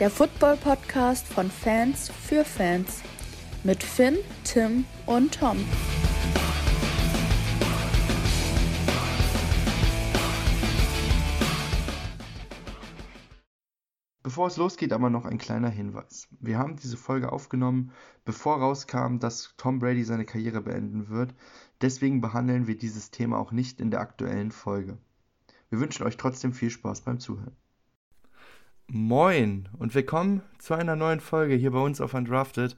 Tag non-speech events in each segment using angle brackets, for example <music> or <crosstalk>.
Der Football-Podcast von Fans für Fans. Mit Finn, Tim und Tom. Bevor es losgeht, aber noch ein kleiner Hinweis. Wir haben diese Folge aufgenommen, bevor rauskam, dass Tom Brady seine Karriere beenden wird. Deswegen behandeln wir dieses Thema auch nicht in der aktuellen Folge. Wir wünschen euch trotzdem viel Spaß beim Zuhören. Moin und willkommen zu einer neuen Folge hier bei uns auf Undrafted.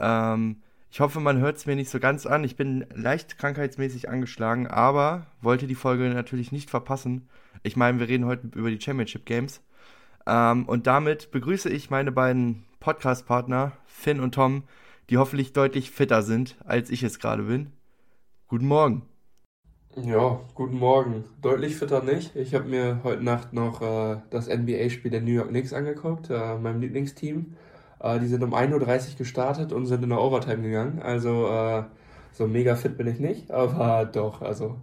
Ähm, ich hoffe, man hört es mir nicht so ganz an. Ich bin leicht krankheitsmäßig angeschlagen, aber wollte die Folge natürlich nicht verpassen. Ich meine, wir reden heute über die Championship Games. Ähm, und damit begrüße ich meine beiden Podcast-Partner, Finn und Tom, die hoffentlich deutlich fitter sind, als ich es gerade bin. Guten Morgen. Ja, guten Morgen. Deutlich fitter nicht. Ich habe mir heute Nacht noch äh, das NBA-Spiel der New York Knicks angeguckt, äh, meinem Lieblingsteam. Äh, die sind um 1.30 Uhr gestartet und sind in der Overtime gegangen. Also äh, so mega fit bin ich nicht, aber doch, also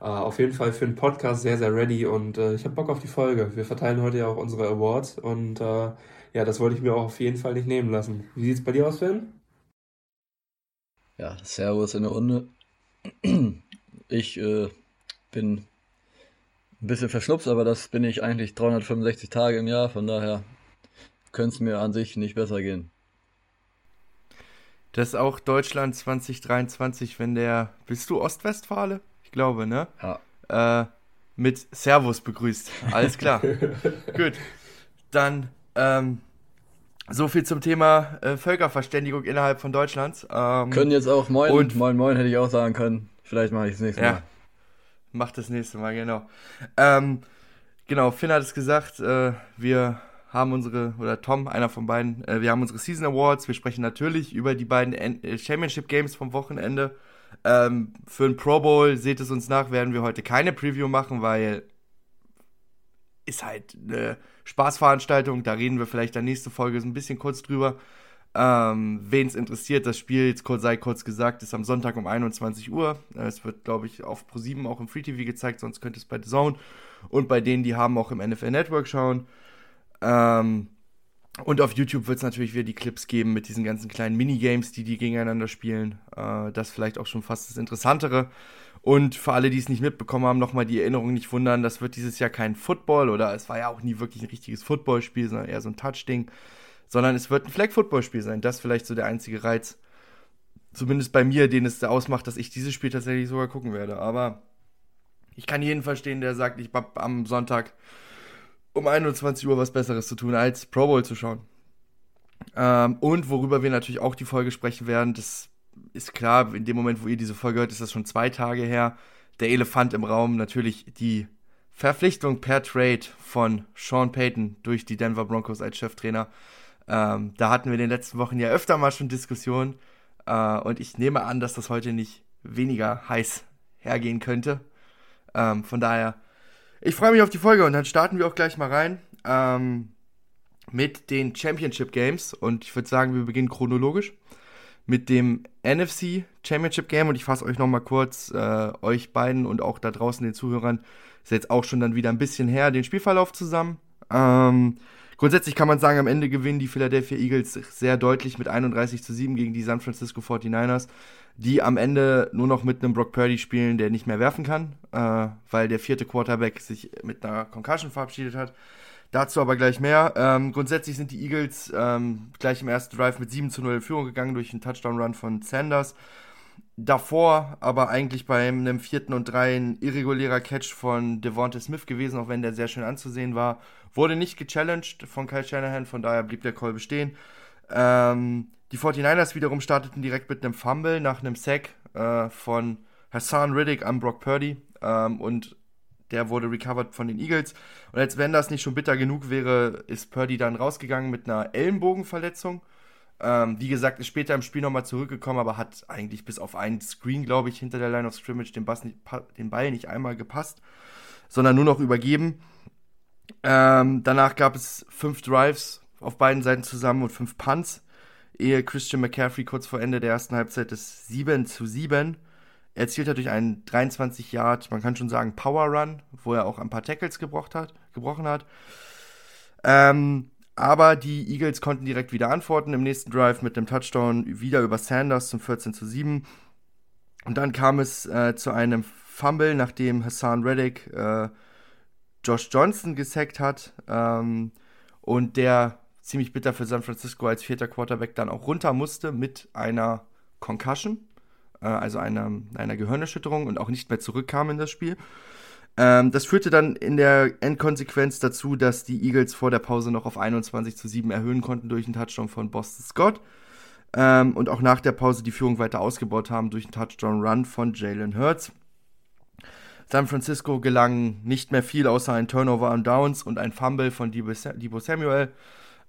Uh, auf jeden Fall für den Podcast sehr, sehr ready und uh, ich habe Bock auf die Folge. Wir verteilen heute ja auch unsere Awards und ja, das wollte ich mir auch auf jeden Fall nicht nehmen lassen. Wie sieht's bei dir aus, Finn? Ja, Servus in der Runde. <clears throat> Ich äh, bin ein bisschen verschnupft, aber das bin ich eigentlich 365 Tage im Jahr, von daher könnte es mir an sich nicht besser gehen. Das ist auch Deutschland 2023, wenn der. Bist du Ostwestfale? Ich glaube, ne? Ja. Äh, mit Servus begrüßt. Alles klar. <laughs> Gut. Dann ähm, so viel zum Thema äh, Völkerverständigung innerhalb von Deutschlands. Ähm, können jetzt auch Moin und Moin Moin hätte ich auch sagen können. Vielleicht mache ich das nächste ja, Mal. Mach das nächste Mal, genau. Ähm, genau, Finn hat es gesagt, äh, wir haben unsere, oder Tom, einer von beiden, äh, wir haben unsere Season Awards. Wir sprechen natürlich über die beiden äh, Championship Games vom Wochenende. Ähm, für den Pro Bowl, seht es uns nach, werden wir heute keine Preview machen, weil ist halt eine Spaßveranstaltung. Da reden wir vielleicht in der nächsten Folge so ein bisschen kurz drüber. Ähm, Wen es interessiert, das Spiel, jetzt kurz, sei kurz gesagt, ist am Sonntag um 21 Uhr. Äh, es wird, glaube ich, auf Pro7 auch im Free TV gezeigt, sonst könnt ihr es bei The Zone und bei denen, die haben, auch im NFL Network schauen. Ähm, und auf YouTube wird es natürlich wieder die Clips geben mit diesen ganzen kleinen Minigames, die die gegeneinander spielen. Äh, das vielleicht auch schon fast das Interessantere. Und für alle, die es nicht mitbekommen haben, nochmal die Erinnerung nicht wundern, das wird dieses Jahr kein Football oder es war ja auch nie wirklich ein richtiges Footballspiel, sondern eher so ein Touch-Ding. Sondern es wird ein Flag-Football-Spiel sein. Das ist vielleicht so der einzige Reiz. Zumindest bei mir, den es ausmacht, dass ich dieses Spiel tatsächlich sogar gucken werde. Aber ich kann jeden verstehen, der sagt, ich habe am Sonntag um 21 Uhr was Besseres zu tun, als Pro Bowl zu schauen. Ähm, und worüber wir natürlich auch die Folge sprechen werden, das ist klar, in dem Moment, wo ihr diese Folge hört, ist das schon zwei Tage her. Der Elefant im Raum, natürlich die Verpflichtung per Trade von Sean Payton durch die Denver Broncos als Cheftrainer. Ähm, da hatten wir in den letzten Wochen ja öfter mal schon Diskussionen. Äh, und ich nehme an, dass das heute nicht weniger heiß hergehen könnte. Ähm, von daher ich freue mich auf die Folge und dann starten wir auch gleich mal rein ähm, mit den Championship Games. Und ich würde sagen, wir beginnen chronologisch mit dem NFC Championship Game. Und ich fasse euch nochmal kurz, äh, euch beiden und auch da draußen den Zuhörern, ist jetzt auch schon dann wieder ein bisschen her, den Spielverlauf zusammen. Ähm, grundsätzlich kann man sagen, am Ende gewinnen die Philadelphia Eagles sehr deutlich mit 31 zu 7 gegen die San Francisco 49ers die am Ende nur noch mit einem Brock Purdy spielen, der nicht mehr werfen kann, äh, weil der vierte Quarterback sich mit einer Concussion verabschiedet hat. Dazu aber gleich mehr. Ähm, grundsätzlich sind die Eagles ähm, gleich im ersten Drive mit 7 zu 0 in Führung gegangen durch einen Touchdown-Run von Sanders. Davor aber eigentlich bei einem vierten und drei ein irregulärer Catch von Devonta Smith gewesen, auch wenn der sehr schön anzusehen war. Wurde nicht gechallenged von Kyle Shanahan, von daher blieb der Call bestehen. Ähm, die 49ers wiederum starteten direkt mit einem Fumble nach einem Sack äh, von Hassan Riddick an Brock Purdy. Ähm, und der wurde recovered von den Eagles. Und als wenn das nicht schon bitter genug wäre, ist Purdy dann rausgegangen mit einer Ellenbogenverletzung. Ähm, wie gesagt, ist später im Spiel nochmal zurückgekommen, aber hat eigentlich bis auf einen Screen, glaube ich, hinter der Line of Scrimmage den, Bass nicht, den Ball nicht einmal gepasst, sondern nur noch übergeben. Ähm, danach gab es fünf Drives auf beiden Seiten zusammen und fünf Punts, ehe Christian McCaffrey kurz vor Ende der ersten Halbzeit des 7 zu 7 erzielt durch einen 23 Yard, man kann schon sagen, Power Run, wo er auch ein paar Tackles gebrochen hat. Gebrochen hat. Ähm, aber die Eagles konnten direkt wieder antworten im nächsten Drive mit dem Touchdown wieder über Sanders zum 14 zu 7. Und dann kam es äh, zu einem Fumble, nachdem Hassan Reddick äh, Josh Johnson gesackt hat. Ähm, und der ziemlich bitter für San Francisco als vierter Quarterback dann auch runter musste mit einer Concussion, äh, also einer, einer Gehirnerschütterung und auch nicht mehr zurückkam in das Spiel. Ähm, das führte dann in der Endkonsequenz dazu, dass die Eagles vor der Pause noch auf 21 zu 7 erhöhen konnten durch einen Touchdown von Boston Scott. Ähm, und auch nach der Pause die Führung weiter ausgebaut haben durch einen Touchdown-Run von Jalen Hurts. San Francisco gelang nicht mehr viel, außer ein Turnover an Downs und ein Fumble von Debo Samuel,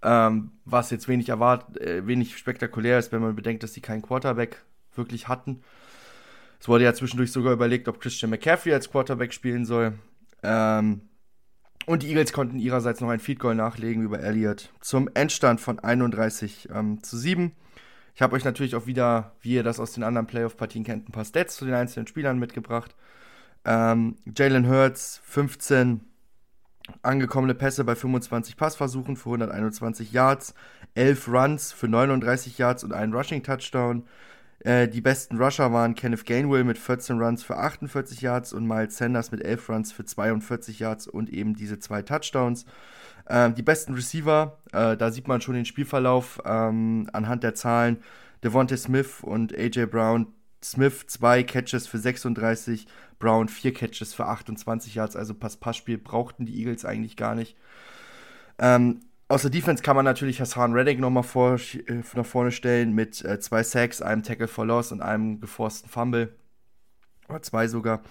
ähm, was jetzt wenig, erwart äh, wenig spektakulär ist, wenn man bedenkt, dass sie keinen Quarterback wirklich hatten. Es wurde ja zwischendurch sogar überlegt, ob Christian McCaffrey als Quarterback spielen soll. Ähm, und die Eagles konnten ihrerseits noch ein Feed Goal nachlegen über Elliott zum Endstand von 31 ähm, zu 7. Ich habe euch natürlich auch wieder, wie ihr das aus den anderen Playoff-Partien kennt, ein paar Stats zu den einzelnen Spielern mitgebracht. Ähm, Jalen Hurts 15 angekommene Pässe bei 25 Passversuchen für 121 Yards, 11 Runs für 39 Yards und einen Rushing Touchdown. Äh, die besten Rusher waren Kenneth Gainwell mit 14 Runs für 48 Yards und Miles Sanders mit 11 Runs für 42 Yards und eben diese zwei Touchdowns. Ähm, die besten Receiver, äh, da sieht man schon den Spielverlauf ähm, anhand der Zahlen. Devontae Smith und AJ Brown. Smith zwei Catches für 36, Brown vier Catches für 28 Yards, also Pass-Pass-Spiel brauchten die Eagles eigentlich gar nicht. Ähm, Außer Defense kann man natürlich Hassan Reddick nochmal äh, nach vorne stellen mit äh, zwei Sacks, einem Tackle for Loss und einem geforsten Fumble. Oder zwei sogar.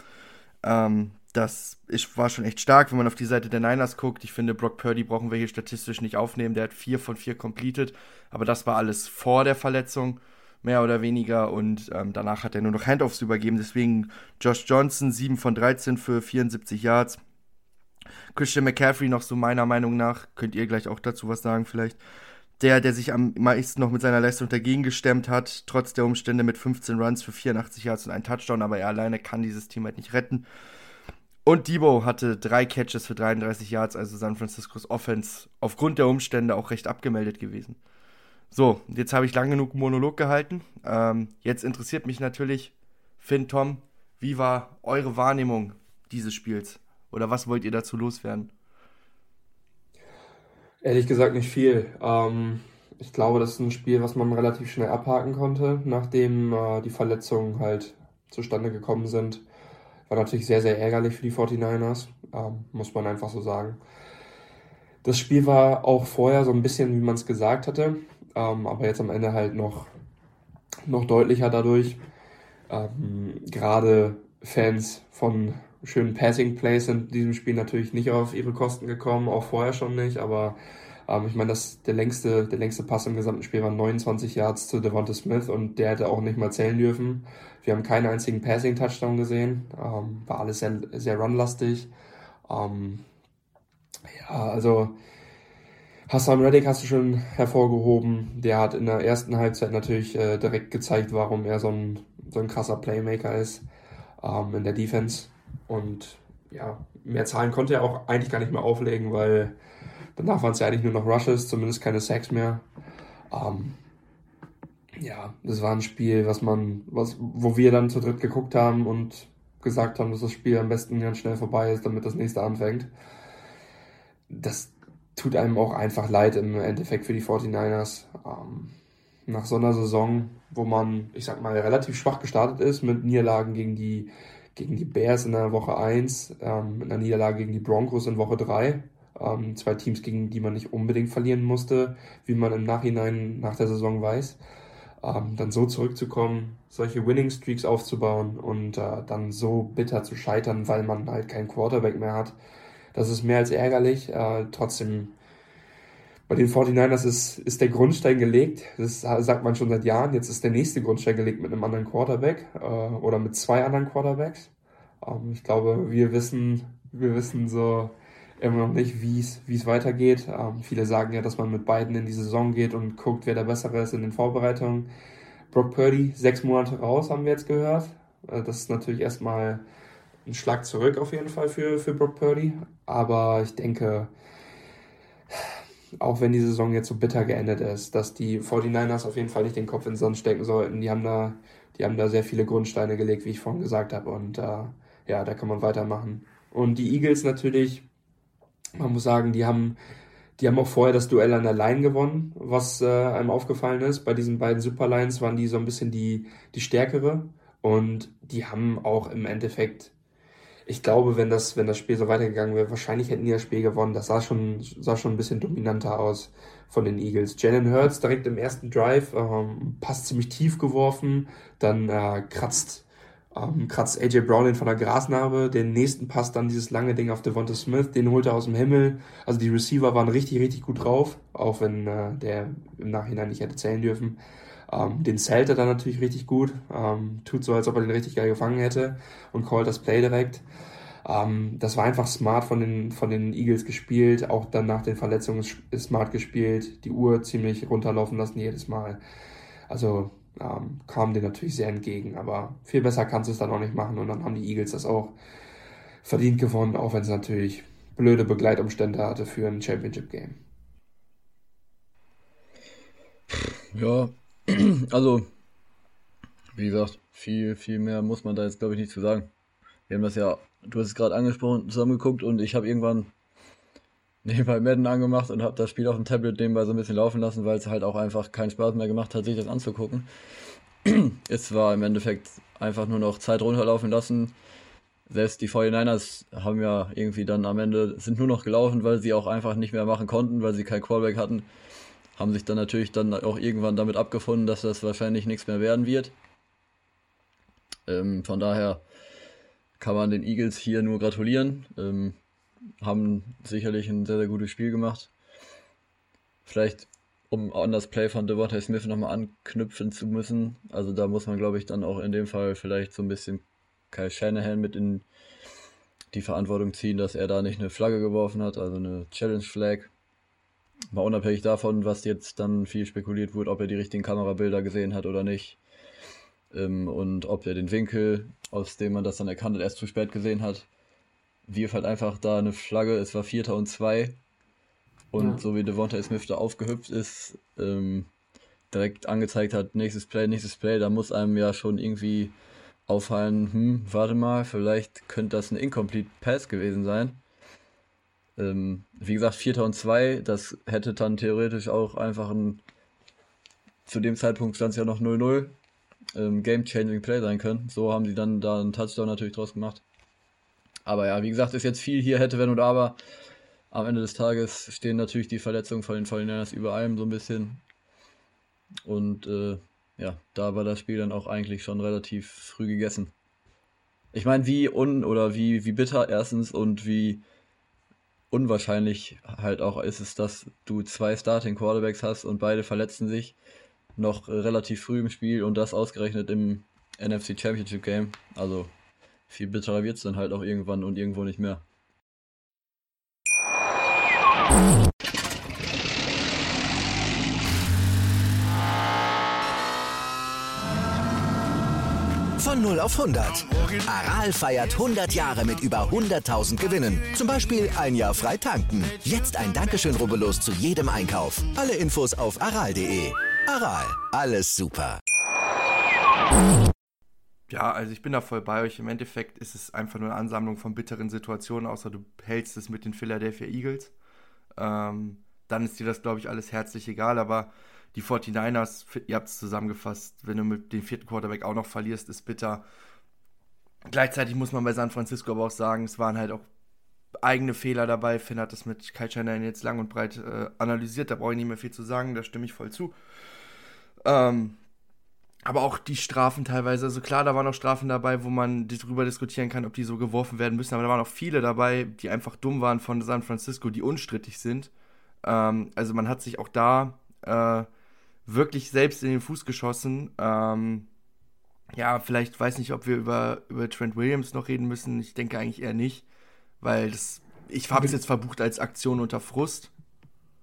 Ähm, das ist, war schon echt stark, wenn man auf die Seite der Niners guckt. Ich finde, Brock Purdy brauchen wir hier statistisch nicht aufnehmen. Der hat vier von vier completed. Aber das war alles vor der Verletzung, mehr oder weniger. Und ähm, danach hat er nur noch Handoffs übergeben. Deswegen Josh Johnson, 7 von 13 für 74 Yards. Christian McCaffrey noch so meiner Meinung nach, könnt ihr gleich auch dazu was sagen vielleicht, der, der sich am meisten noch mit seiner Leistung dagegen gestemmt hat, trotz der Umstände mit 15 Runs für 84 Yards und einen Touchdown, aber er alleine kann dieses Team halt nicht retten. Und Debo hatte drei Catches für 33 Yards, also San Franciscos Offense aufgrund der Umstände auch recht abgemeldet gewesen. So, jetzt habe ich lang genug Monolog gehalten. Ähm, jetzt interessiert mich natürlich, Finn, Tom, wie war eure Wahrnehmung dieses Spiels? Oder was wollt ihr dazu loswerden? Ehrlich gesagt nicht viel. Ähm, ich glaube, das ist ein Spiel, was man relativ schnell abhaken konnte, nachdem äh, die Verletzungen halt zustande gekommen sind. War natürlich sehr, sehr ärgerlich für die 49ers, ähm, muss man einfach so sagen. Das Spiel war auch vorher so ein bisschen, wie man es gesagt hatte, ähm, aber jetzt am Ende halt noch, noch deutlicher dadurch. Ähm, Gerade Fans von schönen Passing Plays sind in diesem Spiel natürlich nicht auf ihre Kosten gekommen, auch vorher schon nicht, aber ähm, ich meine, der, längste, der längste Pass im gesamten Spiel war 29 Yards zu Devonta Smith und der hätte auch nicht mal zählen dürfen. Wir haben keinen einzigen Passing-Touchdown gesehen, ähm, war alles sehr, sehr runlastig. Ähm, ja, also Hassan Reddick hast du schon hervorgehoben. Der hat in der ersten Halbzeit natürlich äh, direkt gezeigt, warum er so ein, so ein krasser Playmaker ist ähm, in der Defense. Und ja, mehr Zahlen konnte er auch eigentlich gar nicht mehr auflegen, weil danach waren es ja eigentlich nur noch Rushes, zumindest keine Sacks mehr. Ähm, ja, das war ein Spiel, was man, was, wo wir dann zu dritt geguckt haben und gesagt haben, dass das Spiel am besten ganz schnell vorbei ist, damit das nächste anfängt. Das tut einem auch einfach leid im Endeffekt für die 49ers. Ähm, nach so einer Saison, wo man, ich sag mal, relativ schwach gestartet ist mit Niederlagen gegen die gegen die Bears in der Woche 1, ähm, in der Niederlage gegen die Broncos in Woche 3. Ähm, zwei Teams, gegen die man nicht unbedingt verlieren musste, wie man im Nachhinein nach der Saison weiß. ähm, dann so zurückzukommen, solche Winning Streaks aufzubauen und äh, dann so bitter zu scheitern, weil man halt keinen Quarterback mehr hat, das ist mehr als ärgerlich. Äh, trotzdem, bei den 49ers ist, ist der Grundstein gelegt. Das sagt man schon seit Jahren. Jetzt ist der nächste Grundstein gelegt mit einem anderen Quarterback äh, oder mit zwei anderen Quarterbacks. Ähm, ich glaube, wir wissen, wir wissen so immer noch nicht, wie es weitergeht. Ähm, viele sagen ja, dass man mit beiden in die Saison geht und guckt, wer der Bessere ist in den Vorbereitungen. Brock Purdy, sechs Monate raus, haben wir jetzt gehört. Äh, das ist natürlich erstmal ein Schlag zurück auf jeden Fall für, für Brock Purdy. Aber ich denke, auch wenn die Saison jetzt so bitter geendet ist, dass die 49ers auf jeden Fall nicht den Kopf in den Sand stecken sollten. Die haben da, die haben da sehr viele Grundsteine gelegt, wie ich vorhin gesagt habe. Und äh, ja, da kann man weitermachen. Und die Eagles natürlich, man muss sagen, die haben, die haben auch vorher das Duell an der Line gewonnen, was äh, einem aufgefallen ist. Bei diesen beiden Superlines waren die so ein bisschen die, die stärkere. Und die haben auch im Endeffekt ich glaube, wenn das, wenn das Spiel so weitergegangen wäre, wahrscheinlich hätten die das Spiel gewonnen. Das sah schon, sah schon ein bisschen dominanter aus von den Eagles. Jalen Hurts direkt im ersten Drive, ähm, passt ziemlich tief geworfen, dann äh, kratzt, ähm, kratzt AJ Brown den von der Grasnarbe, den nächsten Pass dann dieses lange Ding auf Devonta Smith, den holt er aus dem Himmel. Also die Receiver waren richtig, richtig gut drauf, auch wenn äh, der im Nachhinein nicht hätte zählen dürfen. Ähm, den zählt er dann natürlich richtig gut, ähm, tut so, als ob er den richtig geil gefangen hätte und callt das Play direkt. Ähm, das war einfach smart von den, von den Eagles gespielt, auch dann nach den Verletzungen smart gespielt, die Uhr ziemlich runterlaufen lassen jedes Mal. Also ähm, kam dir natürlich sehr entgegen, aber viel besser kannst du es dann auch nicht machen und dann haben die Eagles das auch verdient gewonnen, auch wenn es natürlich blöde Begleitumstände hatte für ein Championship-Game. Ja, <clears throat> also, wie gesagt, viel, viel mehr muss man da jetzt, glaube ich, nicht zu sagen. Wir haben das ja, du hast es gerade angesprochen, zusammengeguckt und ich habe irgendwann <laughs> nebenbei Madden angemacht und habe das Spiel auf dem Tablet nebenbei so ein bisschen laufen lassen, weil es halt auch einfach keinen Spaß mehr gemacht hat, sich das anzugucken. <clears throat> es war im Endeffekt einfach nur noch Zeit runterlaufen lassen. Selbst die 49ers haben ja irgendwie dann am Ende, sind nur noch gelaufen, weil sie auch einfach nicht mehr machen konnten, weil sie kein Callback hatten haben sich dann natürlich dann auch irgendwann damit abgefunden, dass das wahrscheinlich nichts mehr werden wird. Ähm, von daher kann man den Eagles hier nur gratulieren. Ähm, haben sicherlich ein sehr, sehr gutes Spiel gemacht. Vielleicht, um an das Play von Devontae Smith nochmal anknüpfen zu müssen. Also da muss man, glaube ich, dann auch in dem Fall vielleicht so ein bisschen Kyle Shanahan mit in die Verantwortung ziehen, dass er da nicht eine Flagge geworfen hat, also eine Challenge Flag. Mal unabhängig davon, was jetzt dann viel spekuliert wurde, ob er die richtigen Kamerabilder gesehen hat oder nicht. Ähm, und ob er den Winkel, aus dem man das dann erkannt hat, erst zu spät gesehen hat. Wirf halt einfach da eine Flagge, es war Vierter und Zwei. Und ja. so wie Devonta Smith da aufgehüpft ist, ähm, direkt angezeigt hat, nächstes Play, nächstes Play, da muss einem ja schon irgendwie auffallen, hm, warte mal, vielleicht könnte das ein Incomplete Pass gewesen sein. Ähm, wie gesagt, Vierter und Zwei, das hätte dann theoretisch auch einfach ein, zu dem Zeitpunkt stand es ja noch 0-0, ähm, Game-Changing Play sein können. So haben sie dann da einen Touchdown natürlich draus gemacht. Aber ja, wie gesagt, ist jetzt viel hier, hätte, wenn und aber. Am Ende des Tages stehen natürlich die Verletzungen von den 49ers über allem so ein bisschen. Und äh, ja, da war das Spiel dann auch eigentlich schon relativ früh gegessen. Ich meine, wie un- oder wie, wie bitter erstens und wie unwahrscheinlich halt auch ist es, dass du zwei Starting Quarterbacks hast und beide verletzen sich noch relativ früh im Spiel und das ausgerechnet im NFC Championship Game. Also viel bitterer wird es dann halt auch irgendwann und irgendwo nicht mehr. 0 auf 100. Aral feiert 100 Jahre mit über 100.000 Gewinnen. Zum Beispiel ein Jahr frei tanken. Jetzt ein Dankeschön, rubbellos zu jedem Einkauf. Alle Infos auf aral.de. Aral, alles super. Ja, also ich bin da voll bei euch. Im Endeffekt ist es einfach nur eine Ansammlung von bitteren Situationen, außer du hältst es mit den Philadelphia Eagles. Ähm, dann ist dir das, glaube ich, alles herzlich egal. Aber die 49ers, ihr habt es zusammengefasst, wenn du mit dem vierten Quarterback auch noch verlierst, ist bitter. Gleichzeitig muss man bei San Francisco aber auch sagen, es waren halt auch eigene Fehler dabei. Finn hat das mit Kai Shanahan jetzt lang und breit äh, analysiert, da brauche ich nicht mehr viel zu sagen, da stimme ich voll zu. Ähm, aber auch die Strafen teilweise. Also klar, da waren auch Strafen dabei, wo man darüber diskutieren kann, ob die so geworfen werden müssen. Aber da waren auch viele dabei, die einfach dumm waren von San Francisco, die unstrittig sind. Ähm, also man hat sich auch da äh, wirklich selbst in den Fuß geschossen. Ähm, ja, vielleicht weiß nicht, ob wir über, über Trent Williams noch reden müssen. Ich denke eigentlich eher nicht, weil das, ich habe es jetzt verbucht als Aktion unter Frust.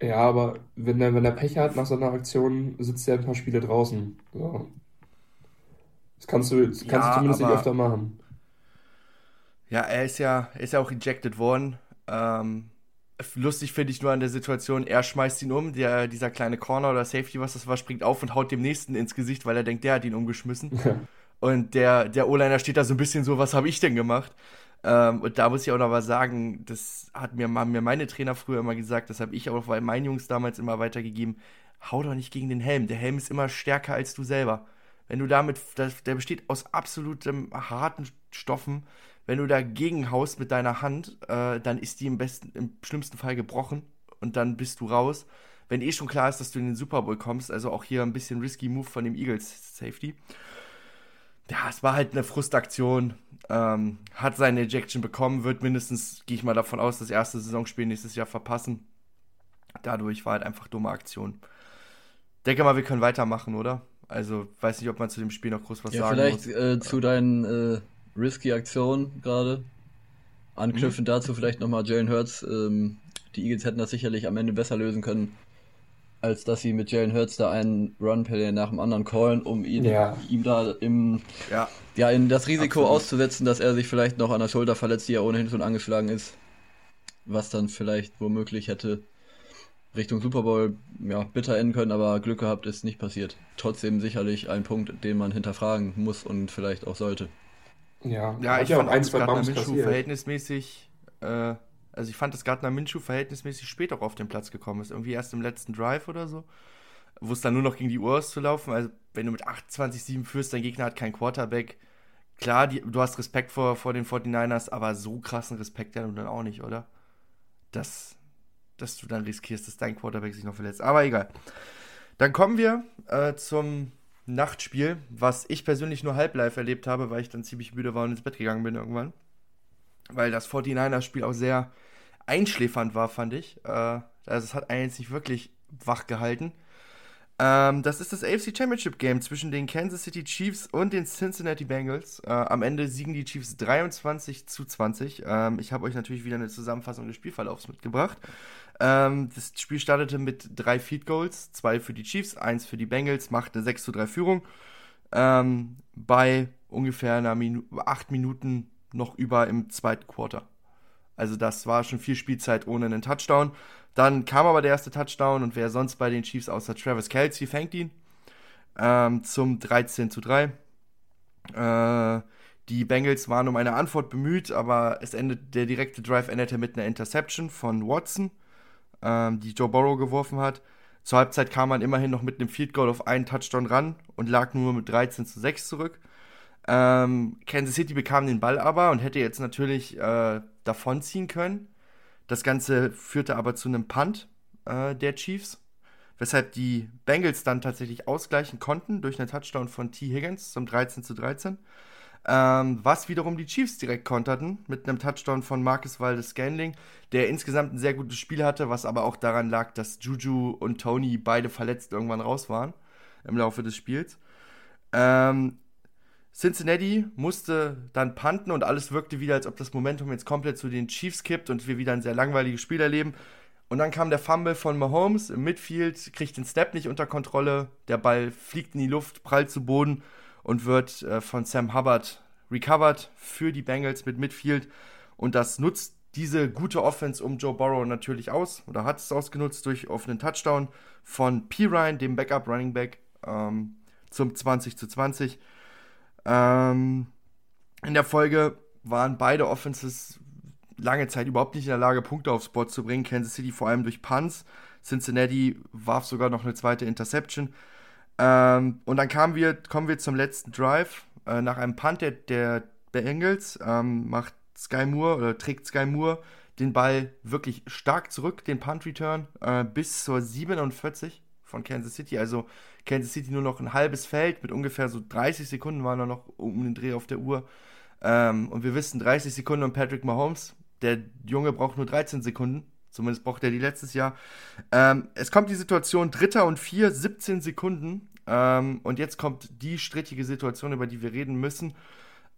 Ja, aber wenn er, wenn er Pech hat nach so einer Aktion, sitzt er ein paar Spiele draußen. So. Das kannst du, das kannst ja, du zumindest aber, nicht öfter machen. Ja, er ist ja, ist ja auch ejected worden. Ähm, lustig finde ich nur an der Situation, er schmeißt ihn um, der, dieser kleine Corner oder Safety, was das war, springt auf und haut dem nächsten ins Gesicht, weil er denkt, der hat ihn umgeschmissen. und der, der O-Liner steht da so ein bisschen so, was habe ich denn gemacht? Ähm, und da muss ich auch noch was sagen, das hat mir, haben mir meine Trainer früher immer gesagt, das habe ich auch bei meinen Jungs damals immer weitergegeben, hau doch nicht gegen den Helm, der Helm ist immer stärker als du selber. Wenn du damit, der besteht aus absolutem harten Stoffen, wenn du dagegen haust mit deiner Hand, äh, dann ist die im besten, im schlimmsten Fall gebrochen und dann bist du raus. Wenn eh schon klar ist, dass du in den Super Bowl kommst, also auch hier ein bisschen risky Move von dem Eagles Safety. Ja, es war halt eine Frustaktion. Ähm, hat seine Ejection bekommen, wird mindestens, gehe ich mal davon aus, das erste Saisonspiel nächstes Jahr verpassen. Dadurch war halt einfach dumme Aktion. Denke mal, wir können weitermachen, oder? Also, weiß nicht, ob man zu dem Spiel noch groß was ja, sagen vielleicht, muss. Vielleicht äh, zu deinen äh, risky Aktionen gerade. Anknüpfend mhm. dazu vielleicht nochmal Jalen Hurts. Ähm, die Eagles hätten das sicherlich am Ende besser lösen können, als dass sie mit Jalen Hurts da einen Run-Play nach dem anderen callen, um ihn, ja. ihm da im, ja. ja in das Risiko Absolut. auszusetzen, dass er sich vielleicht noch an der Schulter verletzt, die ja ohnehin schon angeschlagen ist. Was dann vielleicht womöglich hätte Richtung Super Bowl ja, bitter enden können, aber Glück gehabt ist nicht passiert. Trotzdem sicherlich ein Punkt, den man hinterfragen muss und vielleicht auch sollte. Ja, ja ich fand ein, zwei Gardner Minshew verhältnismäßig, äh, also ich fand, dass Gardner Minshew verhältnismäßig spät auch auf den Platz gekommen ist. Irgendwie erst im letzten Drive oder so, wo es dann nur noch gegen die Uhr zu laufen. Also wenn du mit 28-7 führst, dein Gegner hat keinen Quarterback. Klar, die, du hast Respekt vor, vor den 49ers, aber so krassen Respekt ja dann auch nicht, oder? Das, dass du dann riskierst, dass dein Quarterback sich noch verletzt. Aber egal. Dann kommen wir äh, zum Nachtspiel, was ich persönlich nur halb live erlebt habe, weil ich dann ziemlich müde war und ins Bett gegangen bin irgendwann. Weil das 49ers-Spiel auch sehr einschläfernd war, fand ich. Äh, also es hat einen jetzt nicht wirklich wach gehalten. Ähm, das ist das AFC Championship Game zwischen den Kansas City Chiefs und den Cincinnati Bengals. Äh, am Ende siegen die Chiefs 23 zu 20. Ähm, ich habe euch natürlich wieder eine Zusammenfassung des Spielverlaufs mitgebracht. Ähm, das Spiel startete mit drei Feed Goals, zwei für die Chiefs, eins für die Bengals, machte 6 zu 3 Führung. Ähm, bei ungefähr einer Minu acht Minuten noch über im zweiten Quarter. Also das war schon viel Spielzeit ohne einen Touchdown. Dann kam aber der erste Touchdown und wer sonst bei den Chiefs außer Travis Kelsey fängt ihn ähm, zum 13 zu 3. Äh, die Bengals waren um eine Antwort bemüht, aber es endet, der direkte Drive endete mit einer Interception von Watson ähm, die Joe Burrow geworfen hat. Zur Halbzeit kam man immerhin noch mit einem Field Goal auf einen Touchdown ran und lag nur mit 13 zu 6 zurück. Ähm, Kansas City bekam den Ball aber und hätte jetzt natürlich äh, davonziehen können. Das Ganze führte aber zu einem Punt äh, der Chiefs, weshalb die Bengals dann tatsächlich ausgleichen konnten durch einen Touchdown von T. Higgins zum 13 zu 13. Ähm, was wiederum die Chiefs direkt konterten mit einem Touchdown von Marcus Waldes Scanling, der insgesamt ein sehr gutes Spiel hatte, was aber auch daran lag, dass Juju und Tony beide verletzt irgendwann raus waren im Laufe des Spiels. Ähm, Cincinnati musste dann punten und alles wirkte wieder, als ob das Momentum jetzt komplett zu den Chiefs kippt und wir wieder ein sehr langweiliges Spiel erleben. Und dann kam der Fumble von Mahomes im Midfield, kriegt den Step nicht unter Kontrolle, der Ball fliegt in die Luft, prallt zu Boden und wird äh, von Sam Hubbard recovered für die Bengals mit Midfield. Und das nutzt diese gute Offense um Joe Burrow natürlich aus oder hat es ausgenutzt durch offenen Touchdown von P. Ryan, dem Backup Running Back, ähm, zum 20 zu 20. Ähm, in der Folge waren beide Offenses lange Zeit überhaupt nicht in der Lage, Punkte aufs Board zu bringen. Kansas City vor allem durch Punts. Cincinnati warf sogar noch eine zweite Interception. Ähm, und dann kamen wir, kommen wir zum letzten Drive. Äh, nach einem Punt der, der Bengals ähm, macht Sky Moore oder trägt Sky Moore den Ball wirklich stark zurück, den Punt-Return, äh, bis zur 47 von Kansas City. Also Kansas City nur noch ein halbes Feld mit ungefähr so 30 Sekunden waren da noch um den Dreh auf der Uhr. Ähm, und wir wissen, 30 Sekunden und Patrick Mahomes, der Junge braucht nur 13 Sekunden. Zumindest braucht er die letztes Jahr. Ähm, es kommt die Situation Dritter und Vier, 17 Sekunden. Ähm, und jetzt kommt die strittige Situation, über die wir reden müssen.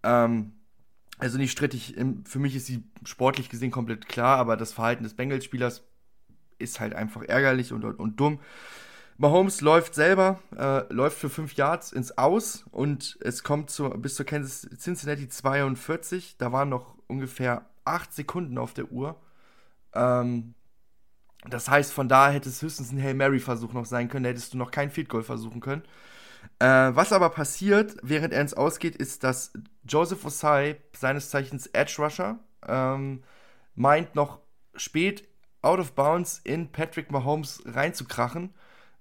Ähm, also nicht strittig, für mich ist sie sportlich gesehen komplett klar, aber das Verhalten des Bengals-Spielers ist halt einfach ärgerlich und, und dumm. Mahomes läuft selber, äh, läuft für 5 Yards ins Aus und es kommt zu, bis zur Kansas Cincinnati 42. Da waren noch ungefähr 8 Sekunden auf der Uhr. Ähm, das heißt, von da hätte es höchstens ein Hail Mary-Versuch noch sein können, da hättest du noch kein Field Goal versuchen können. Äh, was aber passiert, während er ins Ausgeht, ist, dass Joseph Osai, seines Zeichens Edge Rusher, ähm, meint noch spät out of bounds in Patrick Mahomes reinzukrachen,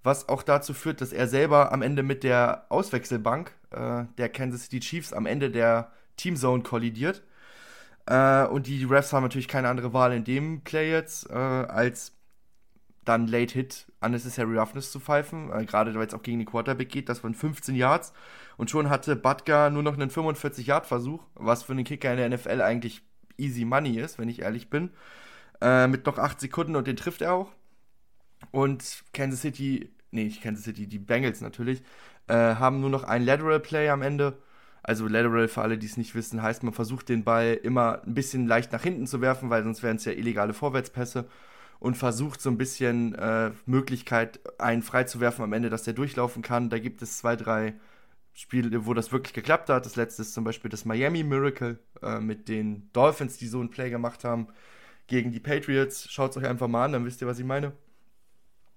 was auch dazu führt, dass er selber am Ende mit der Auswechselbank äh, der Kansas City Chiefs am Ende der Teamzone kollidiert. Äh, und die Refs haben natürlich keine andere Wahl in dem Play jetzt, äh, als dann Late Hit Unnecessary Roughness zu pfeifen, äh, gerade weil es auch gegen den Quarterback geht, das waren 15 Yards. Und schon hatte Butker nur noch einen 45-Yard-Versuch, was für einen Kicker in der NFL eigentlich easy money ist, wenn ich ehrlich bin. Äh, mit noch 8 Sekunden und den trifft er auch. Und Kansas City, nee, nicht Kansas City, die Bengals natürlich, äh, haben nur noch ein Lateral Play am Ende. Also Lateral, für alle, die es nicht wissen, heißt, man versucht den Ball immer ein bisschen leicht nach hinten zu werfen, weil sonst wären es ja illegale Vorwärtspässe und versucht so ein bisschen äh, Möglichkeit, einen freizuwerfen am Ende, dass der durchlaufen kann. Da gibt es zwei, drei Spiele, wo das wirklich geklappt hat. Das letzte ist zum Beispiel das Miami Miracle äh, mit den Dolphins, die so ein Play gemacht haben gegen die Patriots. Schaut es euch einfach mal an, dann wisst ihr, was ich meine.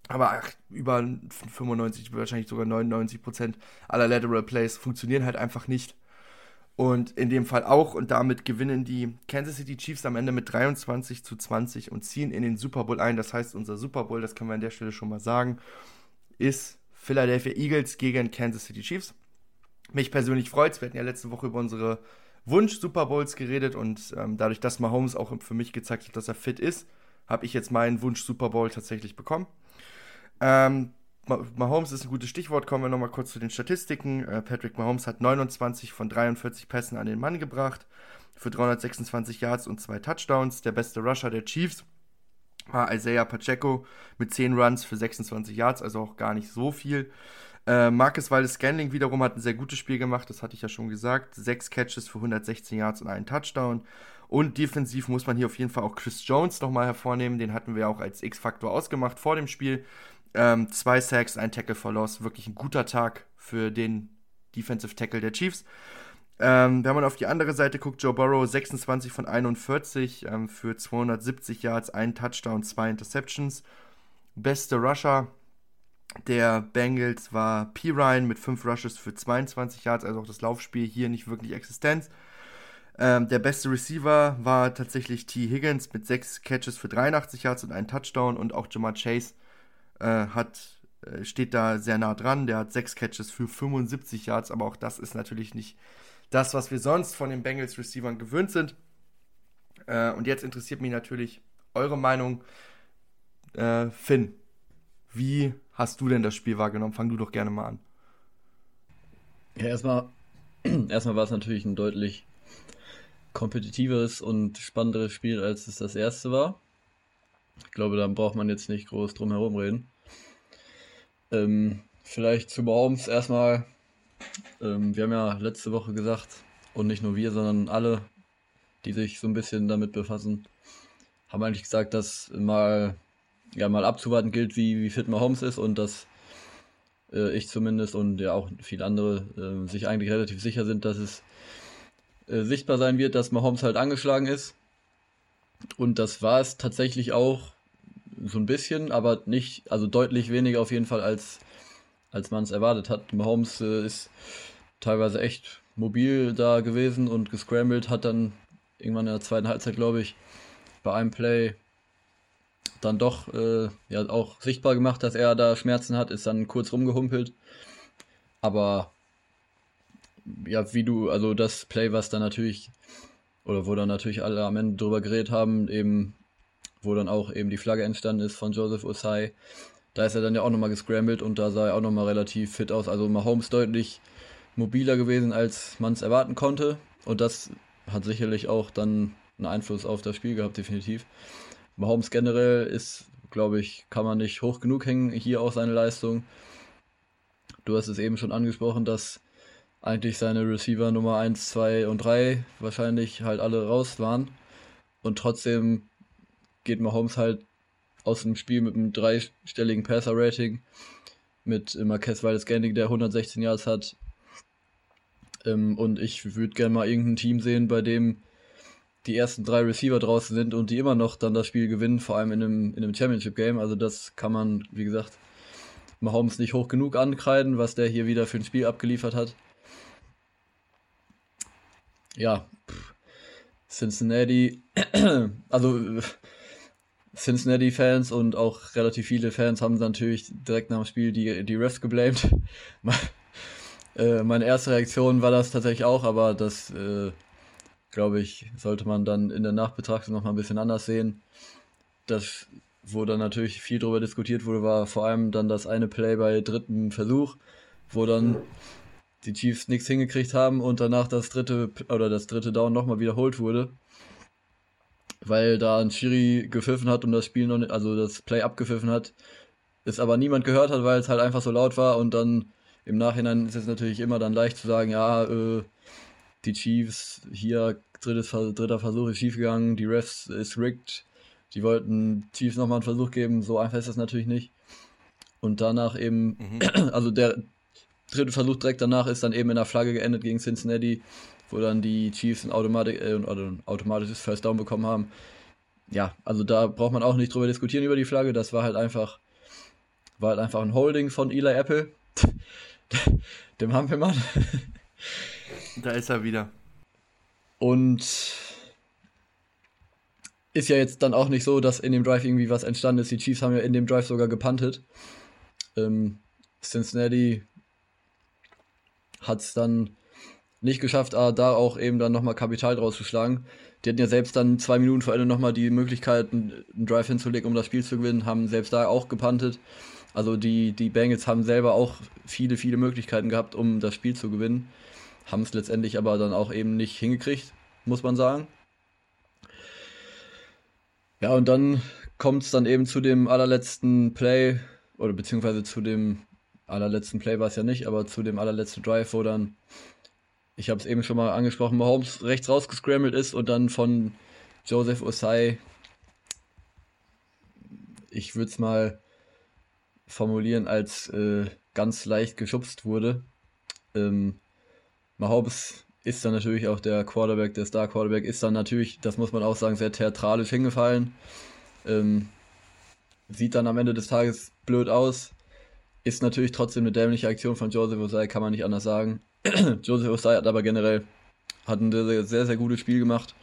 Aber ach, über 95, wahrscheinlich sogar 99 Prozent aller Lateral Plays funktionieren halt einfach nicht. Und in dem Fall auch. Und damit gewinnen die Kansas City Chiefs am Ende mit 23 zu 20 und ziehen in den Super Bowl ein. Das heißt, unser Super Bowl, das können wir an der Stelle schon mal sagen, ist Philadelphia Eagles gegen Kansas City Chiefs. Mich persönlich freut es. Wir hatten ja letzte Woche über unsere Wunsch-Super Bowls geredet und ähm, dadurch, dass Mahomes auch für mich gezeigt hat, dass er fit ist, habe ich jetzt meinen Wunsch-Super Bowl tatsächlich bekommen. Ähm, Mahomes ist ein gutes Stichwort. Kommen wir nochmal kurz zu den Statistiken. Äh, Patrick Mahomes hat 29 von 43 Pässen an den Mann gebracht für 326 Yards und zwei Touchdowns. Der beste Rusher der Chiefs war Isaiah Pacheco mit 10 Runs für 26 Yards, also auch gar nicht so viel. Äh, Marcus Waldes Scanling wiederum hat ein sehr gutes Spiel gemacht, das hatte ich ja schon gesagt. Sechs Catches für 116 Yards und einen Touchdown. Und defensiv muss man hier auf jeden Fall auch Chris Jones nochmal hervornehmen. Den hatten wir auch als X-Faktor ausgemacht vor dem Spiel. Ähm, zwei Sacks, ein Tackle for Loss. Wirklich ein guter Tag für den Defensive Tackle der Chiefs. Ähm, wenn man auf die andere Seite guckt, Joe Burrow 26 von 41 ähm, für 270 Yards, ein Touchdown, zwei Interceptions. Beste Rusher der Bengals war P. Ryan mit 5 Rushes für 22 Yards, also auch das Laufspiel hier nicht wirklich existent. Ähm, der beste Receiver war tatsächlich T. Higgins mit 6 Catches für 83 Yards und einen Touchdown und auch Jamar Chase äh, hat, äh, steht da sehr nah dran. Der hat sechs Catches für 75 Yards, aber auch das ist natürlich nicht das, was wir sonst von den Bengals Receivern gewöhnt sind. Äh, und jetzt interessiert mich natürlich eure Meinung. Äh, Finn, wie hast du denn das Spiel wahrgenommen? Fang du doch gerne mal an. Ja, erstmal, <clears throat> erstmal war es natürlich ein deutlich kompetitiveres und spannenderes Spiel, als es das erste war. Ich glaube, da braucht man jetzt nicht groß drum herum reden. Ähm, vielleicht zu Mahomes erstmal. Ähm, wir haben ja letzte Woche gesagt, und nicht nur wir, sondern alle, die sich so ein bisschen damit befassen, haben eigentlich gesagt, dass mal, ja, mal abzuwarten gilt, wie, wie fit Mahomes ist und dass äh, ich zumindest und ja auch viele andere äh, sich eigentlich relativ sicher sind, dass es äh, sichtbar sein wird, dass Mahomes halt angeschlagen ist. Und das war es tatsächlich auch so ein bisschen, aber nicht, also deutlich weniger auf jeden Fall, als, als man es erwartet hat. Mahomes äh, ist teilweise echt mobil da gewesen und gescrambled, hat dann irgendwann in der zweiten Halbzeit, glaube ich, bei einem Play dann doch äh, ja auch sichtbar gemacht, dass er da Schmerzen hat, ist dann kurz rumgehumpelt. Aber ja, wie du, also das Play, was dann natürlich oder wo dann natürlich alle am Ende drüber geredet haben, eben, wo dann auch eben die Flagge entstanden ist von Joseph Osai. da ist er dann ja auch nochmal gescrambled und da sah er auch nochmal relativ fit aus. Also Mahomes deutlich mobiler gewesen, als man es erwarten konnte. Und das hat sicherlich auch dann einen Einfluss auf das Spiel gehabt, definitiv. Mahomes generell ist, glaube ich, kann man nicht hoch genug hängen, hier auch seine Leistung. Du hast es eben schon angesprochen, dass eigentlich seine Receiver Nummer 1, 2 und 3 wahrscheinlich halt alle raus waren. Und trotzdem geht Mahomes halt aus dem Spiel mit einem dreistelligen Passer-Rating, mit Marquez Valdes Gandig, der 116 Yards hat. Ähm, und ich würde gerne mal irgendein Team sehen, bei dem die ersten drei Receiver draußen sind und die immer noch dann das Spiel gewinnen, vor allem in einem, in einem Championship-Game. Also das kann man, wie gesagt, Mahomes nicht hoch genug ankreiden, was der hier wieder für ein Spiel abgeliefert hat. Ja, Cincinnati, <clears throat> also Cincinnati-Fans und auch relativ viele Fans haben natürlich direkt nach dem Spiel die, die Refs geblamed. <laughs> Äh, meine erste Reaktion war das tatsächlich auch, aber das, äh, glaube ich, sollte man dann in der Nachbetrachtung nochmal ein bisschen anders sehen. Das, wo dann natürlich viel darüber diskutiert wurde, war vor allem dann das eine Play bei dritten Versuch, wo dann die Chiefs nichts hingekriegt haben und danach das dritte oder das dritte Down nochmal wiederholt wurde. Weil da ein Schiri gepfiffen hat und das Spiel noch nicht, also das Play abgepfiffen hat, es aber niemand gehört hat, weil es halt einfach so laut war und dann im Nachhinein ist es natürlich immer dann leicht zu sagen, ja, äh, die Chiefs hier drittes, dritter Versuch ist schiefgegangen, die Refs ist rigged, die wollten Chiefs nochmal einen Versuch geben, so einfach ist das natürlich nicht. Und danach eben, mhm. <clears throat> also der, dritte Versuch direkt danach ist dann eben in der Flagge geendet gegen Cincinnati, wo dann die Chiefs ein, Automatik, äh, ein automatisches First Down bekommen haben. Ja, also da braucht man auch nicht drüber diskutieren über die Flagge. Das war halt einfach, war halt einfach ein Holding von Eli Apple, <laughs> dem Hampelmann. <laughs> Da ist er wieder. Und ist ja jetzt dann auch nicht so, dass in dem Drive irgendwie was entstanden ist. Die Chiefs haben ja in dem Drive sogar gepuntet. Ähm, Cincinnati hat es dann nicht geschafft, aber da auch eben dann nochmal Kapital draus zu schlagen. Die hatten ja selbst dann zwei Minuten vor Ende nochmal die Möglichkeit, einen Drive hinzulegen, um das Spiel zu gewinnen, haben selbst da auch gepantet. Also die, die Bengals haben selber auch viele, viele Möglichkeiten gehabt, um das Spiel zu gewinnen. Haben es letztendlich aber dann auch eben nicht hingekriegt, muss man sagen. Ja, und dann kommt es dann eben zu dem allerletzten Play, oder beziehungsweise zu dem allerletzten Play war es ja nicht, aber zu dem allerletzten Drive, wo dann, ich habe es eben schon mal angesprochen, Mahomes rechts rausgescrambled ist und dann von Joseph Osai, ich würde es mal formulieren, als äh, ganz leicht geschubst wurde. Ähm, Mahomes ist dann natürlich auch der Quarterback, der Star Quarterback, ist dann natürlich, das muss man auch sagen, sehr theatralisch hingefallen. Ähm, sieht dann am Ende des Tages blöd aus. Ist natürlich trotzdem eine dämliche Aktion von Joseph Osai, kann man nicht anders sagen. <clears throat> Joseph Osai hat aber generell hat ein sehr, sehr, sehr gutes Spiel gemacht.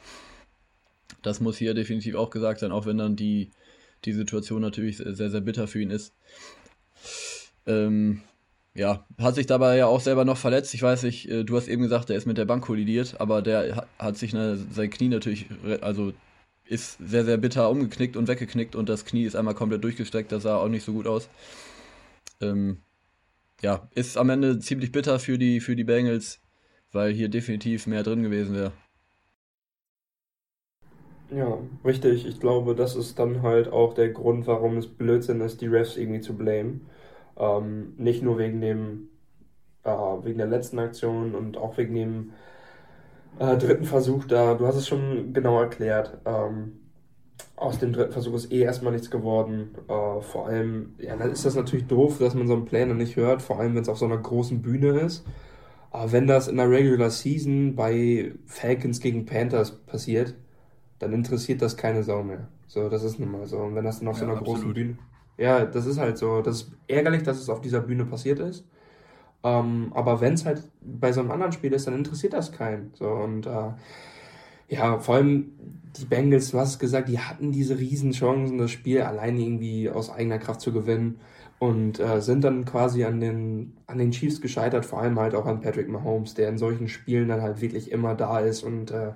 Das muss hier definitiv auch gesagt sein, auch wenn dann die, die Situation natürlich sehr, sehr bitter für ihn ist. Ähm, ja, hat sich dabei ja auch selber noch verletzt. Ich weiß nicht, äh, du hast eben gesagt, der ist mit der Bank kollidiert, aber der hat sich eine, sein Knie natürlich, also ist sehr, sehr bitter umgeknickt und weggeknickt und das Knie ist einmal komplett durchgestreckt. Das sah auch nicht so gut aus. Ähm, ja, ist am Ende ziemlich bitter für die, für die Bengals, weil hier definitiv mehr drin gewesen wäre. Ja, richtig. Ich glaube, das ist dann halt auch der Grund, warum es Blödsinn ist, die Refs irgendwie zu blamen. Ähm, nicht nur wegen dem, äh, wegen der letzten Aktion und auch wegen dem äh, dritten Versuch da. Du hast es schon genau erklärt. Ähm, aus dem dritten Versuch ist eh erstmal nichts geworden. Äh, vor allem, ja, dann ist das natürlich doof, dass man so einen Plan nicht hört, vor allem wenn es auf so einer großen Bühne ist. Aber wenn das in der Regular Season bei Falcons gegen Panthers passiert, dann interessiert das keine Sau mehr. So, das ist nun mal so. Und wenn das dann auf ja, so einer absolut. großen Bühne. Ja, das ist halt so. Das ist ärgerlich, dass es auf dieser Bühne passiert ist. Ähm, aber wenn es halt bei so einem anderen Spiel ist, dann interessiert das keinen. So, und äh, ja, vor allem die Bengals, du hast gesagt, die hatten diese Riesenchancen, das Spiel allein irgendwie aus eigener Kraft zu gewinnen. und äh, sind dann quasi an den, an den Chiefs gescheitert, vor allem halt auch an Patrick Mahomes, der in solchen Spielen dann halt wirklich immer da ist und äh,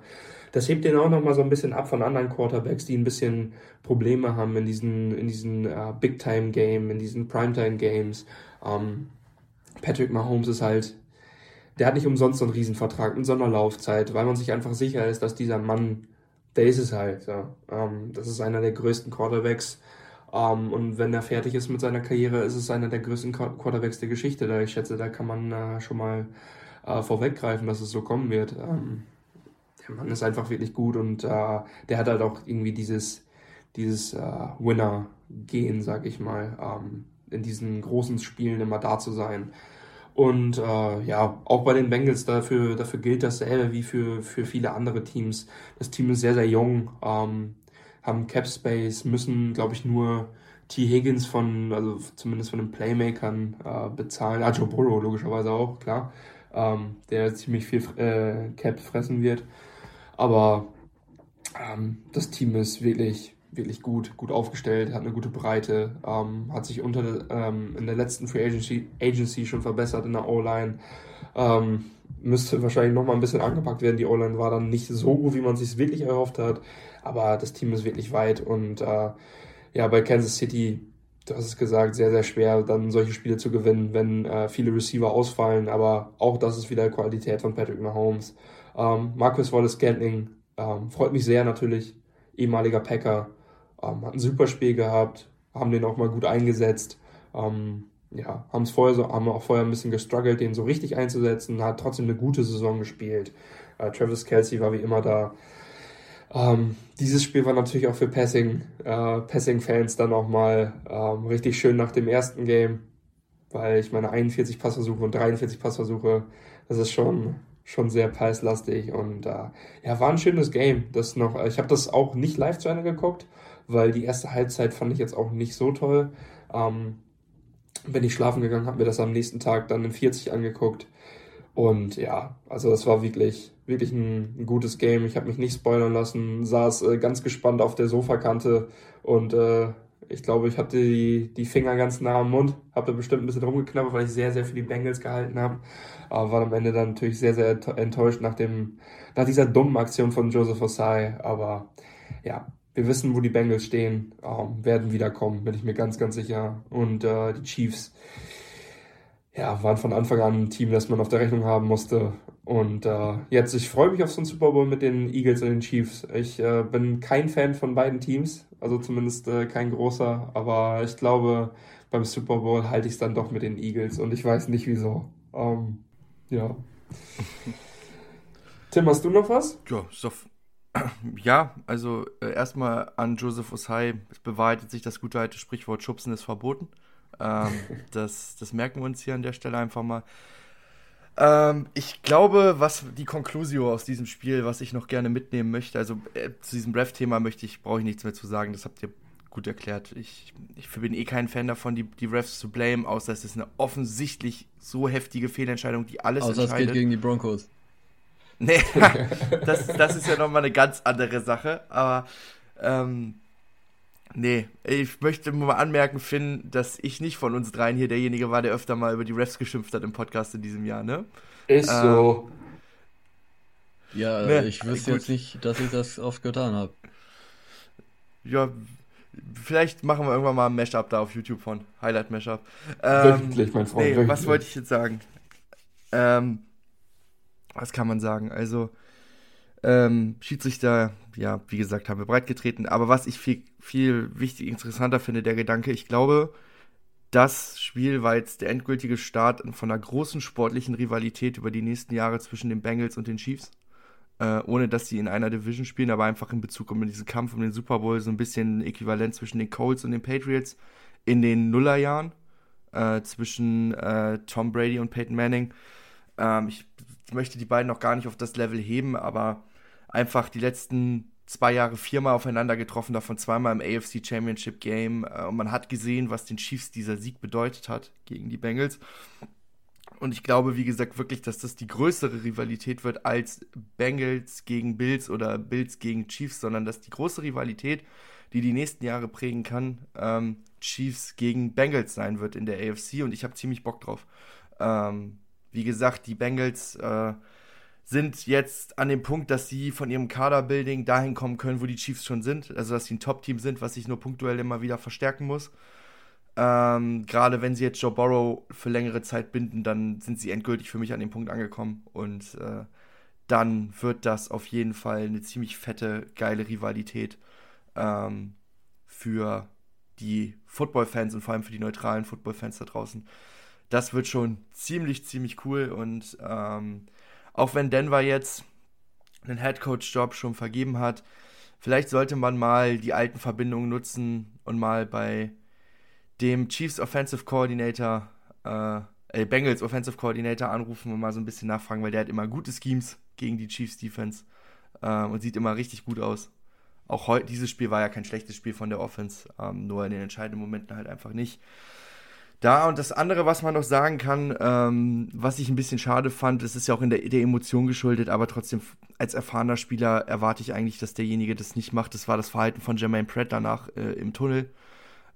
das hebt den auch nochmal so ein bisschen ab von anderen Quarterbacks, die ein bisschen Probleme haben in diesen, in diesen uh, Big-Time-Game, in diesen Primetime-Games. Ähm, Patrick Mahomes ist halt, der hat nicht umsonst so einen Riesenvertrag mit so einer Laufzeit, weil man sich einfach sicher ist, dass dieser Mann, der ist es halt. Ja. Ähm, das ist einer der größten Quarterbacks ähm, und wenn er fertig ist mit seiner Karriere, ist es einer der größten Quarterbacks der Geschichte. Da ich schätze, da kann man uh, schon mal uh, vorweggreifen, dass es so kommen wird. Ähm, der Mann ist einfach wirklich gut und uh, der hat halt auch irgendwie dieses, dieses Winner-Gehen, sag ich mal, um, in diesen großen Spielen immer da zu sein. Und äh, ja, auch bei den Bengals dafür, dafür gilt dasselbe wie für, für viele andere Teams. Das Team ist sehr, sehr jung. Ähm, haben Cap Space, müssen, glaube ich, nur T. Higgins von, also zumindest von den Playmakern äh, bezahlen. Ah, Joe Burrow logischerweise auch, klar. Ähm, der ziemlich viel äh, Cap fressen wird. Aber ähm, das Team ist wirklich, wirklich gut, gut aufgestellt, hat eine gute Breite, ähm, hat sich unter ähm, in der letzten Free Agency, Agency schon verbessert in der O-Line. Ähm, müsste wahrscheinlich noch mal ein bisschen angepackt werden. Die O-Line war dann nicht so gut, wie man sich wirklich erhofft hat. Aber das Team ist wirklich weit und äh, ja, bei Kansas City, du hast es gesagt, sehr, sehr schwer, dann solche Spiele zu gewinnen, wenn äh, viele Receiver ausfallen. Aber auch das ist wieder Qualität von Patrick Mahomes. Ähm, Marcus Wallace Scantling ähm, freut mich sehr natürlich, ehemaliger Packer, ähm, hat ein super Spiel gehabt, haben den auch mal gut eingesetzt. Ähm, ja, haben es vorher so, haben auch vorher ein bisschen gestruggelt, den so richtig einzusetzen, hat trotzdem eine gute Saison gespielt. Äh, Travis Kelsey war wie immer da. Ähm, dieses Spiel war natürlich auch für Passing, äh, Passing-Fans dann auch mal ähm, richtig schön nach dem ersten Game, weil ich meine 41 Passversuche und 43 Passversuche, das ist schon schon sehr passlastig und äh, ja, war ein schönes Game. Das noch, ich habe das auch nicht live zu Ende geguckt, weil die erste Halbzeit fand ich jetzt auch nicht so toll. Ähm, bin ich schlafen gegangen, habe mir das am nächsten Tag dann in 40 angeguckt und ja, also das war wirklich, wirklich ein, ein gutes Game. Ich habe mich nicht spoilern lassen, saß äh, ganz gespannt auf der Sofakante und äh, ich glaube, ich hatte die, die Finger ganz nah am Mund, habe da bestimmt ein bisschen rumgeknabbert, weil ich sehr, sehr für die Bengals gehalten habe. Aber war am Ende dann natürlich sehr, sehr enttäuscht nach, dem, nach dieser dummen Aktion von Joseph Osai. Aber ja, wir wissen, wo die Bengals stehen, ähm, werden wiederkommen, bin ich mir ganz, ganz sicher. Und äh, die Chiefs, ja, waren von Anfang an ein Team, das man auf der Rechnung haben musste. Und äh, jetzt, ich freue mich auf so einen Super Bowl mit den Eagles und den Chiefs. Ich äh, bin kein Fan von beiden Teams, also zumindest äh, kein großer, aber ich glaube, beim Super Bowl halte ich es dann doch mit den Eagles und ich weiß nicht wieso. Ähm, ja. <laughs> Tim, hast du noch was? Ja, so, ja also äh, erstmal an Joseph Osai, es bewahrheitet sich das gute alte Sprichwort, Schubsen ist verboten. Ähm, <laughs> das, das merken wir uns hier an der Stelle einfach mal. Ähm, ich glaube, was die Conclusio aus diesem Spiel, was ich noch gerne mitnehmen möchte, also äh, zu diesem Ref-Thema möchte ich, brauche ich nichts mehr zu sagen, das habt ihr gut erklärt. Ich, ich bin eh kein Fan davon, die, die Refs zu blame, außer es ist eine offensichtlich so heftige Fehlentscheidung, die alles außer entscheidet. Außer es geht gegen die Broncos. Nee, <laughs> das, das ist ja nochmal eine ganz andere Sache, aber ähm, Nee, ich möchte mal anmerken, Finn, dass ich nicht von uns dreien hier derjenige war, der öfter mal über die Refs geschimpft hat im Podcast in diesem Jahr, ne? Ist ähm, so. Ja, ne, ich wüsste jetzt nicht, dass ich das oft getan habe. Ja, vielleicht machen wir irgendwann mal ein Mashup da auf YouTube von. Highlight Mashup. Ähm, wirklich, mein Freund. Nee, was wollte ich jetzt sagen? Ähm, was kann man sagen? Also, ähm, Schiedsrichter, ja, wie gesagt, haben wir breit getreten. Aber was ich viel, viel wichtig, interessanter finde, der Gedanke, ich glaube, das Spiel war jetzt der endgültige Start von einer großen sportlichen Rivalität über die nächsten Jahre zwischen den Bengals und den Chiefs. Äh, ohne dass sie in einer Division spielen, aber einfach in Bezug um diesen Kampf um den Super Bowl so ein bisschen äquivalent zwischen den Colts und den Patriots in den Nullerjahren äh, zwischen äh, Tom Brady und Peyton Manning. Ähm, ich möchte die beiden noch gar nicht auf das Level heben, aber einfach die letzten zwei Jahre viermal aufeinander getroffen, davon zweimal im AFC Championship Game. Äh, und man hat gesehen, was den Chiefs dieser Sieg bedeutet hat gegen die Bengals. Und ich glaube, wie gesagt, wirklich, dass das die größere Rivalität wird als Bengals gegen Bills oder Bills gegen Chiefs, sondern dass die große Rivalität die die nächsten Jahre prägen kann, ähm, Chiefs gegen Bengals sein wird in der AFC und ich habe ziemlich Bock drauf. Ähm, wie gesagt, die Bengals äh, sind jetzt an dem Punkt, dass sie von ihrem Kaderbuilding dahin kommen können, wo die Chiefs schon sind. Also, dass sie ein Top-Team sind, was sich nur punktuell immer wieder verstärken muss. Ähm, Gerade wenn sie jetzt Joe Burrow für längere Zeit binden, dann sind sie endgültig für mich an dem Punkt angekommen. Und äh, dann wird das auf jeden Fall eine ziemlich fette, geile Rivalität ähm, für die Football-Fans und vor allem für die neutralen Football-Fans da draußen. Das wird schon ziemlich, ziemlich cool. Und ähm, auch wenn Denver jetzt einen Headcoach-Job schon vergeben hat, vielleicht sollte man mal die alten Verbindungen nutzen und mal bei dem Chiefs Offensive Coordinator, äh, äh, Bengals Offensive Coordinator anrufen und mal so ein bisschen nachfragen, weil der hat immer gute Schemes gegen die Chiefs Defense äh, und sieht immer richtig gut aus. Auch heute, dieses Spiel war ja kein schlechtes Spiel von der Offense, ähm, nur in den entscheidenden Momenten halt einfach nicht. Da und das andere, was man noch sagen kann, ähm, was ich ein bisschen schade fand, es ist ja auch in der, der Emotion geschuldet, aber trotzdem als erfahrener Spieler erwarte ich eigentlich, dass derjenige das nicht macht. Das war das Verhalten von Jermaine Pratt danach äh, im Tunnel.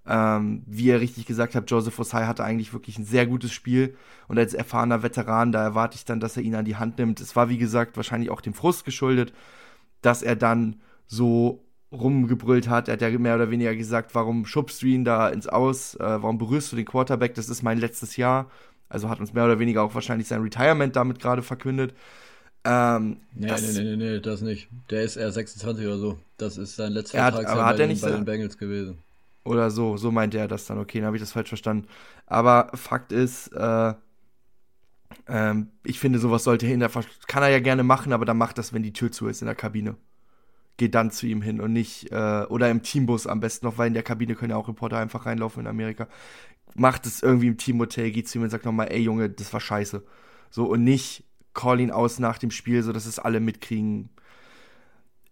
Ähm, wie ihr richtig gesagt habt, Joseph Osai hatte eigentlich wirklich ein sehr gutes Spiel und als erfahrener Veteran, da erwarte ich dann, dass er ihn an die Hand nimmt. Es war, wie gesagt, wahrscheinlich auch dem Frust geschuldet, dass er dann so rumgebrüllt hat. Er hat ja mehr oder weniger gesagt, warum schubst du ihn da ins Aus? Äh, warum berührst du den Quarterback? Das ist mein letztes Jahr. Also hat uns mehr oder weniger auch wahrscheinlich sein Retirement damit gerade verkündet. Ähm, nee, das, nee, nee, nee, nee, das nicht. Der ist eher 26 oder so. Das ist sein letzter Vertrag aber hat bei, er nicht bei den Bengals gewesen. Oder so, so meinte er das dann. Okay, dann habe ich das falsch verstanden. Aber Fakt ist, äh, ähm, ich finde, sowas sollte hinter, kann er ja gerne machen, aber dann macht das, wenn die Tür zu ist in der Kabine. Geht dann zu ihm hin und nicht, äh, oder im Teambus am besten noch, weil in der Kabine können ja auch Reporter einfach reinlaufen in Amerika. Macht es irgendwie im Teamhotel, geht zu ihm und sagt nochmal, ey Junge, das war scheiße. So, und nicht call ihn aus nach dem Spiel, so dass es alle mitkriegen.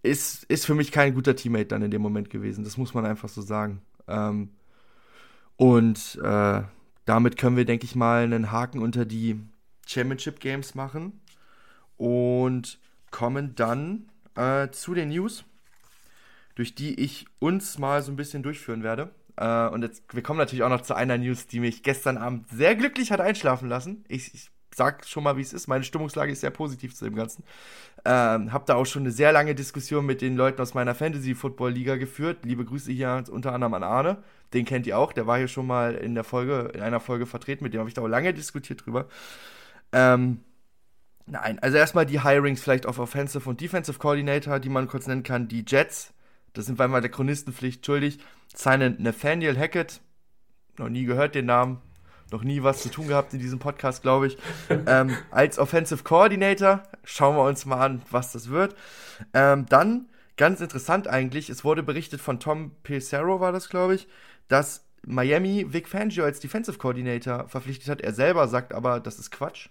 Ist, ist für mich kein guter Teammate dann in dem Moment gewesen. Das muss man einfach so sagen. Ähm, und äh, damit können wir, denke ich mal, einen Haken unter die Championship Games machen und kommen dann äh, zu den News, durch die ich uns mal so ein bisschen durchführen werde. Äh, und jetzt, wir kommen natürlich auch noch zu einer News, die mich gestern Abend sehr glücklich hat einschlafen lassen. Ich, ich sag schon mal, wie es ist. Meine Stimmungslage ist sehr positiv zu dem Ganzen. Ähm, hab da auch schon eine sehr lange Diskussion mit den Leuten aus meiner Fantasy-Football-Liga geführt. Liebe Grüße hier unter anderem an Arne. Den kennt ihr auch. Der war hier schon mal in der Folge, in einer Folge vertreten. Mit dem habe ich da auch lange diskutiert drüber. Ähm, nein, also erstmal die Hirings vielleicht auf Offensive und Defensive Coordinator, die man kurz nennen kann. Die Jets, das sind wir mal der Chronistenpflicht schuldig, signen Nathaniel Hackett. Noch nie gehört den Namen noch nie was zu tun gehabt in diesem Podcast, glaube ich. <laughs> ähm, als Offensive Coordinator schauen wir uns mal an, was das wird. Ähm, dann, ganz interessant eigentlich, es wurde berichtet von Tom Pesaro, war das, glaube ich, dass Miami Vic Fangio als Defensive Coordinator verpflichtet hat. Er selber sagt aber, das ist Quatsch.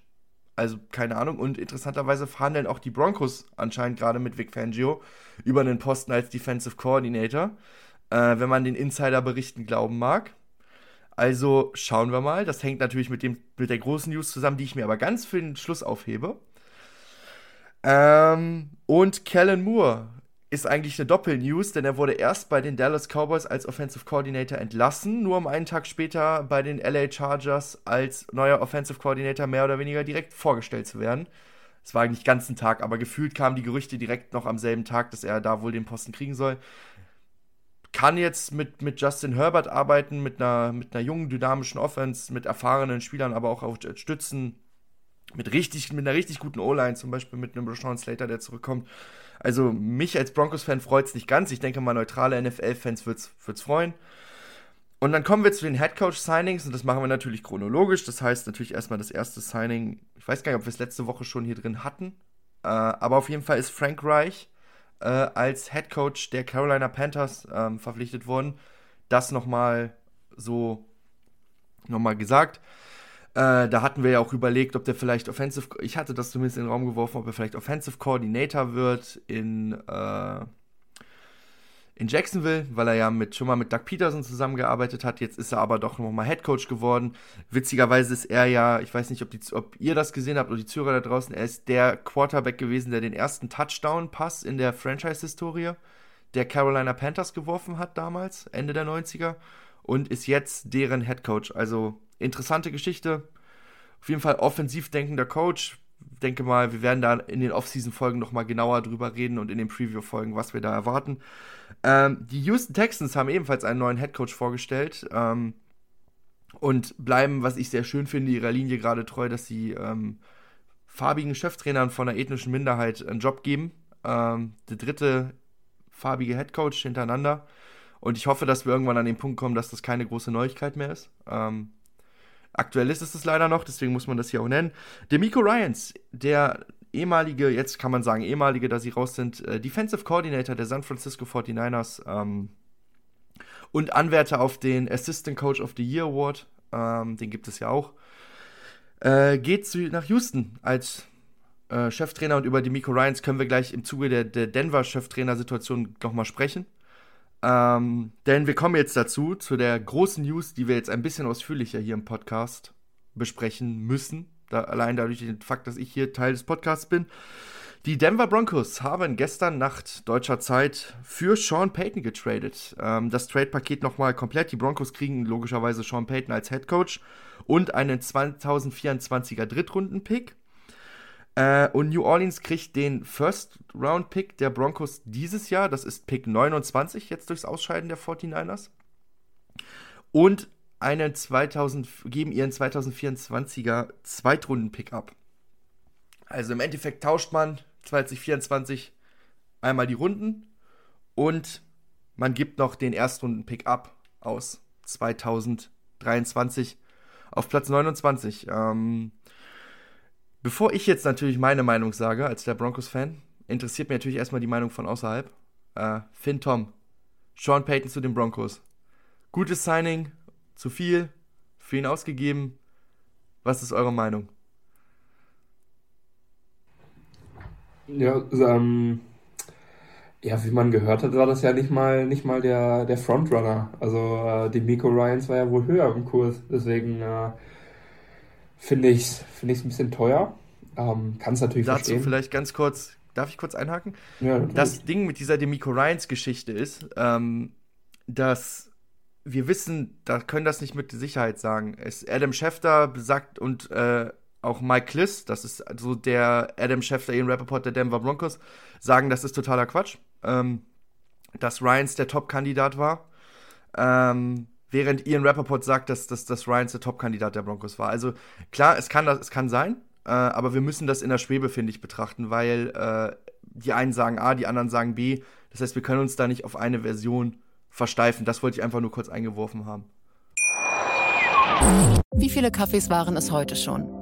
Also keine Ahnung. Und interessanterweise verhandeln auch die Broncos anscheinend gerade mit Vic Fangio über einen Posten als Defensive Coordinator, äh, wenn man den Insider-Berichten glauben mag. Also schauen wir mal. Das hängt natürlich mit, dem, mit der großen News zusammen, die ich mir aber ganz für den Schluss aufhebe. Ähm, und Kellen Moore ist eigentlich eine Doppel-News, denn er wurde erst bei den Dallas Cowboys als Offensive Coordinator entlassen, nur um einen Tag später bei den LA Chargers als neuer Offensive Coordinator mehr oder weniger direkt vorgestellt zu werden. Es war eigentlich ganzen Tag, aber gefühlt kamen die Gerüchte direkt noch am selben Tag, dass er da wohl den Posten kriegen soll kann jetzt mit, mit Justin Herbert arbeiten, mit einer, mit einer jungen, dynamischen Offense, mit erfahrenen Spielern, aber auch auf Stützen, mit, richtig, mit einer richtig guten O-Line, zum Beispiel mit einem Rashawn Slater, der zurückkommt. Also mich als Broncos-Fan freut es nicht ganz. Ich denke mal, neutrale NFL-Fans wird es freuen. Und dann kommen wir zu den Headcoach-Signings und das machen wir natürlich chronologisch. Das heißt natürlich erstmal das erste Signing. Ich weiß gar nicht, ob wir es letzte Woche schon hier drin hatten. Äh, aber auf jeden Fall ist Frank Reich äh, als Head Coach der Carolina Panthers ähm, verpflichtet worden. Das nochmal so nochmal gesagt. Äh, da hatten wir ja auch überlegt, ob der vielleicht Offensive, ich hatte das zumindest in den Raum geworfen, ob er vielleicht Offensive Coordinator wird in äh, in Jacksonville, weil er ja mit, schon mal mit Doug Peterson zusammengearbeitet hat. Jetzt ist er aber doch nochmal Head Coach geworden. Witzigerweise ist er ja, ich weiß nicht, ob, die, ob ihr das gesehen habt oder die Zuhörer da draußen, er ist der Quarterback gewesen, der den ersten Touchdown-Pass in der Franchise-Historie der Carolina Panthers geworfen hat damals, Ende der 90er, und ist jetzt deren Head Coach. Also interessante Geschichte. Auf jeden Fall offensiv denkender Coach. Denke mal, wir werden da in den Offseason-Folgen nochmal genauer drüber reden und in den Preview-Folgen, was wir da erwarten. Ähm, die Houston Texans haben ebenfalls einen neuen Head Coach vorgestellt. Ähm, und bleiben, was ich sehr schön finde, ihrer Linie gerade treu, dass sie ähm, farbigen Cheftrainern von einer ethnischen Minderheit einen Job geben. Ähm, der dritte farbige Headcoach hintereinander. Und ich hoffe, dass wir irgendwann an den Punkt kommen, dass das keine große Neuigkeit mehr ist. Ähm, aktuell ist es das leider noch, deswegen muss man das hier auch nennen. Demico Ryans, der ehemalige, jetzt kann man sagen ehemalige, da sie raus sind, äh, Defensive Coordinator der San Francisco 49ers ähm, und Anwärter auf den Assistant Coach of the Year Award, ähm, den gibt es ja auch, äh, geht zu, nach Houston als äh, Cheftrainer und über die Miko Ryans können wir gleich im Zuge der, der Denver-Cheftrainer-Situation nochmal sprechen. Ähm, denn wir kommen jetzt dazu, zu der großen News, die wir jetzt ein bisschen ausführlicher hier im Podcast besprechen müssen. Da, allein dadurch den Fakt, dass ich hier Teil des Podcasts bin. Die Denver Broncos haben gestern Nacht deutscher Zeit für Sean Payton getradet. Ähm, das Trade-Paket nochmal komplett. Die Broncos kriegen logischerweise Sean Payton als Head Coach und einen 2024er Drittrunden-Pick. Äh, und New Orleans kriegt den First-Round-Pick der Broncos dieses Jahr. Das ist Pick 29 jetzt durchs Ausscheiden der 49ers. Und einen 2000, geben ihren 2024er Zweitrunden-Pick ab. Also im Endeffekt tauscht man 2024 einmal die Runden und man gibt noch den Erstrunden-Pick ab aus 2023 auf Platz 29. Ähm, bevor ich jetzt natürlich meine Meinung sage, als der Broncos-Fan, interessiert mich natürlich erstmal die Meinung von außerhalb. Äh, Finn Tom, Sean Payton zu den Broncos. Gutes Signing, zu viel, für ihn ausgegeben. Was ist eure Meinung? Ja, ähm, ja, wie man gehört hat, war das ja nicht mal, nicht mal der, der Frontrunner. Also äh, die Miko Ryans war ja wohl höher im Kurs. Deswegen äh, finde ich es find ein bisschen teuer. Ähm, Kann es natürlich Dazu verstehen. vielleicht ganz kurz, darf ich kurz einhaken? Ja, Das Ding mit dieser Demico Ryans Geschichte ist, ähm, dass wir wissen, da können das nicht mit Sicherheit sagen. Es Adam Schefter sagt und äh, auch Mike Kliss, das ist so der Adam Schefter, Ian Rappaport der Denver Broncos, sagen, das ist totaler Quatsch. Ähm, dass Ryans der Top-Kandidat war. Ähm, während Ian Rappaport sagt, dass, dass, dass Ryans der Top-Kandidat der Broncos war. Also klar, es kann, es kann sein, äh, aber wir müssen das in der Schwebe, finde ich, betrachten, weil äh, die einen sagen A, die anderen sagen B. Das heißt, wir können uns da nicht auf eine Version versteifen. Das wollte ich einfach nur kurz eingeworfen haben. Wie viele Kaffees waren es heute schon?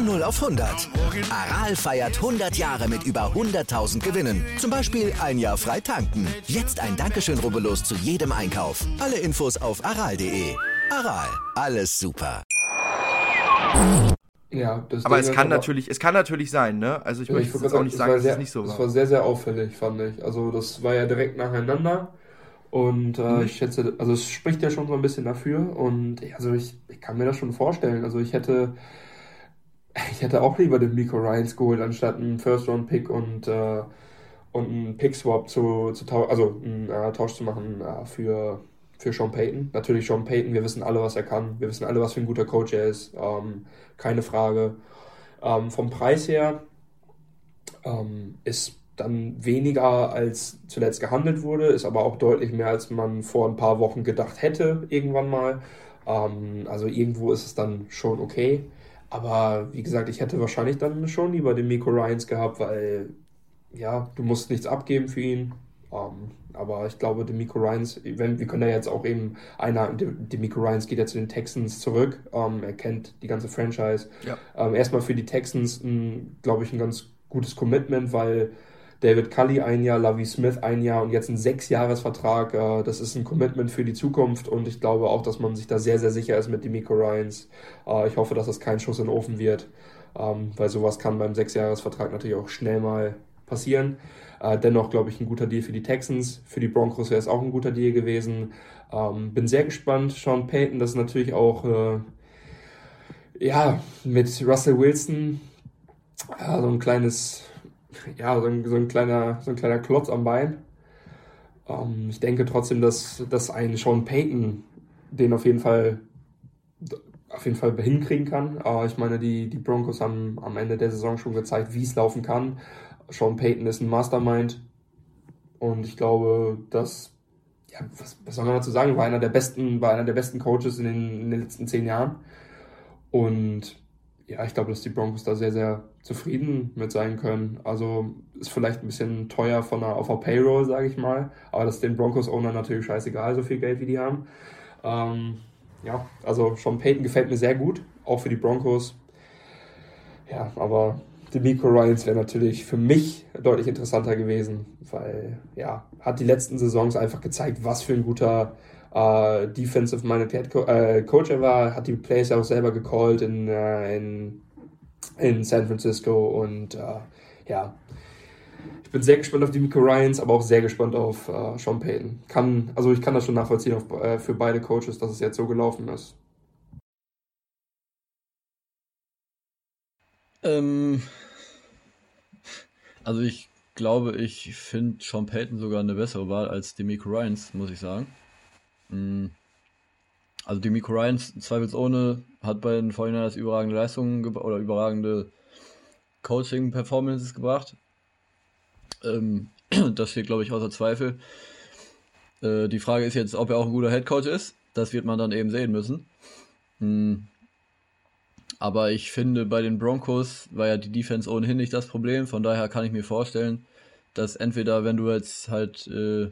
Von 0 auf 100. Aral feiert 100 Jahre mit über 100.000 Gewinnen. Zum Beispiel ein Jahr frei tanken. Jetzt ein Dankeschön, rubbellos zu jedem Einkauf. Alle Infos auf aral.de. Aral, alles super. Ja, das Aber Ding es ist kann natürlich, es kann natürlich sein, ne? Also ich Ja, möchte wollte jetzt auch nicht es sagen, war dass sehr, es nicht so Das war. war sehr, sehr auffällig, fand ich. Also das war ja direkt nacheinander. Und äh, Mhm. ich schätze, also es spricht ja schon so ein bisschen dafür. Und also ich, ich kann mir das schon vorstellen. Also ich hätte, <laughs> ich hätte auch lieber den Miko Ryans geholt, anstatt einen First-Round-Pick und, äh, und einen Pick-Swap zu, zu also einen äh, Tausch zu machen äh, für, für Sean Payton. Natürlich Sean Payton, wir wissen alle, was er kann. Wir wissen alle, was für ein guter Coach er ist. Ähm, keine Frage. Ähm, vom Preis her ähm, ist dann weniger als zuletzt gehandelt wurde, ist aber auch deutlich mehr, als man vor ein paar Wochen gedacht hätte, irgendwann mal. Ähm, also irgendwo ist es dann schon okay. Aber wie gesagt, ich hätte wahrscheinlich dann schon lieber den Miko Ryans gehabt, weil ja, du musst nichts abgeben für ihn. Ähm, aber ich glaube, Demico Ryans, wenn, wir können ja jetzt auch eben einer, Demico Ryans geht ja zu den Texans zurück. Ähm, er kennt die ganze Franchise. Ja. Ähm, erstmal für die Texans, glaube ich, ein ganz gutes Commitment, weil David Cully ein Jahr, Lavi Smith ein Jahr und jetzt ein Sechsjahresvertrag. Äh, das ist ein Commitment für die Zukunft und ich glaube auch, dass man sich da sehr, sehr sicher ist mit Demico Ryans. Äh, ich hoffe, dass das kein Schuss in den Ofen wird, ähm, weil sowas kann beim Sechsjahresvertrag natürlich auch schnell mal passieren. Äh, dennoch, glaube ich, ein guter Deal für die Texans. Für die Broncos wäre es auch ein guter Deal gewesen. Ähm, bin sehr gespannt. Sean Payton, das ist natürlich auch, äh, ja, mit Russell Wilson, ja, so ein kleines, ja, so ein, so ein, kleiner, so ein kleiner Klotz am Bein. Ähm, ich denke trotzdem, dass, dass ein Sean Payton den auf jeden Fall auf jeden Fall hinkriegen kann. Aber ich meine, die, die Broncos haben am Ende der Saison schon gezeigt, wie es laufen kann. Sean Payton ist ein Mastermind und ich glaube, dass, ja, was, was soll man dazu sagen, war einer der besten, war einer der besten Coaches in den, in den letzten zehn Jahren. Und ja, ich glaube, dass die Broncos da sehr, sehr zufrieden mit sein können. Also ist vielleicht ein bisschen teuer von der, auf der Payroll, sage ich mal, aber das ist den Broncos-Owner natürlich scheißegal, so viel Geld wie die haben. Ähm, ja, also Sean Payton gefällt mir sehr gut, auch für die Broncos. Ja, aber Demico Ryans wäre natürlich für mich deutlich interessanter gewesen, weil ja, hat die letzten Saisons einfach gezeigt, was für ein guter äh, Defensive-Minded Head Co äh, Coach er war, hat die Plays auch selber gecallt in, äh, in, in San Francisco und äh, ja, ich bin sehr gespannt auf Demico Ryans, aber auch sehr gespannt auf äh, Sean Payton. Kann, also ich kann das schon nachvollziehen auf, äh, für beide Coaches, dass es jetzt so gelaufen ist. Ähm, also ich glaube, ich finde Sean Payton sogar eine bessere Wahl als Demico Ryans, muss ich sagen. Mm. Also Demico Ryans, zweifelsohne, hat bei den 49ers überragende Leistungen oder überragende Coaching-Performances gebracht. Ähm, <clears throat> das steht, glaube ich, außer Zweifel. Äh, die Frage ist jetzt, ob er auch ein guter Headcoach ist. Das wird man dann eben sehen müssen. Hm. Aber ich finde, bei den Broncos war ja die Defense ohnehin nicht das Problem. Von daher kann ich mir vorstellen, dass entweder, wenn du jetzt halt äh,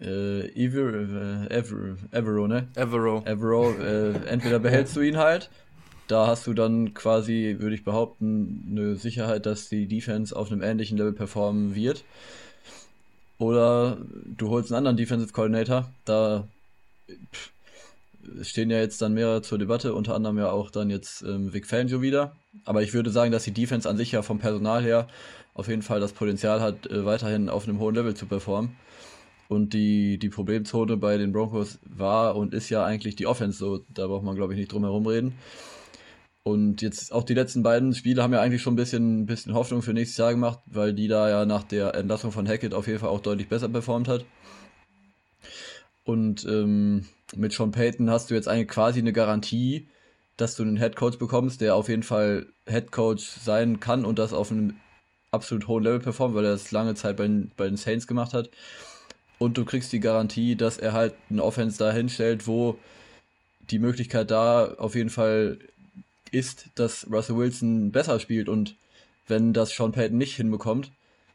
äh, Ever, äh, Ever, Evero, ne? Evero. Evero, äh, entweder behältst du ihn halt, da hast du dann quasi, würde ich behaupten, eine Sicherheit, dass die Defense auf einem ähnlichen Level performen wird. Oder du holst einen anderen Defensive Coordinator, da pff, stehen ja jetzt dann mehrere zur Debatte, unter anderem ja auch dann jetzt ähm, Vic Fangio wieder. Aber ich würde sagen, dass die Defense an sich ja vom Personal her auf jeden Fall das Potenzial hat, äh, weiterhin auf einem hohen Level zu performen. Und die, die Problemzone bei den Broncos war und ist ja eigentlich die Offense, so da braucht man, glaube ich, nicht drum herum reden. Und jetzt auch die letzten beiden Spiele haben ja eigentlich schon ein bisschen, ein bisschen Hoffnung für nächstes Jahr gemacht, weil die da ja nach der Entlassung von Hackett auf jeden Fall auch deutlich besser performt hat. Und ähm, mit Sean Payton hast du jetzt eigentlich quasi eine Garantie, dass du einen Head Coach bekommst, der auf jeden Fall Head Coach sein kann und das auf einem absolut hohen Level performt, weil er das lange Zeit bei, bei den Saints gemacht hat. Und du kriegst die Garantie, dass er halt eine Offense da hinstellt, wo die Möglichkeit da auf jeden Fall ist, dass Russell Wilson besser spielt. Und wenn das Sean Payton nicht hinbekommt,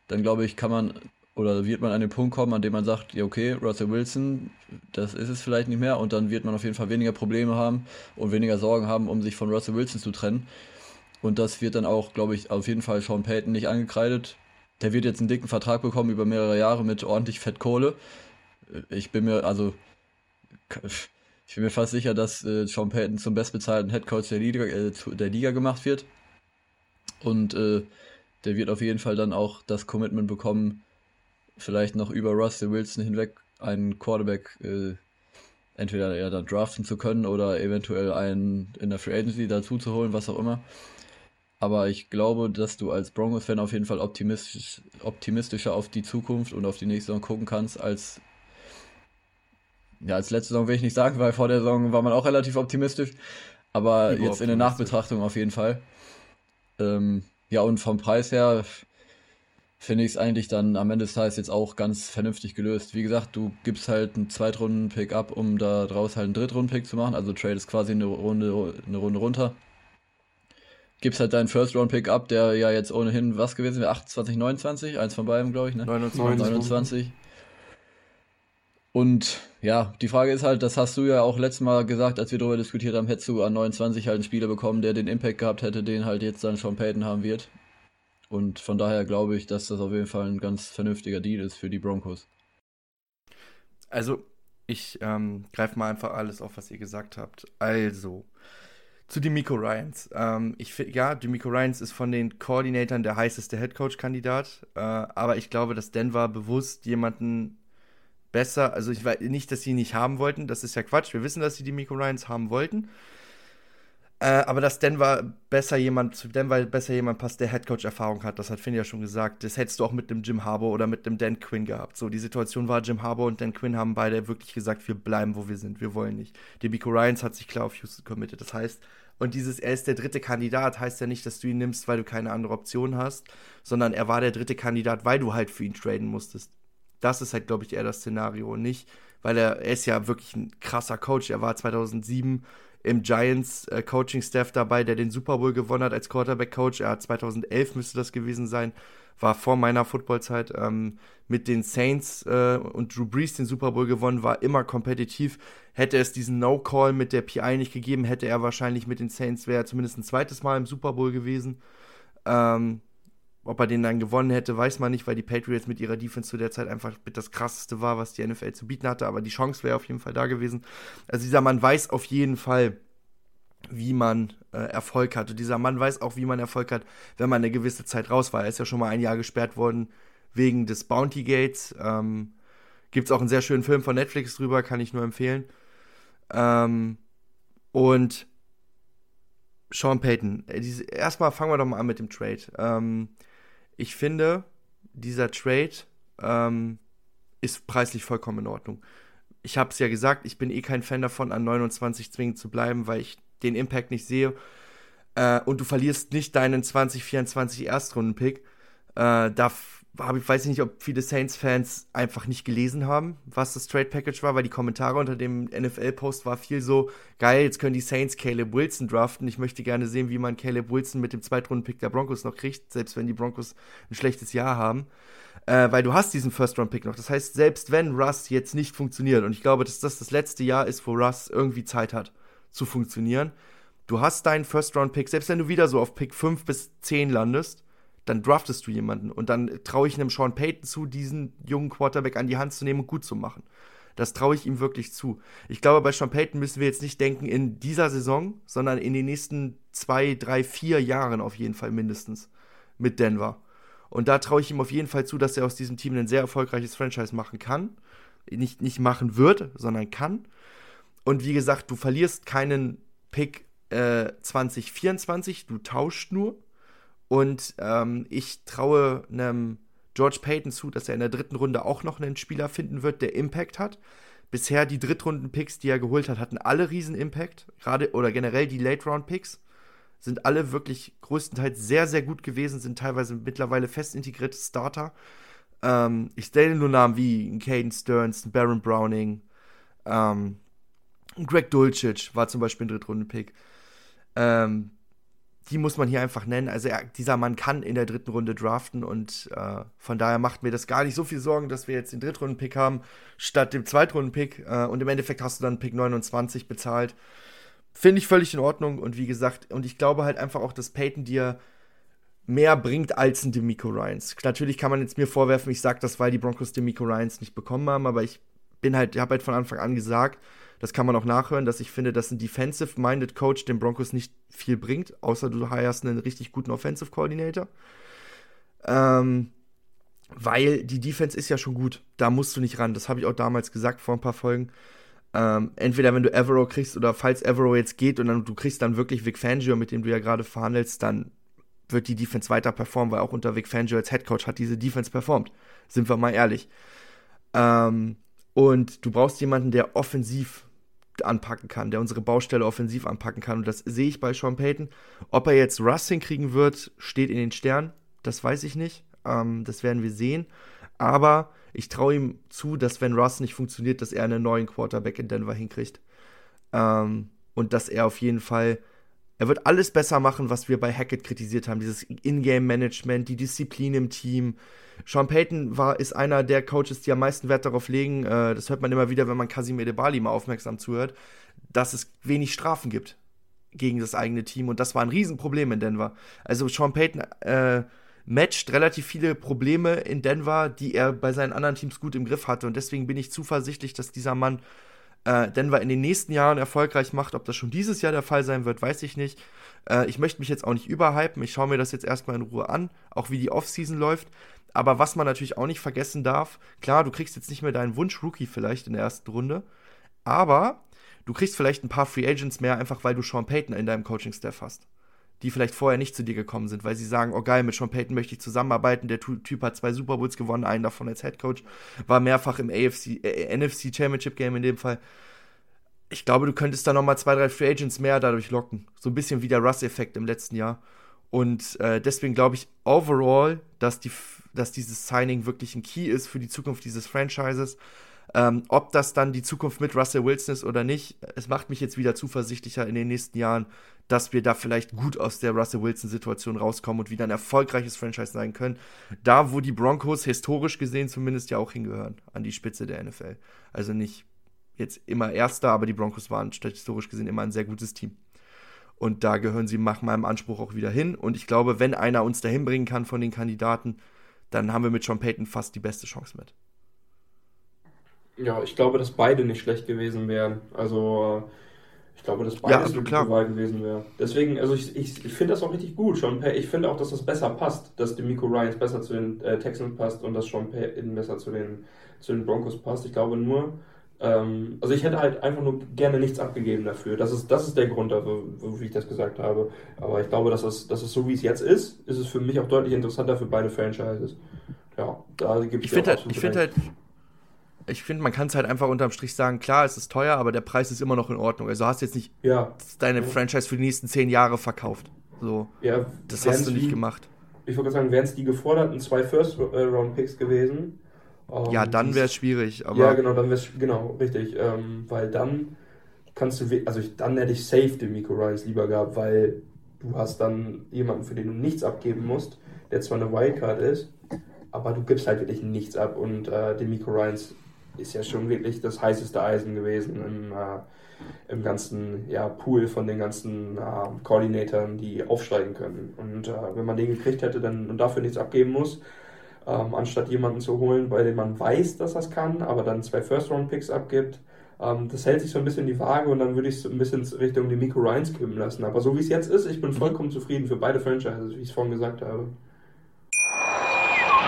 dann glaube ich, kann man oder wird man an den Punkt kommen, an dem man sagt, ja okay, Russell Wilson, das ist es vielleicht nicht mehr und dann wird man auf jeden Fall weniger Probleme haben und weniger Sorgen haben, um sich von Russell Wilson zu trennen. Und das wird dann auch, glaube ich, auf jeden Fall Sean Payton nicht angekreidet. Der wird jetzt einen dicken Vertrag bekommen über mehrere Jahre mit ordentlich Fettkohle. Ich bin mir, also, ich bin mir fast sicher, dass äh, Sean Payton zum bestbezahlten Headcoach der Liga, äh, der Liga gemacht wird. Und äh, der wird auf jeden Fall dann auch das Commitment bekommen, vielleicht noch über Russell Wilson hinweg einen Quarterback äh, entweder ja dann draften zu können oder eventuell einen in der Free Agency dazu zu holen, was auch immer. Aber ich glaube, dass du als Broncos-Fan auf jeden Fall optimistisch, optimistischer auf die Zukunft und auf die nächste Saison gucken kannst als ja, als letzte Saison will ich nicht sagen, weil vor der Saison war man auch relativ optimistisch. Aber jetzt in der Nachbetrachtung auf jeden Fall. Ähm, ja, und vom Preis her, finde ich es eigentlich dann am Ende des Tages jetzt auch ganz vernünftig gelöst. Wie gesagt, du gibst halt einen Zweitrunden-Pick ab, um da draus halt einen Drittrunden-Pick zu machen. Also Trade ist quasi eine Runde, eine Runde runter. Gibst halt deinen First-Round-Pick ab, der ja jetzt ohnehin was gewesen wäre, 28, 29, eins von beiden, glaube ich, ne? 29. 29. Und ja, die Frage ist halt, das hast du ja auch letztes Mal gesagt, als wir darüber diskutiert haben, hättest du an 29 halt einen Spieler bekommen, der den Impact gehabt hätte, den halt jetzt dann Sean Payton haben wird. Und von daher glaube ich, dass das auf jeden Fall ein ganz vernünftiger Deal ist für die Broncos. Also, ich ähm, greife mal einfach alles auf, was ihr gesagt habt. Also, zu Demico Ryans. Ähm, ich ja, Demico Ryans ist von den Koordinatoren der heißeste Headcoach-Kandidat. Äh, aber ich glaube, dass Denver bewusst jemanden besser, also ich weiß nicht, dass sie ihn nicht haben wollten, das ist ja Quatsch. Wir wissen, dass sie Demico Ryans haben wollten. Äh, aber dass Denver besser jemand, zu Denver besser jemand passt, der Headcoach-Erfahrung hat, das hat Finn ja schon gesagt. Das hättest du auch mit dem Jim Harbour oder mit dem Dan Quinn gehabt. So, die Situation war, Jim Harbour und Dan Quinn haben beide wirklich gesagt, wir bleiben, wo wir sind, wir wollen nicht. Demico Ryans hat sich klar auf Houston committed. Das heißt, und dieses, er ist der dritte Kandidat, heißt ja nicht, dass du ihn nimmst, weil du keine andere Option hast, sondern er war der dritte Kandidat, weil du halt für ihn traden musstest. Das ist halt, glaube ich, eher das Szenario und nicht, weil er, er ist ja wirklich ein krasser Coach. Er war 2007 im Giants äh, Coaching Staff dabei, der den Super Bowl gewonnen hat als Quarterback Coach. Er hat 2011 müsste das gewesen sein, war vor meiner Footballzeit ähm, mit den Saints äh, und Drew Brees den Super Bowl gewonnen, war immer kompetitiv. Hätte es diesen No Call mit der PI nicht gegeben, hätte er wahrscheinlich mit den Saints wäre zumindest ein zweites Mal im Super Bowl gewesen. Ähm, ob er den dann gewonnen hätte, weiß man nicht, weil die Patriots mit ihrer Defense zu der Zeit einfach das krasseste war, was die NFL zu bieten hatte. Aber die Chance wäre auf jeden Fall da gewesen. Also dieser Mann weiß auf jeden Fall, wie man äh, Erfolg hat. Und dieser Mann weiß auch, wie man Erfolg hat, wenn man eine gewisse Zeit raus war. Er ist ja schon mal ein Jahr gesperrt worden wegen des Bounty Gates. Ähm, Gibt es auch einen sehr schönen Film von Netflix drüber, kann ich nur empfehlen. Ähm, und Sean Payton. Äh, erstmal fangen wir doch mal an mit dem Trade. Ähm, ich finde, dieser Trade ähm, ist preislich vollkommen in Ordnung. Ich habe es ja gesagt, ich bin eh kein Fan davon, an 29 zwingend zu bleiben, weil ich den Impact nicht sehe. Äh, und du verlierst nicht deinen 2024 Erstrunden-Pick. Äh, da hab, ich weiß nicht, ob viele Saints-Fans einfach nicht gelesen haben, was das Trade Package war, weil die Kommentare unter dem NFL-Post war viel so, geil, jetzt können die Saints Caleb Wilson draften. Ich möchte gerne sehen, wie man Caleb Wilson mit dem Zweitrunden-Pick der Broncos noch kriegt, selbst wenn die Broncos ein schlechtes Jahr haben. Äh, weil du hast diesen First-Round-Pick noch. Das heißt, selbst wenn Russ jetzt nicht funktioniert, und ich glaube, dass das das letzte Jahr ist, wo Russ irgendwie Zeit hat zu funktionieren, du hast deinen First-Round-Pick, selbst wenn du wieder so auf Pick 5 bis 10 landest, dann draftest du jemanden und dann traue ich einem Sean Payton zu, diesen jungen Quarterback an die Hand zu nehmen und gut zu machen. Das traue ich ihm wirklich zu. Ich glaube, bei Sean Payton müssen wir jetzt nicht denken in dieser Saison, sondern in den nächsten zwei, drei, vier Jahren auf jeden Fall mindestens mit Denver. Und da traue ich ihm auf jeden Fall zu, dass er aus diesem Team ein sehr erfolgreiches Franchise machen kann. Nicht, nicht machen wird, sondern kann. Und wie gesagt, du verlierst keinen Pick äh, 2024, du tauscht nur. Und ähm, ich traue einem George Payton zu, dass er in der dritten Runde auch noch einen Spieler finden wird, der Impact hat. Bisher die Drittrunden-Picks, die er geholt hat, hatten alle riesen Impact. Gerade oder generell die Late-Round-Picks sind alle wirklich größtenteils sehr, sehr gut gewesen, sind teilweise mittlerweile fest integrierte Starter. Ähm, ich stelle nur Namen wie Caden Stearns, Baron Browning, ähm, Greg Dulcich war zum Beispiel ein Drittrunden-Pick. Ähm, die muss man hier einfach nennen. Also er, dieser Mann kann in der dritten Runde draften und äh, von daher macht mir das gar nicht so viel Sorgen, dass wir jetzt den Drittrunden-Pick haben statt dem Zweitrunden-Pick äh, und im Endeffekt hast du dann Pick 29 bezahlt. Finde ich völlig in Ordnung und wie gesagt, und ich glaube halt einfach auch, dass Peyton dir mehr bringt als ein Demico Ryans. Natürlich kann man jetzt mir vorwerfen, ich sage das, weil die Broncos Demico Ryans nicht bekommen haben, aber ich bin halt, habe halt von Anfang an gesagt, das kann man auch nachhören, dass ich finde, dass ein defensive-minded Coach den Broncos nicht viel bringt, außer du heierst einen richtig guten Offensive Coordinator. Ähm, weil die Defense ist ja schon gut. Da musst du nicht ran. Das habe ich auch damals gesagt vor ein paar Folgen. Ähm, entweder wenn du Evero kriegst oder falls Evero jetzt geht und dann du kriegst dann wirklich Vic Fangio, mit dem du ja gerade verhandelst, dann wird die Defense weiter performen, weil auch unter Vic Fangio als Head Coach hat diese Defense performt. Sind wir mal ehrlich. Ähm, und du brauchst jemanden, der offensiv anpacken kann, der unsere Baustelle offensiv anpacken kann. Und das sehe ich bei Sean Payton. Ob er jetzt Russ hinkriegen wird, steht in den Sternen. Das weiß ich nicht. Ähm, das werden wir sehen. Aber ich traue ihm zu, dass wenn Russ nicht funktioniert, dass er einen neuen Quarterback in Denver hinkriegt. Ähm, und dass er auf jeden Fall Er wird alles besser machen, was wir bei Hackett kritisiert haben. Dieses Ingame-Management, die Disziplin im Team. Sean Payton war, ist einer der Coaches, die am meisten Wert darauf legen. Äh, das hört man immer wieder, wenn man Casimir Debali mal aufmerksam zuhört, dass es wenig Strafen gibt gegen das eigene Team. Und das war ein Riesenproblem in Denver. Also Sean Payton äh, matcht relativ viele Probleme in Denver, die er bei seinen anderen Teams gut im Griff hatte. Und deswegen bin ich zuversichtlich, dass dieser Mann äh, Denver in den nächsten Jahren erfolgreich macht. Ob das schon dieses Jahr der Fall sein wird, weiß ich nicht. Äh, ich möchte mich jetzt auch nicht überhypen. Ich schaue mir das jetzt erstmal in Ruhe an, auch wie die Offseason läuft. Aber was man natürlich auch nicht vergessen darf, klar, du kriegst jetzt nicht mehr deinen Wunsch-Rookie vielleicht in der ersten Runde, aber du kriegst vielleicht ein paar Free Agents mehr, einfach weil du Sean Payton in deinem Coaching-Staff hast die vielleicht vorher nicht zu dir gekommen sind, weil sie sagen, oh geil, mit Sean Payton möchte ich zusammenarbeiten. Der Typ hat zwei Super Bowls gewonnen, einen davon als Head Coach, war mehrfach im AFC, äh, NFC Championship Game in dem Fall. Ich glaube, du könntest da nochmal zwei, drei Free Agents mehr dadurch locken. So ein bisschen wie der Russ-Effekt im letzten Jahr. Und äh, deswegen glaube ich overall, dass, die, dass dieses Signing wirklich ein Key ist für die Zukunft dieses Franchises. Ähm, ob das dann die Zukunft mit Russell Wilson ist oder nicht, es macht mich jetzt wieder zuversichtlicher in den nächsten Jahren, dass wir da vielleicht gut aus der Russell Wilson-Situation rauskommen und wieder ein erfolgreiches Franchise sein können. Da, wo die Broncos historisch gesehen zumindest ja auch hingehören, an die Spitze der NFL. Also nicht jetzt immer Erster, aber die Broncos waren historisch gesehen immer ein sehr gutes Team. Und da gehören sie nach meinem Anspruch auch wieder hin. Und ich glaube, wenn einer uns dahin bringen kann von den Kandidaten, dann haben wir mit Sean Payton fast die beste Chance mit. Ja, ich glaube, dass beide nicht schlecht gewesen wären. Also ich glaube, dass beide ja, also klar. gewesen wäre. Deswegen, also ich, ich, ich finde das auch richtig gut. Sean Pay, ich finde auch, dass das besser passt, dass Demico Ryans besser zu den äh, Texans passt und dass Sean Payton besser zu den, zu den Broncos passt. Ich glaube nur, ähm, also ich hätte halt einfach nur gerne nichts abgegeben dafür. Das ist, das ist der Grund dafür, wie ich das gesagt habe. Aber ich glaube, dass es, dass es so wie es jetzt ist, ist es für mich auch deutlich interessanter für beide Franchises. Ja, da gibt es Ich finde halt, ich finde halt, ich finde, man kann es halt einfach unterm Strich sagen, klar, es ist teuer, aber der Preis ist immer noch in Ordnung. Also hast du jetzt nicht ja. deine Franchise für die nächsten zehn Jahre verkauft. So. Ja, das hast du nicht die, gemacht. Ich würde sagen, wären es die geforderten zwei First-Round-Picks gewesen. Ähm, ja, dann wäre es schwierig. Aber ja, genau, dann wäre es, genau, richtig. Ähm, weil dann kannst du, also ich, dann hätte ich safe den Miko Ryans lieber gehabt, weil du hast dann jemanden, für den du nichts abgeben musst, der zwar eine Wildcard ist, aber du gibst halt wirklich nichts ab und äh, den Miko Ryans ist ja schon wirklich das heißeste Eisen gewesen im, äh, im ganzen ja, Pool von den ganzen äh, Koordinatoren, die aufsteigen können. Und äh, wenn man den gekriegt hätte dann, und dafür nichts abgeben muss, ähm, anstatt jemanden zu holen, bei dem man weiß, dass das kann, aber dann zwei First-Round-Picks abgibt, ähm, das hält sich so ein bisschen die Waage und dann würde ich es ein bisschen Richtung die Miko Ryans kippen lassen. Aber so wie es jetzt ist, ich bin vollkommen zufrieden für beide Franchises, wie ich es vorhin gesagt habe.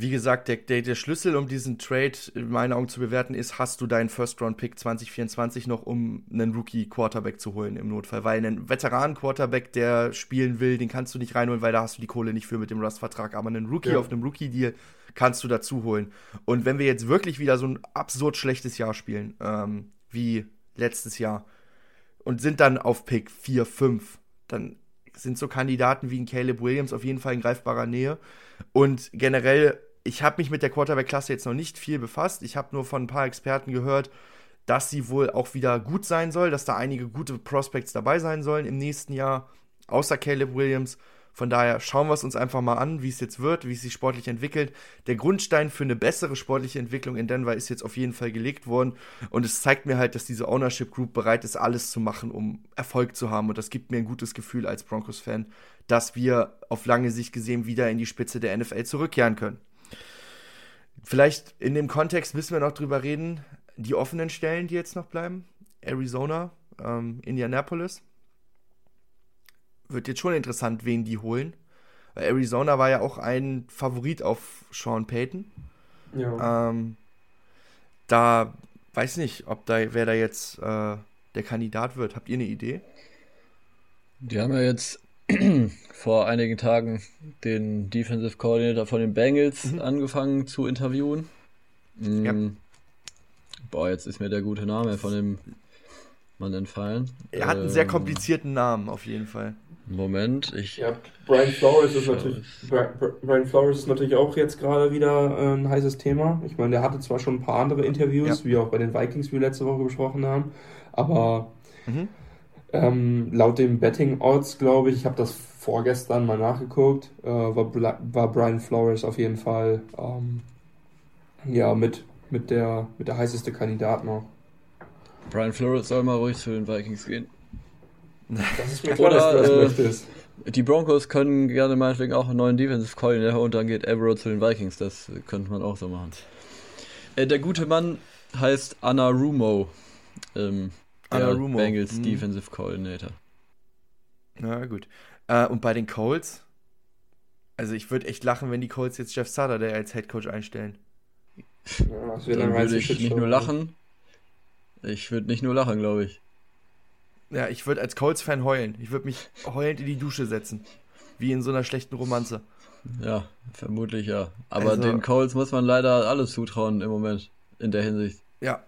Wie gesagt, der, der, der, Schlüssel, um diesen Trade in meinen Augen zu bewerten, ist, hast du deinen First-Round-Pick 2024 noch, um einen Rookie-Quarterback zu holen im Notfall. Weil einen Veteranen-Quarterback, der spielen will, den kannst du nicht reinholen, weil da hast du die Kohle nicht für mit dem Rust-Vertrag. Aber einen Rookie ja. auf einem Rookie-Deal kannst du dazu holen. Und wenn wir jetzt wirklich wieder so ein absurd schlechtes Jahr spielen, ähm, wie letztes Jahr, und sind dann auf Pick 4, 5, dann sind so Kandidaten wie ein Caleb Williams auf jeden Fall in greifbarer Nähe. Und generell ich habe mich mit der Quarterback-Klasse jetzt noch nicht viel befasst. Ich habe nur von ein paar Experten gehört, dass sie wohl auch wieder gut sein soll, dass da einige gute Prospects dabei sein sollen im nächsten Jahr, außer Caleb Williams. Von daher schauen wir es uns einfach mal an, wie es jetzt wird, wie es sich sportlich entwickelt. Der Grundstein für eine bessere sportliche Entwicklung in Denver ist jetzt auf jeden Fall gelegt worden. Und es zeigt mir halt, dass diese Ownership Group bereit ist, alles zu machen, um Erfolg zu haben. Und das gibt mir ein gutes Gefühl als Broncos-Fan, dass wir auf lange Sicht gesehen wieder in die Spitze der NFL zurückkehren können. Vielleicht in dem Kontext müssen wir noch drüber reden, die offenen Stellen, die jetzt noch bleiben. Arizona, ähm, Indianapolis. Wird jetzt schon interessant, wen die holen. Weil Arizona war ja auch ein Favorit auf Sean Payton. Ja. Ähm, da weiß nicht, ob da wer da jetzt äh, der Kandidat wird. Habt ihr eine Idee? Die haben ja jetzt <clears throat> vor einigen Tagen den Defensive Coordinator von den Bengals Mhm. angefangen zu interviewen. Mm, Ja. Boah, jetzt ist mir der gute Name von dem Mann entfallen. Er hat einen sehr Ähm, komplizierten Namen, auf jeden Fall. Moment, ich. Ja, Brian Flores ist natürlich, Bri- Bri- Brian Flores ist natürlich auch jetzt gerade wieder äh, ein heißes Thema. Ich meine, der hatte zwar schon ein paar andere Interviews, Ja. wie auch bei den Vikings, wie wir letzte Woche besprochen haben, aber Mhm. Ähm, laut dem Betting Odds, glaube ich, ich habe das vorgestern mal nachgeguckt, äh, war, Bla- war Brian Flores auf jeden Fall ähm, ja mit, mit, der, mit der heißeste Kandidat noch. Brian Flores soll mal ruhig zu den Vikings gehen. Das ist mir <laughs> klar, dass du das möchtest. Die Broncos können gerne meinetwegen auch einen neuen Defensive Coordinator und dann geht Avro zu den Vikings. Das könnte man auch so machen. Äh, der gute Mann heißt Anna Rumo. Ähm, Anarumo, Bengals hm. Defensive Coordinator. Na gut. Äh, und bei den Colts, also ich würde echt lachen, wenn die Colts jetzt Jeff Saturday als Head Coach einstellen. Ja, das Dann würde ich nicht nur lachen. Ich würde nicht nur lachen, glaube ich. Ja, ich würde als Colts-Fan heulen. Ich würde mich heulend in die Dusche setzen. Wie in so einer schlechten Romanze. Ja, vermutlich ja. Aber Also- den Colts muss man leider alles zutrauen im Moment. In der Hinsicht. Ja,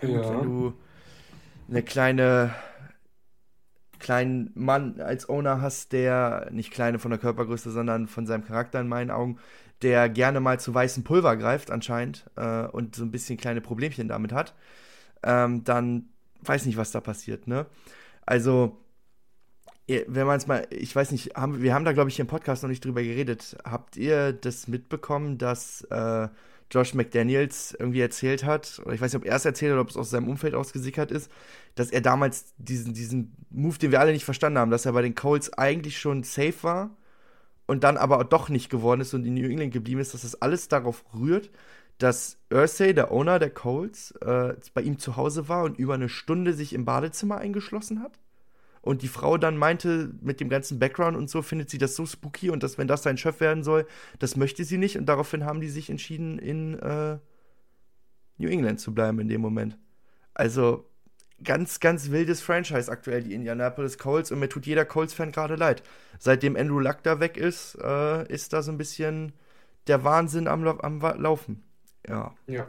Ja. wenn du eine kleine kleinen Mann als Owner hast, der nicht kleine von der Körpergröße, sondern von seinem Charakter in meinen Augen, der gerne mal zu weißem Pulver greift anscheinend äh, und so ein bisschen kleine Problemchen damit hat, ähm, dann weiß nicht, was da passiert, ne? Also wenn man es mal, ich weiß nicht, haben, wir haben da glaube ich im Podcast noch nicht drüber geredet. Habt ihr das mitbekommen, dass äh, Josh McDaniels irgendwie erzählt hat, oder ich weiß nicht, ob er es erzählt hat oder ob es aus seinem Umfeld ausgesickert ist, dass er damals diesen, diesen Move, den wir alle nicht verstanden haben, dass er bei den Colts eigentlich schon safe war und dann aber doch nicht geworden ist und in New England geblieben ist, dass das alles darauf rührt, dass Ursay, der Owner der Colts, äh, bei ihm zu Hause war und über eine Stunde sich im Badezimmer eingeschlossen hat. Und die Frau dann meinte, mit dem ganzen Background und so, findet sie das so spooky und dass, wenn das sein Chef werden soll, das möchte sie nicht. Und daraufhin haben die sich entschieden, in äh, New England zu bleiben in dem Moment. Also ganz, ganz wildes Franchise aktuell, die Indianapolis Colts. Und mir tut jeder Colts-Fan gerade leid. Seitdem Andrew Luck da weg ist, äh, ist da so ein bisschen der Wahnsinn am, am Laufen. Ja. Ja.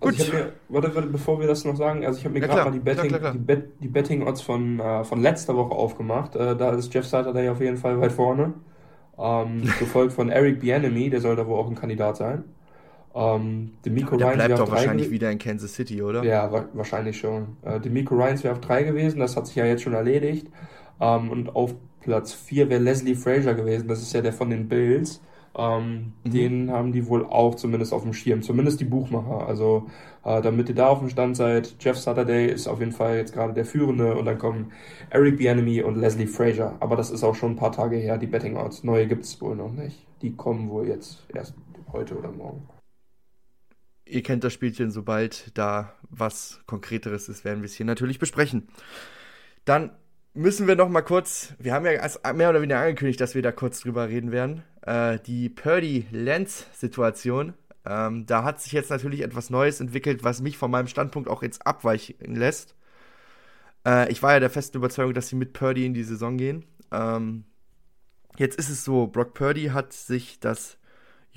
Gut. Also ich hab mir, warte, warte, bevor wir das noch sagen, also ich habe mir Ja, gerade mal die Betting, Klar, klar, klar. die, Bet, die Betting Odds von, äh, von letzter Woche aufgemacht. Äh, da ist Jeff Saturday auf jeden Fall weit vorne. Ähm, <laughs> gefolgt von Eric Bieniemy, der soll da wohl auch ein Kandidat sein. Ähm, Demico Der Ryans bleibt doch wahrscheinlich wieder in Kansas City, oder? Ja, wa wahrscheinlich schon. Äh, Demico Ryans wäre auf drei gewesen, das hat sich ja jetzt schon erledigt. Ähm, und auf Platz vier wäre Leslie Frazier gewesen, das ist ja der von den Bills. Ähm, Mhm. Den haben die wohl auch zumindest auf dem Schirm, zumindest die Buchmacher. Also, äh, damit ihr da auf dem Stand seid, Jeff Saturday ist auf jeden Fall jetzt gerade der Führende und dann kommen Eric Bieniemy und Leslie Frazier. Aber das ist auch schon ein paar Tage her, die Betting Odds. Neue gibt es wohl noch nicht. Die kommen wohl jetzt erst heute oder morgen. Ihr kennt das Spielchen, sobald da was Konkreteres ist, werden wir es hier natürlich besprechen. Dann müssen wir noch mal kurz, wir haben ja mehr oder weniger angekündigt, dass wir da kurz drüber reden werden, äh, die Purdy-Lenz-Situation. Ähm, da hat sich jetzt natürlich etwas Neues entwickelt, was mich von meinem Standpunkt auch jetzt abweichen lässt. Äh, ich war ja der festen Überzeugung, dass sie mit Purdy in die Saison gehen. Ähm, jetzt ist es so, Brock Purdy hat sich das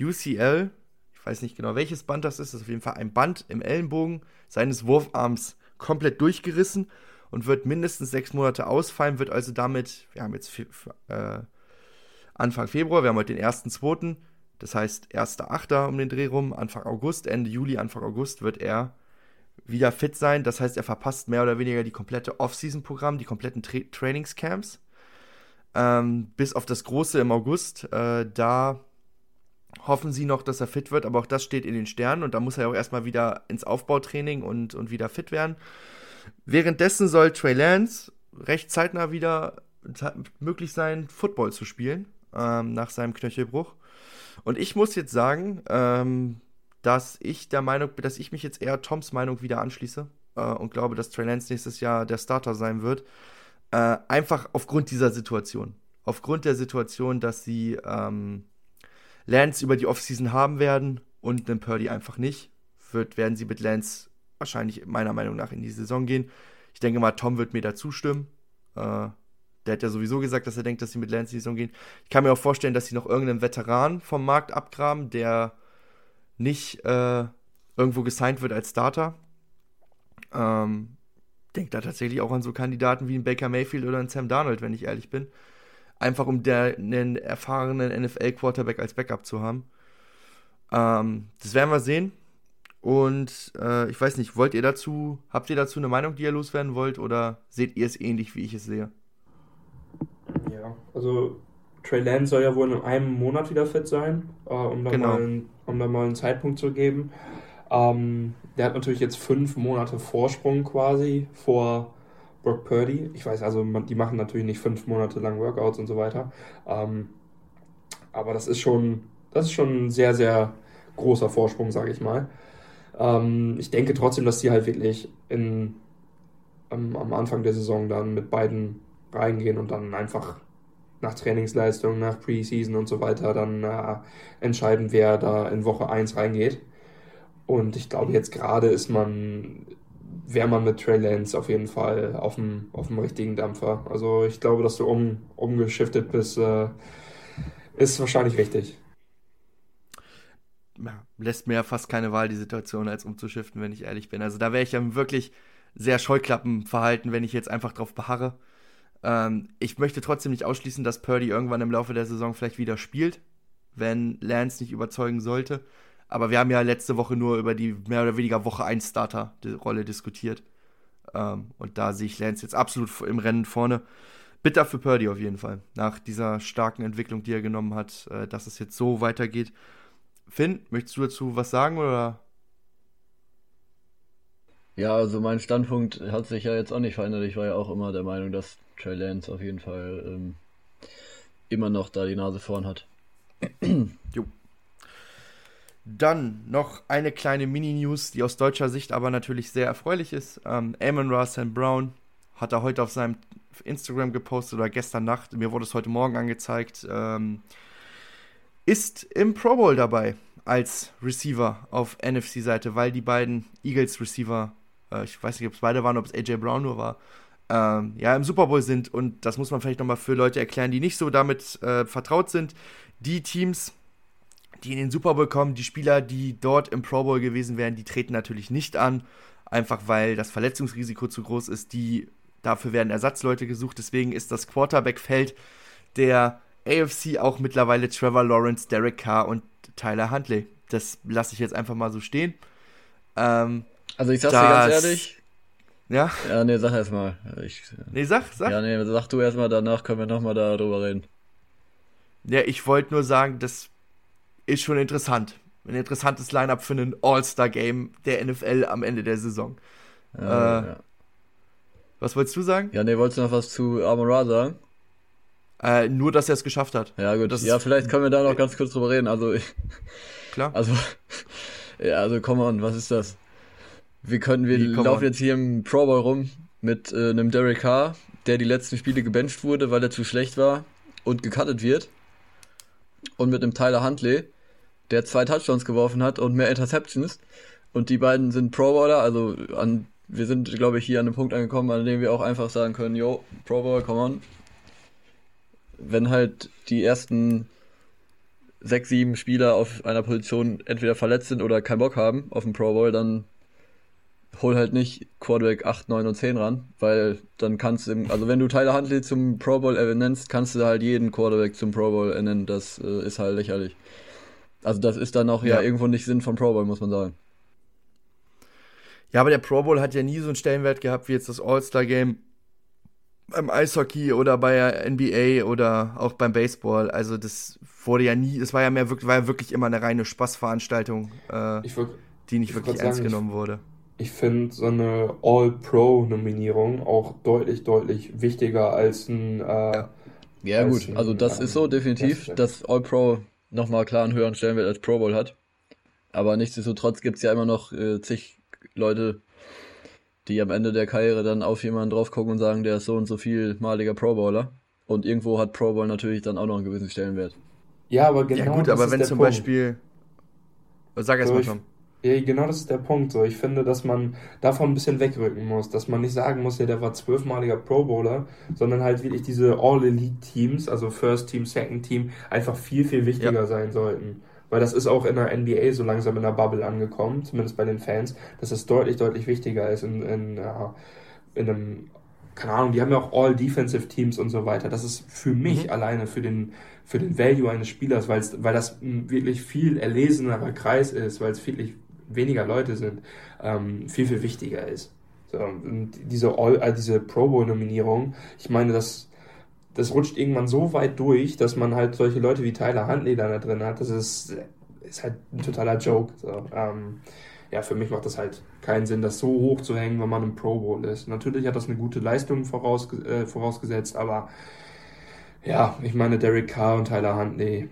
UCL, ich weiß nicht genau welches Band das ist, das ist auf jeden Fall ein Band im Ellenbogen seines Wurfarms komplett durchgerissen und wird mindestens sechs Monate ausfallen, wird also damit, wir haben jetzt fe- äh, Anfang Februar, wir haben heute den 1.2., das heißt 1.8. um den Dreh rum, Anfang August, Ende Juli, Anfang August wird er wieder fit sein. Das heißt, er verpasst mehr oder weniger die komplette Off-Season-Programm, die kompletten Tra Trainingscamps. Ähm, bis auf das große im August. Äh, da hoffen sie noch, dass er fit wird, aber auch das steht in den Sternen und da muss er auch erstmal wieder ins Aufbautraining und, und wieder fit werden. Währenddessen soll Trey Lance recht zeitnah wieder möglich sein, Football zu spielen, ähm, nach seinem Knöchelbruch. Und ich muss jetzt sagen, ähm, dass ich der Meinung bin, dass ich mich jetzt eher Toms Meinung wieder anschließe äh, und glaube, dass Trey Lance nächstes Jahr der Starter sein wird. Äh, einfach aufgrund dieser Situation. Aufgrund der Situation, dass sie ähm, Lance über die Offseason haben werden und den Purdy einfach nicht, wird, werden sie mit Lance wahrscheinlich meiner Meinung nach in die Saison gehen. Ich denke mal, Tom wird mir da zustimmen. Äh, der hat ja sowieso gesagt, dass er denkt, dass sie mit Lance Saison gehen. Ich kann mir auch vorstellen, dass sie noch irgendeinen Veteran vom Markt abgraben, der nicht äh, irgendwo gesigned wird als Starter. Ähm, denke da tatsächlich auch an so Kandidaten wie einen Baker Mayfield oder einen Sam Darnold, wenn ich ehrlich bin. Einfach um der, einen erfahrenen NFL-Quarterback als Backup zu haben. Ähm, das werden wir sehen. Und äh, ich weiß nicht, wollt ihr dazu, habt ihr dazu eine Meinung, die ihr loswerden wollt, oder seht ihr es ähnlich, wie ich es sehe? Ja, also Trey Lance soll ja wohl in einem Monat wieder fit sein, äh, um, da genau. mal einen, um da mal einen Zeitpunkt zu geben. Ähm, der hat natürlich jetzt fünf Monate Vorsprung quasi vor Brock Purdy. Ich weiß also, man, die machen natürlich nicht fünf Monate lang Workouts und so weiter. Ähm, aber das ist schon, das ist schon ein sehr, sehr großer Vorsprung, sage ich mal. Ähm, ich denke trotzdem, dass die halt wirklich in, am, am Anfang der Saison dann mit beiden reingehen und dann einfach nach Trainingsleistung, nach Preseason und so weiter dann äh, entscheiden, wer da in Woche 1 reingeht. Und ich glaube, jetzt gerade ist man, wäre man mit Trey Lance auf jeden Fall auf dem, auf dem richtigen Dampfer. Also ich glaube, dass du um, umgeschiftet bist, äh, ist wahrscheinlich richtig. Ja, lässt mir ja fast keine Wahl, die Situation, als umzuschiften, wenn ich ehrlich bin. Also da wäre ich ja wirklich sehr Scheuklappenverhalten, wenn ich jetzt einfach drauf beharre. Ähm, ich möchte trotzdem nicht ausschließen, dass Purdy irgendwann im Laufe der Saison vielleicht wieder spielt, wenn Lance nicht überzeugen sollte. Aber wir haben ja letzte Woche nur über die mehr oder weniger Woche 1 Starter-Rolle diskutiert. Ähm, und da sehe ich Lance jetzt absolut im Rennen vorne. Bitter für Purdy auf jeden Fall. Nach dieser starken Entwicklung, die er genommen hat, äh, dass es jetzt so weitergeht. Finn, möchtest du dazu was sagen oder? Ja, also mein Standpunkt hat sich ja jetzt auch nicht verändert. Ich war ja auch immer der Meinung, dass Trey Lance auf jeden Fall ähm, immer noch da die Nase vorn hat. jo. Dann noch eine kleine Mini-News, die aus deutscher Sicht aber natürlich sehr erfreulich ist. Ähm, Amon Russell Brown hat er heute auf seinem Instagram gepostet oder gestern Nacht, mir wurde es heute Morgen angezeigt, ähm, ist im Pro Bowl dabei als Receiver auf NFC-Seite, weil die beiden Eagles-Receiver, äh, ich weiß nicht, ob es beide waren, ob es AJ Brown nur war, ähm, ja, im Super Bowl sind. Und das muss man vielleicht nochmal für Leute erklären, die nicht so damit äh, vertraut sind. Die Teams, die in den Super Bowl kommen, die Spieler, die dort im Pro Bowl gewesen wären, die treten natürlich nicht an, einfach weil das Verletzungsrisiko zu groß ist. Die, dafür werden Ersatzleute gesucht. Deswegen ist das Quarterback-Feld der AFC auch mittlerweile Trevor Lawrence, Derek Carr und Tyler Huntley. Das lasse ich jetzt einfach mal so stehen. Ähm, also ich sag's dir ganz ehrlich. Ja? Ja, nee, sag erst mal. Ich, nee, sag, sag. Ja, nee, sag du erstmal, danach können wir nochmal darüber reden. Ja, ich wollte nur sagen, das ist schon interessant. Ein interessantes Line-Up für ein All-Star-Game der NFL am Ende der Saison. Ja, äh, ja. Was wolltest du sagen? Ja, nee, wolltest du noch was zu Amon sagen? Äh, nur, dass er es geschafft hat. Ja, gut. Das ja, vielleicht können wir da noch ganz kurz drüber reden. Also, ich, Klar. <laughs> Also, ja, also, come on, was ist das? Wir können, wir Wie, laufen jetzt hier im Pro Bowl rum mit äh, einem Derek Carr, der die letzten Spiele gebencht wurde, weil er zu schlecht war und gecuttet wird. Und mit einem Tyler Huntley, der zwei Touchdowns geworfen hat und mehr Interceptions. Und die beiden sind Pro Bowler, also an, wir sind, glaube ich, hier an einem Punkt angekommen, an dem wir auch einfach sagen können, yo, Pro Bowl, come on, wenn halt die ersten sechs, sieben Spieler auf einer Position entweder verletzt sind oder keinen Bock haben auf den Pro Bowl, dann hol halt nicht Quarterback 8, 9 und 10 ran, weil dann kannst du, also wenn du Tyler Huntley zum Pro Bowl nennst, kannst du halt jeden Quarterback zum Pro Bowl nennen, das äh, ist halt lächerlich. Also das ist dann auch ja. ja irgendwo nicht Sinn vom Pro Bowl, muss man sagen. Ja, aber der Pro Bowl hat ja nie so einen Stellenwert gehabt wie jetzt das All-Star-Game beim Eishockey oder bei der NBA oder auch beim Baseball. Also das wurde ja nie, das war ja mehr wirklich, war ja wirklich immer eine reine Spaßveranstaltung, äh, würd, die nicht wirklich ernst sagen, genommen wurde. Ich, ich finde so eine All-Pro-Nominierung auch deutlich, deutlich wichtiger als ein. Äh, ja. ja gut, ein, also das ähm, ist so definitiv, dass All-Pro nochmal klar einen höheren Stellenwert als Pro Bowl hat. Aber nichtsdestotrotz gibt es ja immer noch äh, zig Leute, die am Ende der Karriere dann auf jemanden drauf gucken und sagen, der ist so und so vielmaliger Pro Bowler. Und irgendwo hat Pro Bowl natürlich dann auch noch einen gewissen Stellenwert. Ja, aber genau. Ja, gut, aber wenn zum Punkt. Beispiel. Sag erst mal, Tom. Ja, genau das ist der Punkt. So, ich finde, dass man davon ein bisschen wegrücken muss, dass man nicht sagen muss, ja, der war zwölfmaliger Pro Bowler, sondern halt wirklich diese All-Elite-Teams, also First Team, Second Team, einfach viel, viel wichtiger ja. sein sollten. Weil das ist auch in der NBA so langsam in der Bubble angekommen, zumindest bei den Fans, dass es deutlich, deutlich wichtiger ist in, in, ja, in einem, keine Ahnung, die haben ja auch All-Defensive Teams und so weiter. Das ist für mich mhm. alleine, für den, für den Value eines Spielers, weil das ein wirklich viel erlesenerer Kreis ist, weil es wirklich weniger Leute sind, ähm, viel, viel wichtiger ist. So, diese, All, äh, diese Pro Bowl-Nominierung, ich meine, das, das rutscht irgendwann so weit durch, dass man halt solche Leute wie Tyler Huntley da drin hat. Das ist, ist halt ein totaler Joke. So, ähm, ja, für mich macht das halt keinen Sinn, das so hoch zu hängen, wenn man im Pro Bowl ist. Natürlich hat das eine gute Leistung voraus, äh, vorausgesetzt, aber ja, ich meine Derek Carr und Tyler Huntley.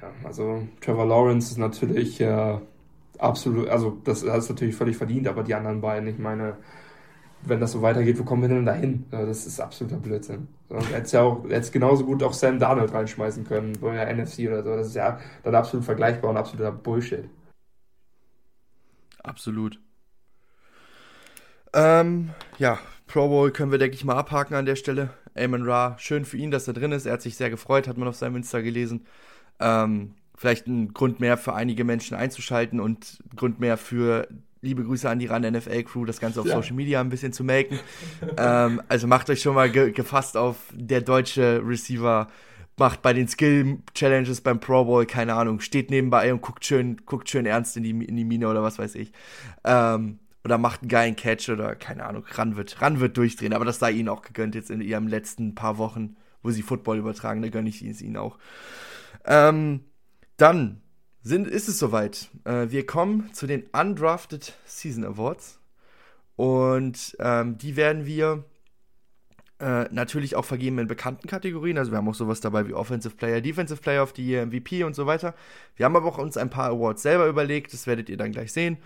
Ja, also Trevor Lawrence ist natürlich äh, absolut, also das, das ist natürlich völlig verdient, aber die anderen beiden, ich meine, wenn das so weitergeht, wo kommen wir denn dahin? Das ist absoluter Blödsinn. Er hätte ja auch, jetzt genauso gut auch Sam Darnold reinschmeißen können, bei der NFC oder so. Das ist ja dann absolut vergleichbar und absoluter Bullshit. Absolut. Ähm, ja, Pro Bowl können wir, denke ich, mal abhaken an der Stelle. Amon Ra, schön für ihn, dass er drin ist. Er hat sich sehr gefreut, hat man auf seinem Insta gelesen. Ähm, vielleicht ein Grund mehr für einige Menschen einzuschalten und Grund mehr für liebe Grüße an die RAN NFL Crew, das Ganze auf ja. Social Media ein bisschen zu melken. <laughs> ähm, also macht euch schon mal ge gefasst auf der deutsche Receiver macht bei den Skill Challenges beim Pro Bowl keine Ahnung, steht nebenbei und guckt schön guckt schön ernst in die in die Mine oder was weiß ich. Ähm, oder macht einen geilen Catch oder keine Ahnung, ran wird ran wird durchdrehen, aber das sei ihnen auch gegönnt jetzt in ihren letzten paar Wochen, wo sie Football übertragen, da gönne ich es ihnen auch. Ähm, dann sind, ist es soweit. Äh, wir kommen zu den Undrafted Season Awards. Und ähm, die werden wir äh, natürlich auch vergeben in bekannten Kategorien. Also wir haben auch sowas dabei wie Offensive Player, Defensive Player the Year, MVP und so weiter. Wir haben aber auch uns ein paar Awards selber überlegt. Das werdet ihr dann gleich sehen.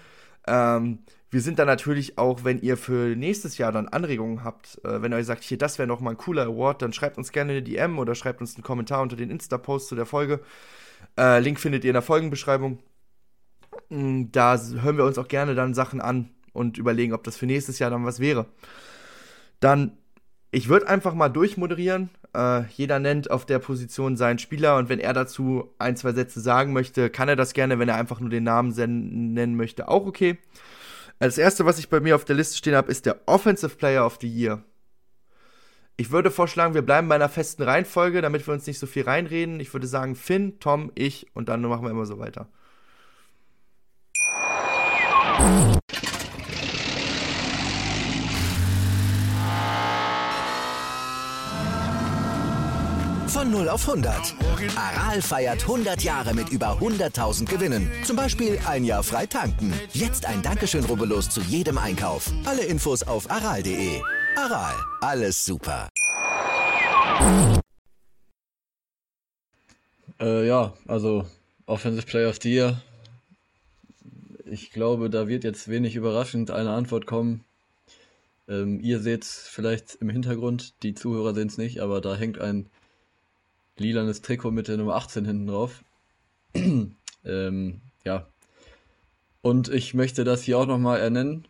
Ähm, wir sind dann natürlich auch, wenn ihr für nächstes Jahr dann Anregungen habt, äh, wenn ihr euch sagt, hier, das wäre nochmal ein cooler Award, dann schreibt uns gerne eine DM oder schreibt uns einen Kommentar unter den Insta-Post zu der Folge. Äh, Link findet ihr in der Folgenbeschreibung. Mm, da hören wir uns auch gerne dann Sachen an und überlegen, ob das für nächstes Jahr dann was wäre. Dann, ich würde einfach mal durchmoderieren. Äh, jeder nennt auf der Position seinen Spieler und wenn er dazu ein, zwei Sätze sagen möchte, kann er das gerne. Wenn er einfach nur den Namen nennen möchte, auch okay. Als erste, was ich bei mir auf der Liste stehen habe, ist der Offensive Player of the Year. Ich würde vorschlagen, wir bleiben bei einer festen Reihenfolge, damit wir uns nicht so viel reinreden. Ich würde sagen Finn, Tom, ich und dann machen wir immer so weiter. Von 0 auf 100. Aral feiert 100 Jahre mit über 100.000 Gewinnen. Zum Beispiel ein Jahr frei tanken. Jetzt ein Dankeschön, rubbellos zu jedem Einkauf. Alle Infos auf aral.de. Aral, alles super. Äh, ja, also Offensive Player of the Year. Ich glaube, da wird jetzt wenig überraschend eine Antwort kommen. Ähm, ihr seht es vielleicht im Hintergrund, die Zuhörer sehen es nicht, aber da hängt ein lilanes Trikot mit der Nummer 18 hinten drauf. <clears throat> ähm, ja. Und ich möchte das hier auch nochmal ernennen.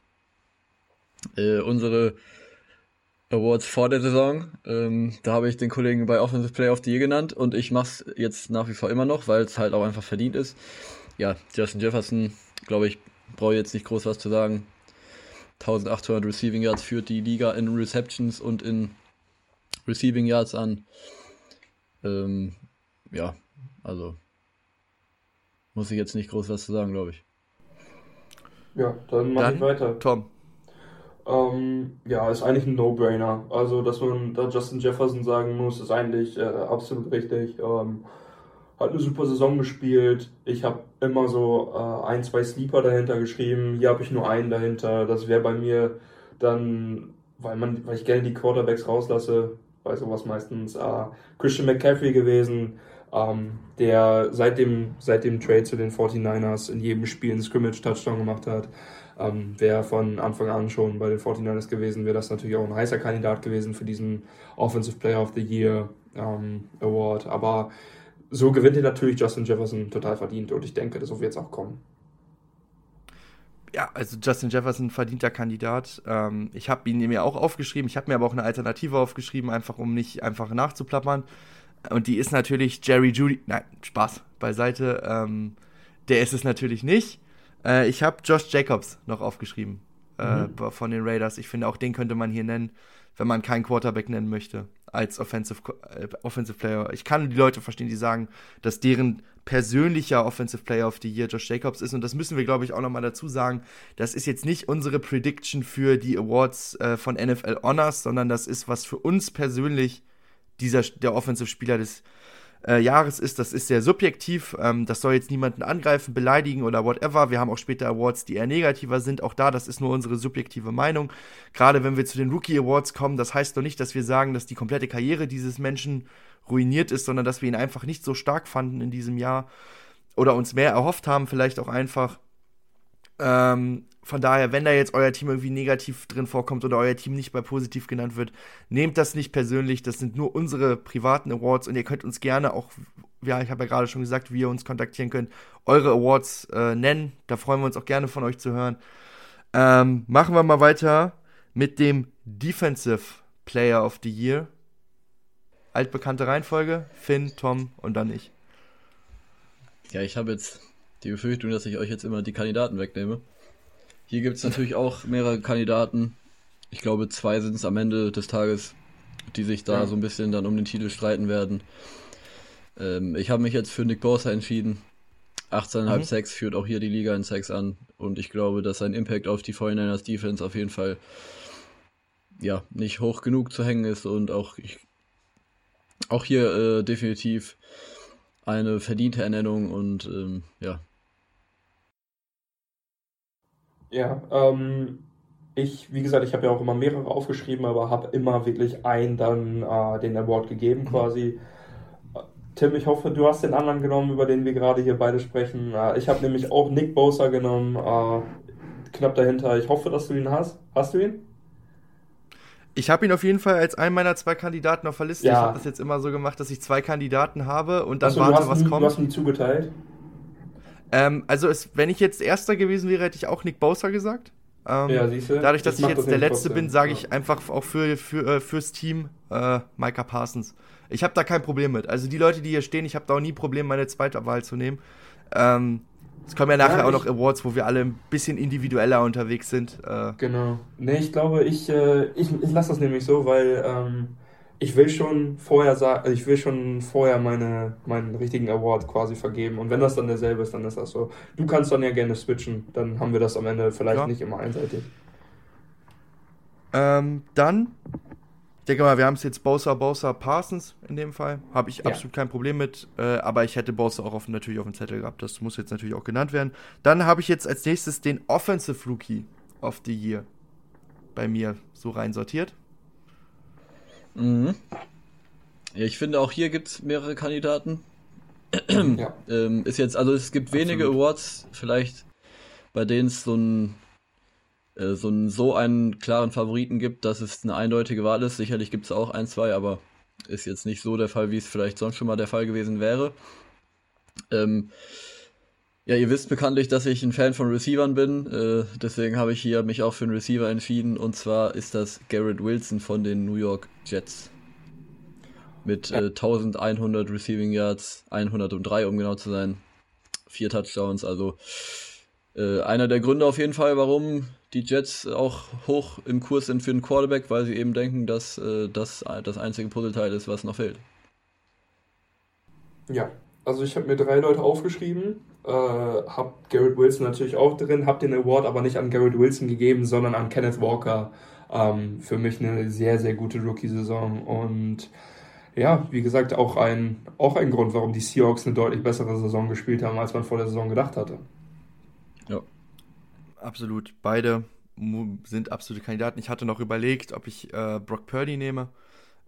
Äh, unsere Awards vor der Saison. Ähm, da habe ich den Kollegen bei Offensive Player of the Year genannt und ich mache es jetzt nach wie vor immer noch, weil es halt auch einfach verdient ist. Ja, Justin Jefferson, glaube ich, brauche jetzt nicht groß was zu sagen. 1800 Receiving Yards führt die Liga in Receptions und in Receiving Yards an. Ähm, ja, also muss ich jetzt nicht groß was zu sagen, glaube ich. Ja, dann mache ich weiter. Tom. Ähm, ja, ist eigentlich ein No-Brainer. Also, dass man da Justin Jefferson sagen muss, ist eigentlich äh, absolut richtig. Ähm, hat eine super Saison gespielt. Ich habe immer so äh, ein, zwei Sleeper dahinter geschrieben. Hier habe ich nur einen dahinter. Das wäre bei mir dann, weil, man, weil ich gerne die Quarterbacks rauslasse, bei sowas meistens äh, Christian McCaffrey gewesen, ähm, der seit dem, seit dem Trade zu den 49ers in jedem Spiel einen Scrimmage-Touchdown gemacht hat. Ähm, wäre von Anfang an schon bei den 49ers gewesen, wäre das natürlich auch ein heißer Kandidat gewesen für diesen Offensive Player of the Year ähm, Award. Aber so gewinnt er natürlich Justin Jefferson total verdient und ich denke, das wird jetzt auch kommen. Ja, also Justin Jefferson verdienter Kandidat. Ähm, ich habe ihn mir auch aufgeschrieben. Ich habe mir aber auch eine Alternative aufgeschrieben, einfach um nicht einfach nachzuplappern. Und die ist natürlich Jerry Judy. Nein, Spaß beiseite. Ähm, der ist es natürlich nicht. Äh, ich habe Josh Jacobs noch aufgeschrieben äh, mhm. von den Raiders. Ich finde, auch den könnte man hier nennen, wenn man keinen Quarterback nennen möchte als Offensive, äh, Offensive Player. Ich kann die Leute verstehen, die sagen, dass deren persönlicher Offensive Player of the Year Josh Jacobs ist. Und das müssen wir, glaube ich, auch nochmal dazu sagen. Das ist jetzt nicht unsere Prediction für die Awards äh, von NFL Honors, sondern das ist, was für uns persönlich dieser, der Offensive Spieler des äh, Jahres ist. Das ist sehr subjektiv. Ähm, das soll jetzt niemanden angreifen, beleidigen oder whatever. Wir haben auch später Awards, die eher negativer sind. Auch da, das ist nur unsere subjektive Meinung. Gerade wenn wir zu den Rookie Awards kommen, das heißt doch nicht, dass wir sagen, dass die komplette Karriere dieses Menschen ruiniert ist, sondern dass wir ihn einfach nicht so stark fanden in diesem Jahr oder uns mehr erhofft haben, vielleicht auch einfach. Ähm, von daher, wenn da jetzt euer Team irgendwie negativ drin vorkommt oder euer Team nicht bei positiv genannt wird, nehmt das nicht persönlich. Das sind nur unsere privaten Awards und ihr könnt uns gerne auch, ja, ich habe ja gerade schon gesagt, wie ihr uns kontaktieren könnt, eure Awards äh, nennen. Da freuen wir uns auch gerne von euch zu hören. Ähm, machen wir mal weiter mit dem Defensive Player of the Year. Altbekannte Reihenfolge: Finn, Tom und dann ich. Ja, ich habe jetzt die Befürchtung, dass ich euch jetzt immer die Kandidaten wegnehme. Hier gibt es natürlich auch mehrere Kandidaten. Ich glaube, zwei sind es am Ende des Tages, die sich da ja. so ein bisschen dann um den Titel streiten werden. Ähm, ich habe mich jetzt für Nick Bosa entschieden. 18,5 mhm. Sex führt auch hier die Liga in Sex an. Und ich glaube, dass sein Impact auf die 49ers Defense auf jeden Fall ja, nicht hoch genug zu hängen ist und auch, ich, auch hier äh, definitiv eine verdiente Ernennung und ähm, ja, Ja, ähm, ich, wie gesagt, ich habe ja auch immer mehrere aufgeschrieben, aber habe immer wirklich einen dann äh, den Award gegeben mhm. quasi. Tim, ich hoffe, du hast den anderen genommen, über den wir gerade hier beide sprechen. Äh, ich habe nämlich auch Nick Bosa genommen, äh, knapp dahinter. Ich hoffe, dass du ihn hast. Hast du ihn? Ich habe ihn auf jeden Fall als einen meiner zwei Kandidaten auf der Liste. Ja. Ich habe das jetzt immer so gemacht, dass ich zwei Kandidaten habe und dann Achso, warte, was nie, kommt. Du hast ihn zugeteilt? Ähm, also es, wenn ich jetzt Erster gewesen wäre, hätte ich auch Nick Bosa gesagt. Ähm, ja, siehste, dadurch, dass ich jetzt der Letzte bin, sage ich einfach auch für, für, äh, fürs Team äh, Micah Parsons. Ich habe da kein Problem mit. Also die Leute, die hier stehen, ich habe da auch nie Probleme, meine zweite Wahl zu nehmen. Ähm, es kommen ja nachher ja, auch noch Awards, wo wir alle ein bisschen individueller unterwegs sind. Äh. Genau. Nee, ich glaube, ich, äh, ich, ich lasse das nämlich so, weil ähm, ich will schon vorher sagen, also ich will schon vorher meine, meinen richtigen Award quasi vergeben. Und wenn das dann derselbe ist, dann ist das so. Du kannst dann ja gerne switchen, dann haben wir das am Ende vielleicht ja. nicht immer einseitig. Ähm, dann, ich denke mal, wir haben es jetzt Bosa, Bosa, Parsons in dem Fall. Habe ich ja. absolut kein Problem mit. Äh, aber ich hätte Bosa auch auf, natürlich auf dem Zettel gehabt. Das muss jetzt natürlich auch genannt werden. Dann habe ich jetzt als nächstes den Offensive Rookie of the Year bei mir so rein sortiert. Mhm. Ja, ich finde auch hier gibt es mehrere Kandidaten. <clears throat> ja. ähm, ist jetzt, also es gibt wenige Absolut. Awards, vielleicht bei denen es so ein äh, so, einen, so einen klaren Favoriten gibt, dass es eine eindeutige Wahl ist. Sicherlich gibt es auch ein, zwei, aber ist jetzt nicht so der Fall, wie es vielleicht sonst schon mal der Fall gewesen wäre. Ähm, ja, ihr wisst bekanntlich, dass ich ein Fan von Receivern bin. Äh, deswegen habe ich hier mich auch für einen Receiver entschieden. Und zwar ist das Garrett Wilson von den New York Jets. Mit ja. äh, 1100 Receiving Yards, 103 um genau zu sein. Vier Touchdowns. Also äh, einer der Gründe auf jeden Fall, warum die Jets auch hoch im Kurs sind für einen Quarterback, weil sie eben denken, dass äh, das das einzige Puzzleteil ist, was noch fehlt. Ja, also ich habe mir drei Leute aufgeschrieben, äh, habe Garrett Wilson natürlich auch drin, habe den Award aber nicht an Garrett Wilson gegeben, sondern an Kenneth Walker. Ähm, für mich eine sehr, sehr gute Rookie-Saison und ja, wie gesagt, auch ein, auch ein Grund, warum die Seahawks eine deutlich bessere Saison gespielt haben, als man vor der Saison gedacht hatte. Ja. Absolut. Beide sind absolute Kandidaten. Ich hatte noch überlegt, ob ich äh, Brock Purdy nehme.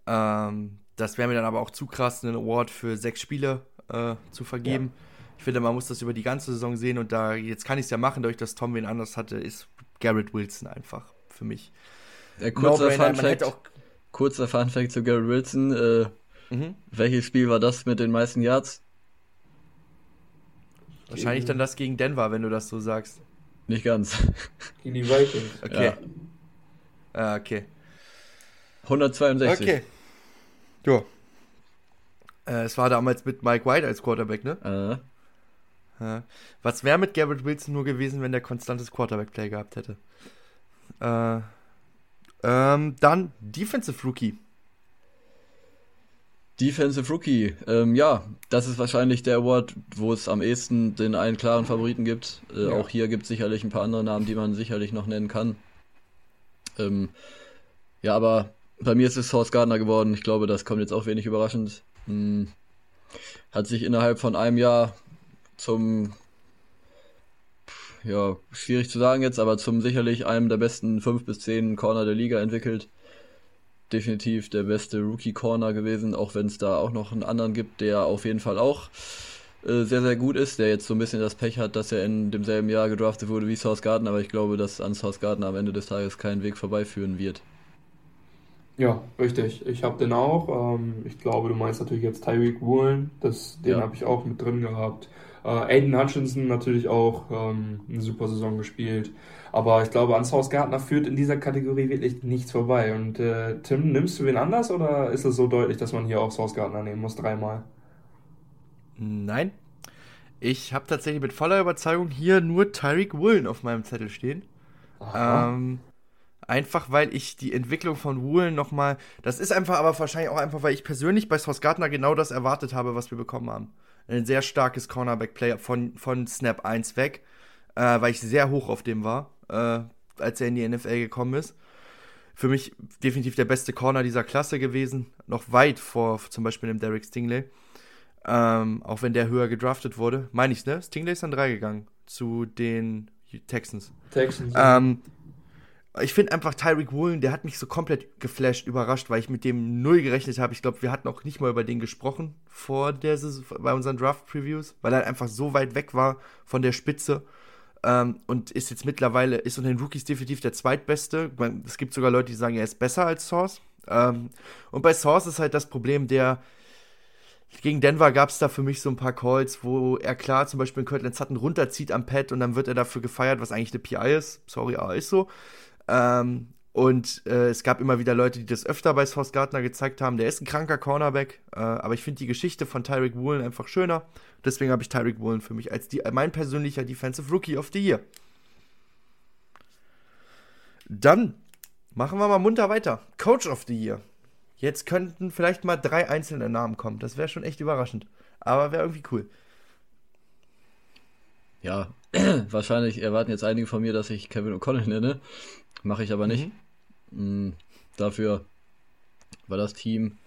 Ähm, das wäre mir dann aber auch zu krass, einen Award für sechs Spiele äh, zu vergeben. Ja. Ich finde, man muss das über die ganze Saison sehen und da, jetzt kann ich es ja machen, dadurch, dass Tom wen anders hatte, ist Garrett Wilson einfach für mich. Ja, kurzer, no Fun Fact, auch kurzer Fun Fact zu Garrett Wilson. Äh, mhm. Welches Spiel war das mit den meisten Yards? Wahrscheinlich dann das gegen Denver, wenn du das so sagst. Nicht ganz. <laughs> Gegen die Vikings. Okay. Ja. Ah, okay. 162. Okay. Ja. Äh, es war damals mit Mike White als Quarterback, ne? Äh. Ja. Was wäre mit Garrett Wilson nur gewesen, wenn der konstantes Quarterback-Play gehabt hätte? Äh, ähm, dann Defensive Rookie. Defensive Rookie, ähm, ja, das ist wahrscheinlich der Award, wo es am ehesten den einen klaren Favoriten gibt. Äh, ja. Auch hier gibt es sicherlich ein paar andere Namen, die man sicherlich noch nennen kann. Ähm, ja, aber bei mir ist es Source Gardner geworden. Ich glaube, das kommt jetzt auch wenig überraschend. Hm, hat sich innerhalb von einem Jahr zum, ja, schwierig zu sagen jetzt, aber zum sicherlich einem der besten fünf bis zehn Corner der Liga entwickelt definitiv der beste Rookie-Corner gewesen, auch wenn es da auch noch einen anderen gibt, der auf jeden Fall auch äh, sehr, sehr gut ist, der jetzt so ein bisschen das Pech hat, dass er in demselben Jahr gedraftet wurde wie Source Garden, aber ich glaube, dass an Source Garden am Ende des Tages kein Weg vorbeiführen wird. Ja, richtig. Ich habe den auch. Ähm, ich glaube, du meinst natürlich jetzt Tyreek Woolen. Das, den ja. habe ich auch mit drin gehabt. Äh, Aiden Hutchinson natürlich auch ähm, eine super Saison gespielt. Aber ich glaube, an South Gardner führt in dieser Kategorie wirklich nichts vorbei. Und äh, Tim, nimmst du wen anders oder ist es so deutlich, dass man hier auch South Gardner nehmen muss, dreimal? Nein. Ich habe tatsächlich mit voller Überzeugung hier nur Tyreek Woolen auf meinem Zettel stehen. Ähm, einfach weil ich die Entwicklung von Woolen nochmal. Das ist einfach aber wahrscheinlich auch einfach, weil ich persönlich bei South Gardner genau das erwartet habe, was wir bekommen haben. Ein sehr starkes Cornerback-Player von, von Snap 1 weg, äh, weil ich sehr hoch auf dem war äh, als er in die NFL gekommen ist. Für mich definitiv der beste Corner dieser Klasse gewesen. Noch weit vor zum Beispiel dem Derek Stingley. Ähm, auch wenn der höher gedraftet wurde. Meine ich, ne? Stingley ist dann drei gegangen zu den Texans. Texans. Ähm, ich finde einfach Tyreek Woolen, der hat mich so komplett geflasht, überrascht, weil ich mit dem null gerechnet habe. Ich glaube, wir hatten auch nicht mal über den gesprochen vor der Saison, bei unseren Draft-Previews, weil er einfach so weit weg war von der Spitze ähm, und ist jetzt mittlerweile, ist unter den Rookies definitiv der zweitbeste. Es gibt sogar Leute, die sagen, er ist besser als Source. Ähm, und bei Source ist halt das Problem, der gegen Denver gab es da für mich so ein paar Calls, wo er klar zum Beispiel in Kirtland Sutton runterzieht am Pad und dann wird er dafür gefeiert, was eigentlich eine PI ist. Sorry, aber ist so. Ähm, und äh, es gab immer wieder Leute, die das öfter bei Source Gardner gezeigt haben. Der ist ein kranker Cornerback, äh, aber ich finde die Geschichte von Tyreek Woolen einfach schöner. Deswegen habe ich Tyreek Woolen für mich als die, mein persönlicher Defensive Rookie of the Year. Dann machen wir mal munter weiter. Coach of the Year. Jetzt könnten vielleicht mal drei einzelne Namen kommen. Das wäre schon echt überraschend. Aber wäre irgendwie cool. Ja, <clears throat> wahrscheinlich erwarten jetzt einige von mir, dass ich Kevin O'Connell nenne. Mache ich aber nicht. Mhm. Mm, dafür war das Team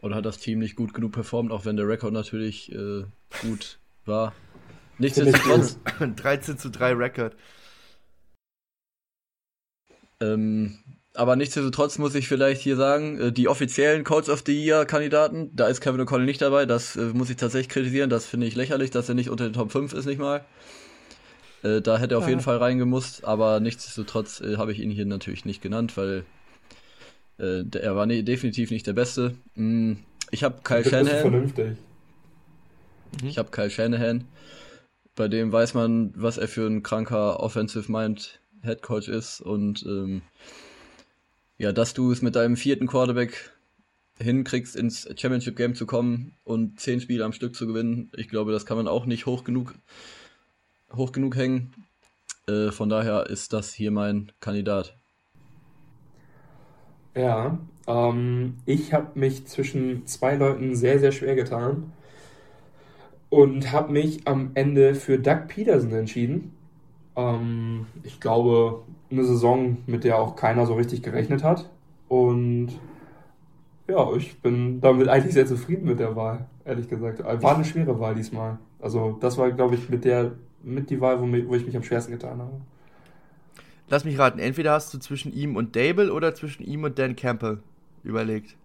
oder hat das Team nicht gut genug performt, auch wenn der Rekord natürlich äh, gut war. Nichtsdestotrotz. <laughs> 13 zu 3 Rekord. Ähm, aber nichtsdestotrotz muss ich vielleicht hier sagen, äh, die offiziellen Codes of the Year Kandidaten, da ist Kevin O'Connell nicht dabei, das äh, muss ich tatsächlich kritisieren, das finde ich lächerlich, dass er nicht unter den Top 5 ist, nicht mal. Äh, da hätte er auf ja. jeden Fall reingemusst, aber nichtsdestotrotz äh, habe ich ihn hier natürlich nicht genannt, weil äh, der, er war ne, definitiv nicht der Beste. Mm, ich habe Kyle Shanahan. Vernünftig. Mhm. Ich habe Kyle Shanahan. Bei dem weiß man, was er für ein kranker Offensive Mind Head Coach ist und ähm, ja, dass du es mit deinem vierten Quarterback hinkriegst, ins Championship Game zu kommen und zehn Spiele am Stück zu gewinnen, ich glaube, das kann man auch nicht hoch genug hoch genug hängen. Äh, von daher ist das hier mein Kandidat. Ja, ähm, ich habe mich zwischen zwei Leuten sehr, sehr schwer getan und habe mich am Ende für Doug Peterson entschieden. Ähm, ich glaube, eine Saison, mit der auch keiner so richtig gerechnet hat. Und ja, ich bin damit eigentlich sehr zufrieden mit der Wahl, ehrlich gesagt. War eine schwere Wahl diesmal. Also das war, glaube ich, mit der mit die Wahl, wo, wo ich mich am schwersten getan habe. Lass mich raten, entweder hast du zwischen ihm und Dable oder zwischen ihm und Dan Campbell überlegt.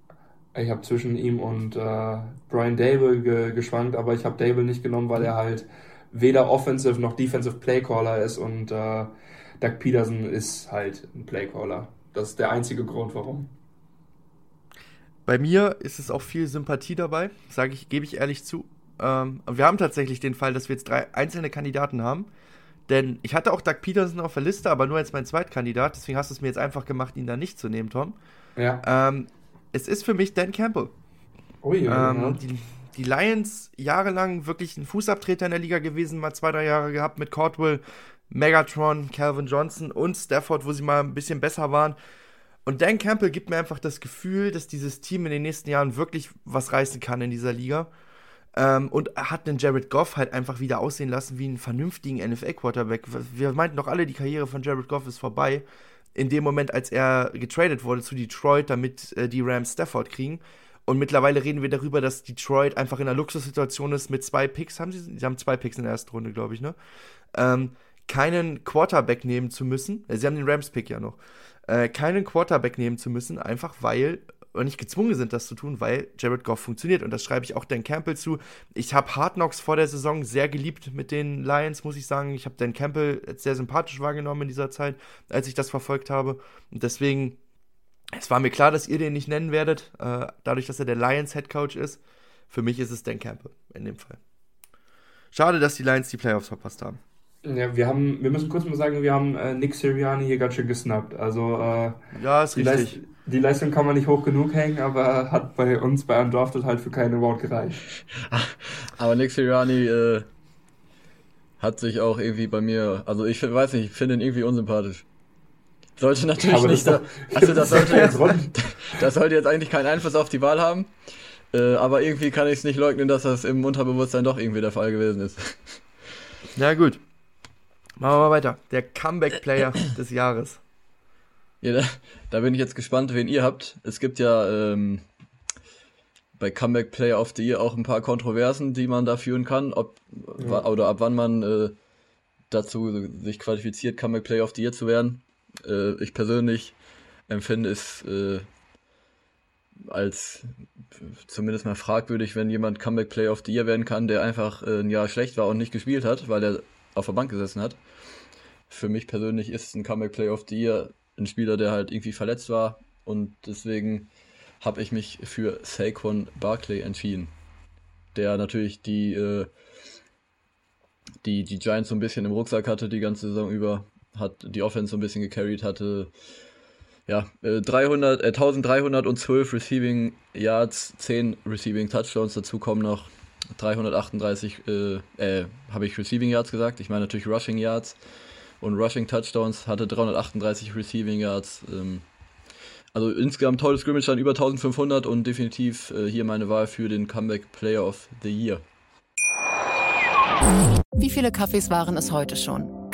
Ich habe zwischen ihm und äh, Brian Dable ge geschwankt, aber ich habe Dable nicht genommen, weil er halt weder Offensive noch Defensive Playcaller ist und äh, Doug Peterson ist halt ein Playcaller. Das ist der einzige Grund, warum. Bei mir ist es auch viel Sympathie dabei, sage ich, gebe ich ehrlich zu. Ähm, wir haben tatsächlich den Fall, dass wir jetzt drei einzelne Kandidaten haben, Denn ich hatte auch Doug Peterson auf der Liste, aber nur als mein Zweitkandidat. Deswegen hast du es mir jetzt einfach gemacht, ihn da nicht zu nehmen, Tom. Ja. Ähm, es ist für mich Dan Campbell. Ui, ja. Ähm, die, die Lions jahrelang wirklich ein Fußabtreter in der Liga gewesen, mal zwei, drei Jahre gehabt mit Cordwell, Megatron, Calvin Johnson und Stafford, wo sie mal ein bisschen besser waren. Und Dan Campbell gibt mir einfach das Gefühl, dass dieses Team in den nächsten Jahren wirklich was reißen kann in dieser Liga. Ähm, und hat den Jared Goff halt einfach wieder aussehen lassen wie einen vernünftigen NFL-Quarterback. Wir meinten doch alle, die Karriere von Jared Goff ist vorbei. In dem Moment, als er getradet wurde zu Detroit, damit äh, die Rams Stafford kriegen. Und mittlerweile reden wir darüber, dass Detroit einfach in einer Luxussituation ist mit zwei Picks. Haben sie, sie haben zwei Picks in der ersten Runde, glaube ich, ne? Ähm, keinen Quarterback nehmen zu müssen. Sie haben den Rams-Pick ja noch. Äh, keinen Quarterback nehmen zu müssen, einfach weil oder nicht gezwungen sind, das zu tun, weil Jared Goff funktioniert. Und das schreibe ich auch Dan Campbell zu. Ich habe Hard Knocks vor der Saison sehr geliebt mit den Lions, muss ich sagen. Ich habe Dan Campbell sehr sympathisch wahrgenommen in dieser Zeit, als ich das verfolgt habe. Und deswegen, es war mir klar, dass ihr den nicht nennen werdet, äh, dadurch, dass er der Lions Head Coach ist. Für mich ist es Dan Campbell in dem Fall. Schade, dass die Lions die Playoffs verpasst haben. Ja, wir haben, wir müssen kurz mal sagen, wir haben äh, Nick Sirianni hier ganz schön gesnappt. Also äh, ja, ist die richtig. Leist die Leistung kann man nicht hoch genug hängen, aber hat bei uns bei Undrafted halt für keinen Award gereicht. <laughs> Aber Nick Sirianni äh, hat sich auch irgendwie bei mir, also ich weiß nicht, ich finde ihn irgendwie unsympathisch. Sollte natürlich aber nicht, das, da, also das sollte, <laughs> jetzt, <laughs> das sollte jetzt eigentlich keinen Einfluss auf die Wahl haben. Äh, aber irgendwie kann ich es nicht leugnen, dass das im Unterbewusstsein doch irgendwie der Fall gewesen ist. Na gut. Machen wir mal weiter. Der Comeback-Player des Jahres. Ja, da, da, bin ich jetzt gespannt, wen ihr habt. Es gibt ja ähm, bei Comeback Player of the Year auch ein paar Kontroversen, die man da führen kann, ob ja. oder ab wann man äh, dazu sich qualifiziert, Comeback Player of the Year zu werden. Äh, ich persönlich empfinde es äh, als zumindest mal fragwürdig, wenn jemand Comeback Player of the Year werden kann, der einfach äh, ein Jahr schlecht war und nicht gespielt hat, weil er auf der Bank gesessen hat. Für mich persönlich ist ein Comeback Player of the Year ein Spieler, der halt irgendwie verletzt war. Und deswegen habe ich mich für Saquon Barkley entschieden, der natürlich die, äh, die, die Giants so ein bisschen im Rucksack hatte die ganze Saison über, hat die Offense so ein bisschen gecarried, hatte ja, 300, äh, 1312 Receiving Yards, 10 Receiving Touchdowns, dazu kommen noch 338, äh, äh, habe ich Receiving Yards gesagt, ich meine natürlich Rushing Yards und Rushing Touchdowns, hatte 338 Receiving Yards. Ähm, also insgesamt tolles Scrimmage dann über 1500 und definitiv äh, hier meine Wahl für den Comeback Player of the Year. Wie viele Kaffees waren es heute schon?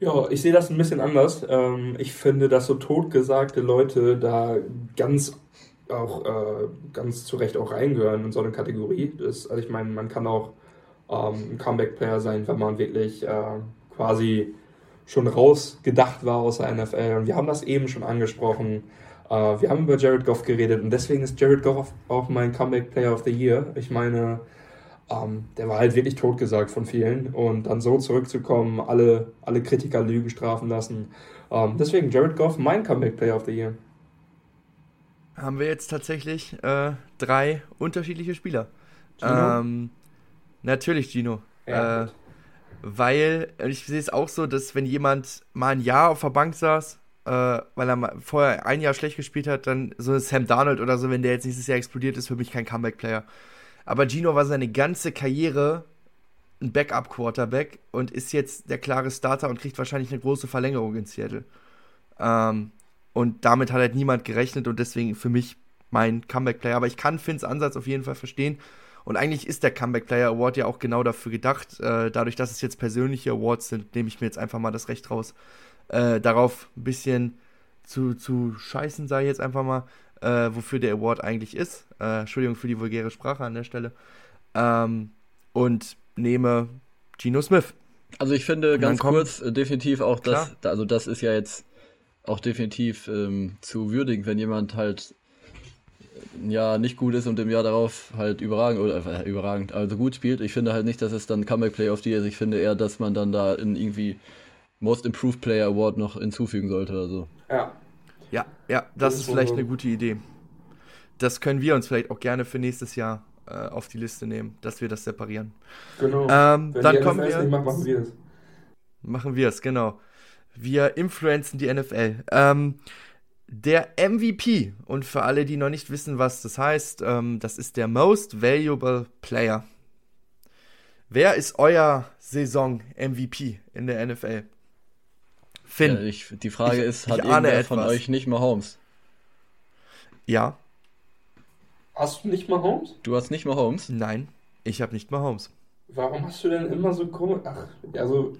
Ja, ich sehe das ein bisschen anders. Ähm, ich finde, dass so totgesagte Leute da ganz auch äh, ganz zu Recht auch reingehören in so eine Kategorie. Das, also ich meine, man kann auch ähm, ein Comeback-Player sein, wenn man wirklich äh, quasi schon rausgedacht war aus der NFL. Und wir haben das eben schon angesprochen. Äh, wir haben über Jared Goff geredet und deswegen ist Jared Goff auch mein Comeback-Player of the Year. Ich meine, ähm, der war halt wirklich totgesagt von vielen und dann so zurückzukommen, alle, alle Kritiker Lügen strafen lassen. Ähm, deswegen Jared Goff, mein Comeback-Player of the Year haben wir jetzt tatsächlich äh, drei unterschiedliche Spieler. Gino? Ähm, natürlich Gino. Ja, äh, weil, ich sehe es auch so, dass wenn jemand mal ein Jahr auf der Bank saß, äh, weil er vorher ein Jahr schlecht gespielt hat, dann so ein Sam Darnold oder so, wenn der jetzt nächstes Jahr explodiert, ist für mich kein Comeback-Player. Aber Gino war seine ganze Karriere ein Backup-Quarterback und ist jetzt der klare Starter und kriegt wahrscheinlich eine große Verlängerung in Seattle. Ähm, und damit hat halt niemand gerechnet und deswegen für mich mein Comeback-Player. Aber ich kann Finns Ansatz auf jeden Fall verstehen. Und eigentlich ist der Comeback Player Award ja auch genau dafür gedacht. Äh, dadurch, dass es jetzt persönliche Awards sind, nehme ich mir jetzt einfach mal das Recht raus, äh, darauf ein bisschen zu, zu scheißen, ich jetzt einfach mal, äh, wofür der Award eigentlich ist. Äh, Entschuldigung für die vulgäre Sprache an der Stelle. Ähm, und nehme Geno Smith. Also ich finde ganz kurz äh, definitiv auch das, also das ist ja jetzt auch definitiv ähm, zu würdigen, wenn jemand halt ein Jahr nicht gut ist und im Jahr darauf halt überragend oder äh, überragend, also gut spielt. Ich finde halt nicht, dass es dann Comeback Player of the Year ist. Ich finde eher, dass man dann da in irgendwie Most Improved Player Award noch hinzufügen sollte oder so. Ja. Ja, ja, das, ist vielleicht eine gute Idee. Das können wir uns vielleicht auch gerne für nächstes Jahr äh, auf die Liste nehmen, dass wir das separieren. Genau. Ähm, dann kommen wir. Nicht macht, machen wir es. Machen wir es, genau. Wir influenzen die NFL. Ähm, der MVP, und für alle, die noch nicht wissen, was das heißt, ähm, das ist der Most Valuable Player. Wer ist euer Saison-MVP in der NFL? Finn. Ja, ich, die Frage ich, ist, hat irgendwer von euch nicht mal Holmes? Ja. Hast du nicht mal Holmes? Du hast nicht mal Holmes? Nein, ich habe nicht mal Holmes. Warum hast du denn immer so komisch. Ach, also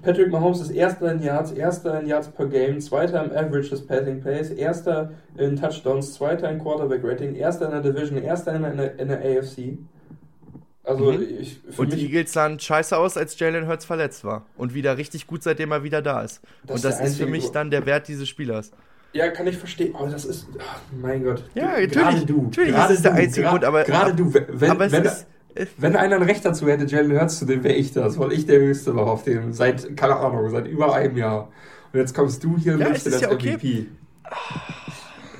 Patrick Mahomes ist erster in Yards, erster in Yards per Game, zweiter im Average des Passing Plays, erster in Touchdowns, zweiter in Quarterback Rating, erster in der Division, erster in der, in der AFC. Also mhm. ich, Und die Eagles sahen scheiße aus, als Jalen Hurts verletzt war. Und wieder richtig gut, seitdem er wieder da ist. Das Und das ist, ist für mich dann der Wert dieses Spielers. Ja, kann ich verstehen. Aber das ist, ach, mein Gott. Ja, natürlich. Gerade du. Natürlich gerade ist es der einzige Grund, aber. Gerade du. Wenn, wenn, ist, wenn einer ein Recht dazu hätte, Jalen Hurts zu dem, wäre ich das, weil ich der Höchste war auf dem, seit, keine Ahnung, seit über einem Jahr. Und jetzt kommst du hier und ja, das ja okay. MVP.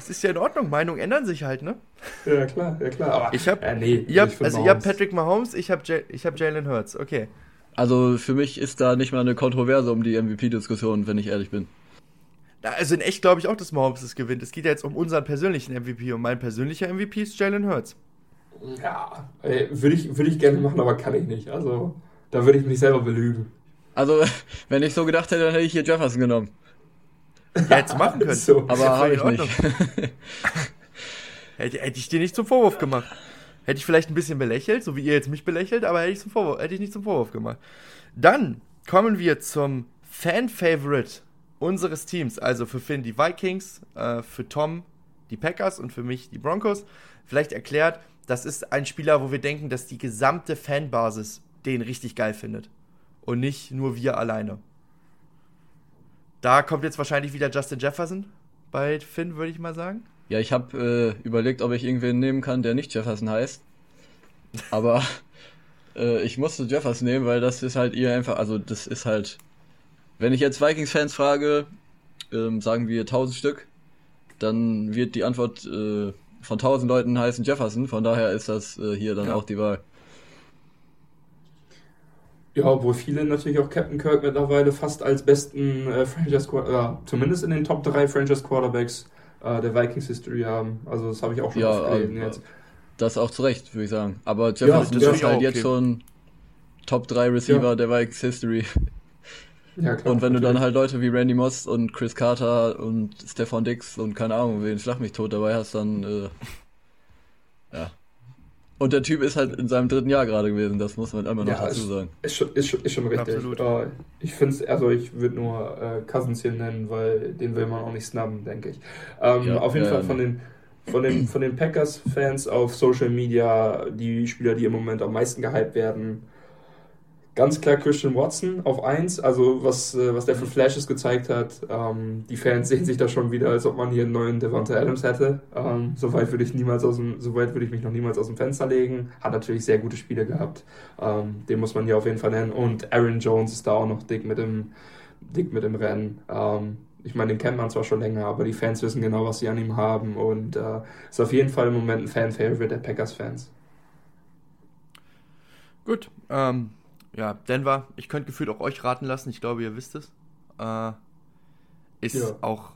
Ist ja in Ordnung, Meinungen ändern sich halt, ne? Ja, klar, ja klar. Aber, ich hab, äh, nee, habt, also ihr habt Patrick Mahomes, ich hab, ich hab Jalen Hurts, okay. Also für mich ist da nicht mal eine Kontroverse um die MVP-Diskussion, wenn ich ehrlich bin. Also in echt glaube ich auch, dass Mahomes es gewinnt. Es geht ja jetzt um unseren persönlichen MVP und mein persönlicher MVP ist Jalen Hurts. Ja, würde ich, würd ich gerne machen, aber kann ich nicht. Also, da würde ich mich selber belügen. Also, <laughs> wenn ich so gedacht hätte, dann hätte ich hier Jefferson genommen. Ja, hätte machen können. so. Aber habe ich nicht. <laughs> hätte, hätte ich dir nicht zum Vorwurf gemacht. Hätte ich vielleicht ein bisschen belächelt, so wie ihr jetzt mich belächelt, aber hätte ich, zum Vorwurf, hätte ich nicht zum Vorwurf gemacht. Dann kommen wir zum Fan-Favorite unseres Teams. Also für Finn die Vikings, äh, für Tom die Packers und für mich die Broncos. Vielleicht erklärt, das ist ein Spieler, wo wir denken, dass die gesamte Fanbasis den richtig geil findet. Und nicht nur wir alleine. Da kommt jetzt wahrscheinlich wieder Justin Jefferson bei Finn, würde ich mal sagen. Ja, ich habe äh, überlegt, ob ich irgendwen nehmen kann, der nicht Jefferson heißt. Aber <laughs> äh, ich musste Jefferson nehmen, weil das ist halt ihr einfach, also das ist halt, wenn ich jetzt Vikings-Fans frage, ähm, sagen wir 1000 Stück, dann wird die Antwort äh, von 1000 Leuten heißen Jefferson, von daher ist das äh, hier dann ja. auch die Wahl. Ja, obwohl viele natürlich auch Captain Kirk mittlerweile fast als besten äh, Franchise Quarterback, äh, zumindest in den Top 3 Franchise Quarterbacks äh, der Vikings History haben. Also das habe ich auch schon ja, gelesen äh, jetzt. Das auch zu Recht, würde ich sagen. Aber Jefferson ja, ist halt okay. jetzt schon Top 3 Receiver ja. der Vikings History. Ja, klar, und wenn natürlich. du dann halt Leute wie Randy Moss und Chris Carter und Stefan Dix und keine Ahnung, wen Schlag mich tot dabei hast, dann äh. Und der Typ ist halt in seinem dritten Jahr gerade gewesen, das muss man einmal noch ja, dazu ist, sagen. Ist schon, ist schon, ist schon richtig. Absolut. Ich finde es, also ich würde nur äh, Cousins hier nennen, weil den will man auch nicht snubben, denke ich. Ähm, ja, auf jeden ja, Fall von den von den, von den Packers-Fans auf Social Media die Spieler, die im Moment am meisten gehypt werden, Ganz klar Christian Watson auf 1, also was, äh, was der für Flashes gezeigt hat. Ähm, die Fans sehen sich da schon wieder, als ob man hier einen neuen Devonta Adams hätte. Ähm, Soweit würde ich niemals aus dem, soweit würde ich mich noch niemals aus dem Fenster legen. Hat natürlich sehr gute Spiele gehabt. Ähm, den muss man hier auf jeden Fall nennen. Und Aaron Jones ist da auch noch dick mit dem, dick mit dem Rennen. Ähm, ich meine, den kennt man zwar schon länger, aber die Fans wissen genau, was sie an ihm haben und äh, ist auf jeden Fall im Moment ein Fan-Favorite der Packers-Fans. Gut, ähm, ja, Denver, ich könnte gefühlt auch euch raten lassen, ich glaube, ihr wisst es. Äh, ist ja. auch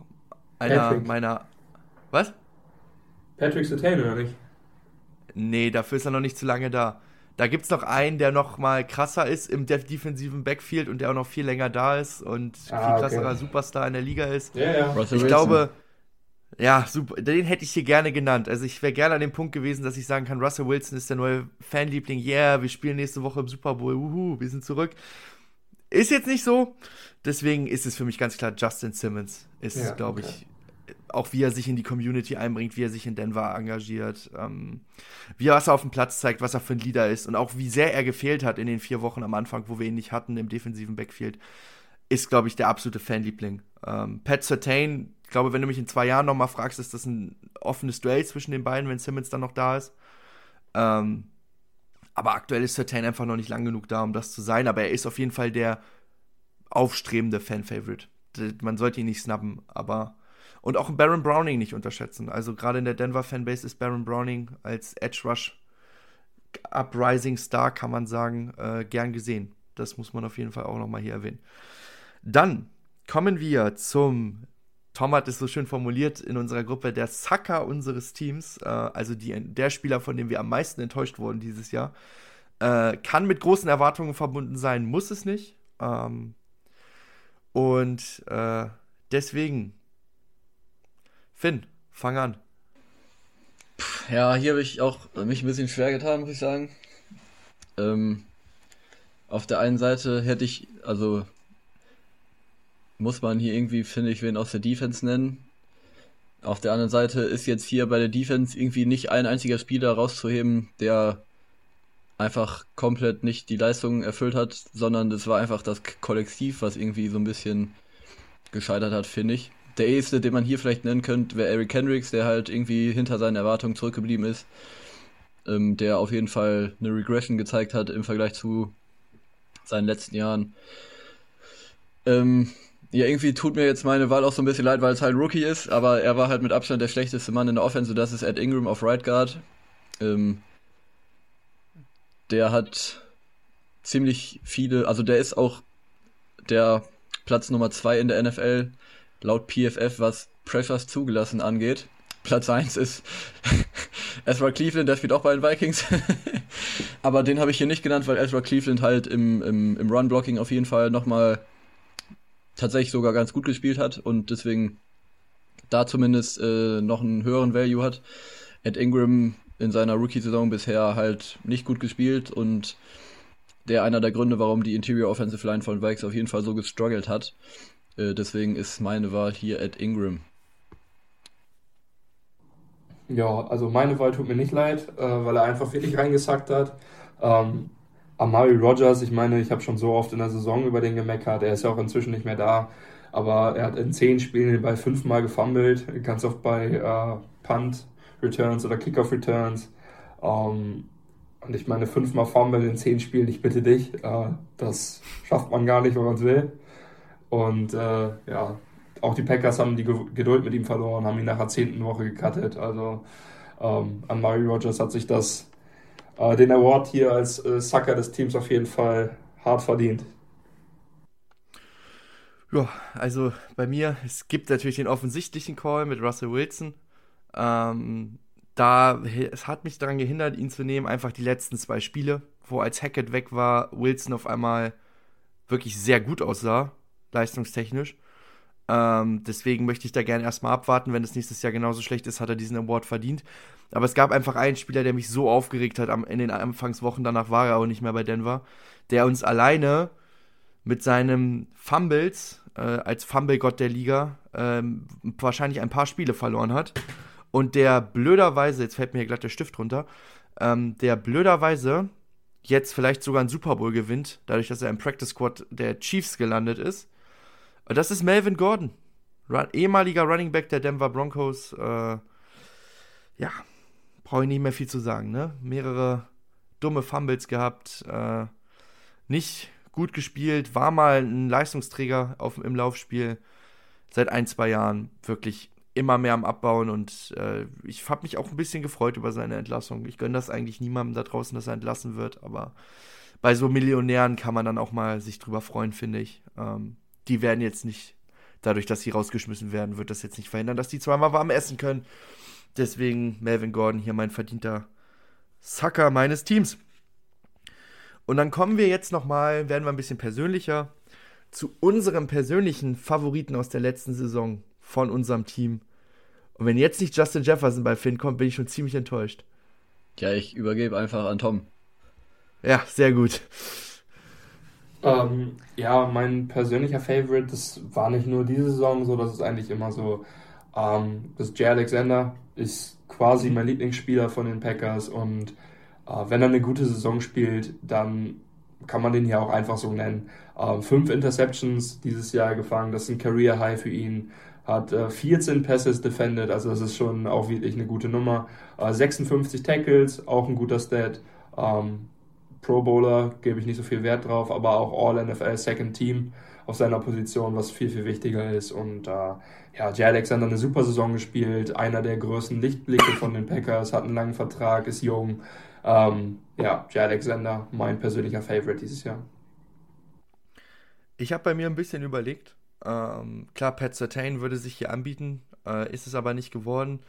einer Patrick. meiner. Was? Patrick Sertain, oder nicht? Nee, dafür ist er noch nicht zu lange da. Da gibt es noch einen, der noch mal krasser ist im defensiven Backfield und der auch noch viel länger da ist und ah, viel krasserer okay. Superstar in der Liga ist. Ja, ja. Russell ich Wilson. glaube, ja, super. Den hätte ich hier gerne genannt. Also ich wäre gerne an dem Punkt gewesen, dass ich sagen kann, Russell Wilson ist der neue Fanliebling. Yeah, wir spielen nächste Woche im Super Bowl. Uhu, wir sind zurück. Ist jetzt nicht so. Deswegen ist es für mich ganz klar Justin Simmons. Ist, ja, glaube okay. ich, auch wie er sich in die Community einbringt, wie er sich in Denver engagiert, ähm, wie er was er auf dem Platz zeigt, was er für ein Leader ist und auch wie sehr er gefehlt hat in den vier Wochen am Anfang, wo wir ihn nicht hatten im defensiven Backfield, ist, glaube ich, der absolute Fanliebling. Ähm, Pat Sertain, ich glaube, wenn du mich in zwei Jahren nochmal fragst, ist das ein offenes Duell zwischen den beiden, wenn Simmons dann noch da ist. Ähm, aber aktuell ist Sertain einfach noch nicht lang genug da, um das zu sein. Aber er ist auf jeden Fall der aufstrebende Fan-Favorite. Man sollte ihn nicht snubben, aber. Und auch Baron Browning nicht unterschätzen. Also gerade in der Denver-Fanbase ist Baron Browning als Edge Rush Uprising Star, kann man sagen, äh, gern gesehen. Das muss man auf jeden Fall auch nochmal hier erwähnen. Dann kommen wir zum Tom hat es so schön formuliert in unserer Gruppe, der Sucker unseres Teams, äh, also die, der Spieler, von dem wir am meisten enttäuscht wurden dieses Jahr, äh, kann mit großen Erwartungen verbunden sein, muss es nicht. Ähm, und äh, deswegen, Finn, fang an. Ja, hier habe ich auch mich ein bisschen schwer getan, muss ich sagen. Ähm, auf der einen Seite hätte ich, also muss man hier irgendwie, finde ich, wen aus der Defense nennen. Auf der anderen Seite ist jetzt hier bei der Defense irgendwie nicht ein einziger Spieler rauszuheben, der einfach komplett nicht die Leistung erfüllt hat, sondern es war einfach das Kollektiv, was irgendwie so ein bisschen gescheitert hat, finde ich. Der erste, den man hier vielleicht nennen könnte, wäre Eric Hendricks, der halt irgendwie hinter seinen Erwartungen zurückgeblieben ist. Ähm, der auf jeden Fall eine Regression gezeigt hat im Vergleich zu seinen letzten Jahren. Ähm, ja, irgendwie tut mir jetzt meine Wahl auch so ein bisschen leid, weil es halt Rookie ist, aber er war halt mit Abstand der schlechteste Mann in der Offense, das ist Ed Ingram auf Right Guard. Ähm, der hat ziemlich viele, also der ist auch der Platz Nummer 2 in der NFL, laut PFF, was Pressures zugelassen angeht. Platz 1 ist <laughs> Ezra Cleveland, der spielt auch bei den Vikings. <laughs> Aber den habe ich hier nicht genannt, weil Ezra Cleveland halt im, im, im Run-Blocking auf jeden Fall nochmal tatsächlich sogar ganz gut gespielt hat und deswegen da zumindest äh, noch einen höheren Value hat. Ed Ingram in seiner Rookie-Saison bisher halt nicht gut gespielt und der einer der Gründe, warum die Interior Offensive Line von Vikes auf jeden Fall so gestruggelt hat. Äh, deswegen ist meine Wahl hier Ed Ingram. Ja, also meine Wahl tut mir nicht leid, äh, weil er einfach wirklich reingesackt hat. Ähm, Amari Rogers, ich meine, ich habe schon so oft in der Saison über den gemeckert, er ist ja auch inzwischen nicht mehr da, aber er hat in zehn Spielen Ball fünfmal gefummelt, ganz oft bei äh, Punt Returns oder Kickoff Returns. Ähm, und ich meine, fünfmal Fumble in zehn Spielen, ich bitte dich, äh, das schafft man gar nicht, wenn man es will. Und äh, ja, auch die Packers haben die Geduld mit ihm verloren, haben ihn nach der zehnten Woche gecuttet. Also ähm, an Murray Rogers hat sich das äh, den Award hier als äh, Sucker des Teams auf jeden Fall hart verdient. Ja, also bei mir, es gibt natürlich den offensichtlichen Call mit Russell Wilson. Ähm, da, es hat mich daran gehindert, ihn zu nehmen, einfach die letzten zwei Spiele, wo als Hackett weg war, Wilson auf einmal wirklich sehr gut aussah, leistungstechnisch. Ähm, deswegen möchte ich da gerne erstmal abwarten. Wenn es nächstes Jahr genauso schlecht ist, hat er diesen Award verdient. Aber es gab einfach einen Spieler, der mich so aufgeregt hat am, in den Anfangswochen, danach war er auch nicht mehr bei Denver, der uns alleine mit seinem Fumbles äh, als Fumble-Gott der Liga äh, wahrscheinlich ein paar Spiele verloren hat. Und der blöderweise, jetzt fällt mir hier glatt der Stift runter, ähm, der blöderweise jetzt vielleicht sogar einen Super Bowl gewinnt, dadurch, dass er im Practice Squad der Chiefs gelandet ist das ist Melvin Gordon, Run ehemaliger Running Back der Denver Broncos. Äh, ja, brauche ich nicht mehr viel zu sagen. Ne? Mehrere dumme Fumbles gehabt, äh, nicht gut gespielt, war mal ein Leistungsträger auf, im Laufspiel seit ein, zwei Jahren wirklich immer mehr am Abbauen und äh, ich habe mich auch ein bisschen gefreut über seine Entlassung. Ich gönne das eigentlich niemandem da draußen, dass er entlassen wird, aber bei so Millionären kann man dann auch mal sich drüber freuen, finde ich. Ähm, die werden jetzt nicht, dadurch, dass sie rausgeschmissen werden, wird das jetzt nicht verhindern, dass die zweimal warm essen können. Deswegen Melvin Gordon hier mein verdienter Sucker meines Teams. Und dann kommen wir jetzt nochmal, werden wir ein bisschen persönlicher, zu unserem persönlichen Favoriten aus der letzten Saison von unserem Team. Und wenn jetzt nicht Justin Jefferson bei Finn kommt, bin ich schon ziemlich enttäuscht. Ja, ich übergebe einfach an Tom. Ja, sehr gut. Ähm, ja, mein persönlicher Favorite, das war nicht nur diese Saison so, das ist eigentlich immer so. Ähm, das Jay Alexander ist quasi mein Lieblingsspieler von den Packers und äh, wenn er eine gute Saison spielt, dann kann man den hier auch einfach so nennen. Ähm, fünf Interceptions dieses Jahr gefangen, das ist ein Career High für ihn. Hat äh, 14 Passes defended, also das ist schon auch wirklich eine gute Nummer. Äh, 56 Tackles, auch ein guter Stat. Ähm, Pro Bowler gebe ich nicht so viel Wert drauf, aber auch All NFL Second Team auf seiner Position, was viel, viel wichtiger ist. Und äh, ja, Jay Alexander eine super Saison gespielt, einer der größten Lichtblicke von den Packers, hat einen langen Vertrag, ist jung. Ähm, ja, Jay Alexander, mein persönlicher Favorite dieses Jahr. Ich habe bei mir ein bisschen überlegt. Ähm, klar, Pat Sertain würde sich hier anbieten, äh, ist es aber nicht geworden.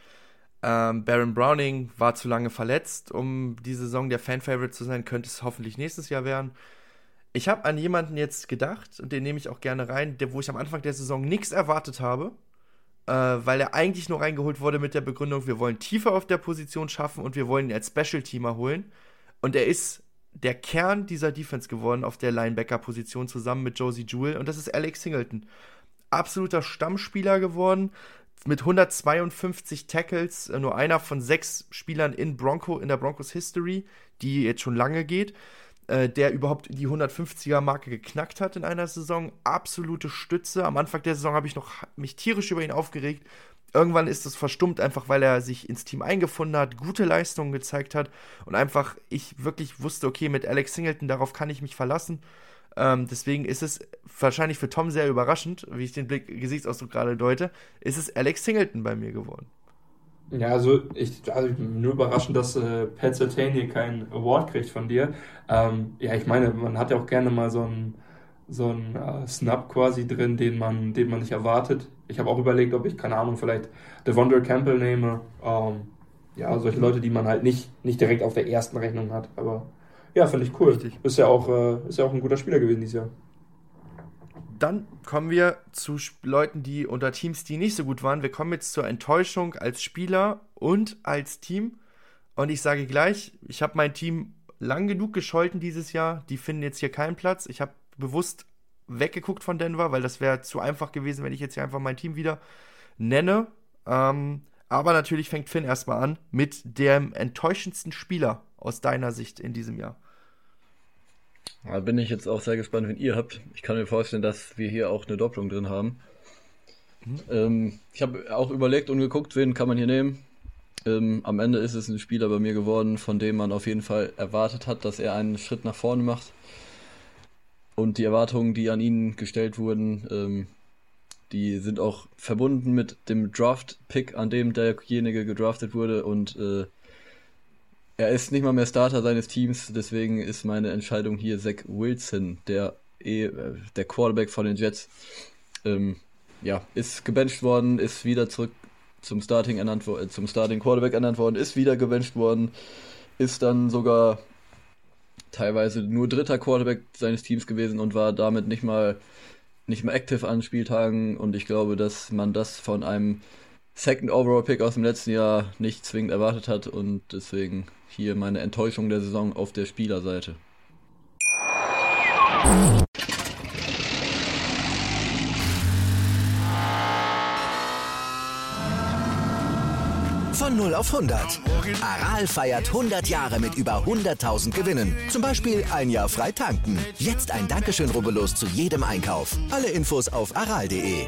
Ähm, Baron Browning war zu lange verletzt, um die Saison der Fan-Favorite zu sein, könnte es hoffentlich nächstes Jahr werden. Ich habe an jemanden jetzt gedacht, und den nehme ich auch gerne rein, der, wo ich am Anfang der Saison nichts erwartet habe, äh, weil er eigentlich nur reingeholt wurde mit der Begründung, wir wollen tiefer auf der Position schaffen und wir wollen ihn als Special-Teamer holen. Und er ist der Kern dieser Defense geworden auf der Linebacker-Position zusammen mit Josie Jewell und das ist Alex Singleton. Absoluter Stammspieler geworden mit 152 Tackles, äh, nur einer von sechs Spielern in Bronco in der Broncos History, die jetzt schon lange geht, äh, der überhaupt die 150er Marke geknackt hat in einer Saison. Absolute Stütze. Am Anfang der Saison habe ich noch mich tierisch über ihn aufgeregt. Irgendwann ist es verstummt, einfach weil er sich ins Team eingefunden hat, gute Leistungen gezeigt hat und einfach ich wirklich wusste, okay, mit Alex Singleton, darauf kann ich mich verlassen. Ähm, deswegen ist es wahrscheinlich für Tom sehr überraschend, wie ich den Blick Gesichtsausdruck gerade deute, ist es Alex Singleton bei mir geworden. Ja, also ich, also nur überraschend, dass äh, Pat Sertain hier keinen Award kriegt von dir. Ähm, ja, ich meine, man hat ja auch gerne mal so einen so einen äh, Snap quasi drin, den man, den man nicht erwartet. Ich habe auch überlegt, ob ich, keine Ahnung, vielleicht Devondre Campbell nehme. Ähm, ja, solche Leute, die man halt nicht, nicht direkt auf der ersten Rechnung hat. Aber ja, ich cool. Richtig. Ist ja, auch, äh, ist ja auch ein guter Spieler gewesen dieses Jahr. Dann kommen wir zu Leuten, die unter Teams, die nicht so gut waren. Wir kommen jetzt zur Enttäuschung als Spieler und als Team. Und ich sage gleich, ich habe mein Team lang genug gescholten dieses Jahr. Die finden jetzt hier keinen Platz. Ich habe bewusst weggeguckt von Denver, weil das wäre zu einfach gewesen, wenn ich jetzt hier einfach mein Team wieder nenne. Ähm, aber natürlich fängt Finn erstmal an mit dem enttäuschendsten Spieler aus deiner Sicht in diesem Jahr. Da bin ich jetzt auch sehr gespannt, wenn ihr habt. Ich kann mir vorstellen, dass wir hier auch eine Doppelung drin haben. Mhm. Ähm, ich habe auch überlegt und geguckt, wen kann man hier nehmen. Ähm, am Ende ist es ein Spieler bei mir geworden, von dem man auf jeden Fall erwartet hat, dass er einen Schritt nach vorne macht. Und die Erwartungen, die an ihn gestellt wurden, ähm, die sind auch verbunden mit dem Draft-Pick, an dem derjenige gedraftet wurde. Und äh, er ist nicht mal mehr Starter seines Teams, deswegen ist meine Entscheidung hier Zach Wilson, der äh, der Quarterback von den Jets. Ähm, ja, ist gebencht worden, ist wieder zurück zum Starting ernannt äh, zum Starting Quarterback ernannt worden, ist wieder gebencht worden, ist dann sogar teilweise nur dritter Quarterback seines Teams gewesen und war damit nicht mal nicht mal active an Spieltagen und ich glaube, dass man das von einem Second Overall Pick aus dem letzten Jahr nicht zwingend erwartet hat und deswegen hier meine Enttäuschung der Saison auf der Spielerseite. Von 0 auf 100. Aral feiert 100 Jahre mit über 100.000 Gewinnen. Zum Beispiel ein Jahr frei tanken. Jetzt ein Dankeschön, rubbellos zu jedem Einkauf. Alle Infos auf aral.de.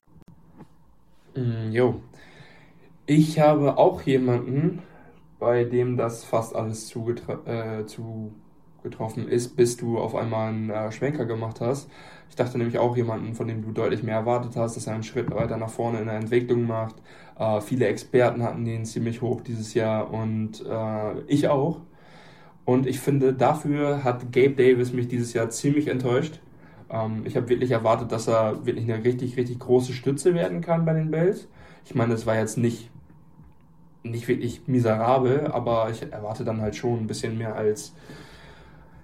Mm, jo. Ich habe auch jemanden, bei dem das fast alles zugetra äh, zugetroffen ist, bis du auf einmal einen äh, Schwenker gemacht hast. Ich dachte nämlich auch jemanden, von dem du deutlich mehr erwartet hast, dass er einen Schritt weiter nach vorne in der Entwicklung macht. Äh, viele Experten hatten den ziemlich hoch dieses Jahr und äh, ich auch. Und ich finde, dafür hat Gabe Davis mich dieses Jahr ziemlich enttäuscht. Ähm, ich habe wirklich erwartet, dass er wirklich eine richtig, richtig große Stütze werden kann bei den Bells. Ich meine, es war jetzt nicht nicht wirklich miserabel, aber ich erwarte dann halt schon ein bisschen mehr als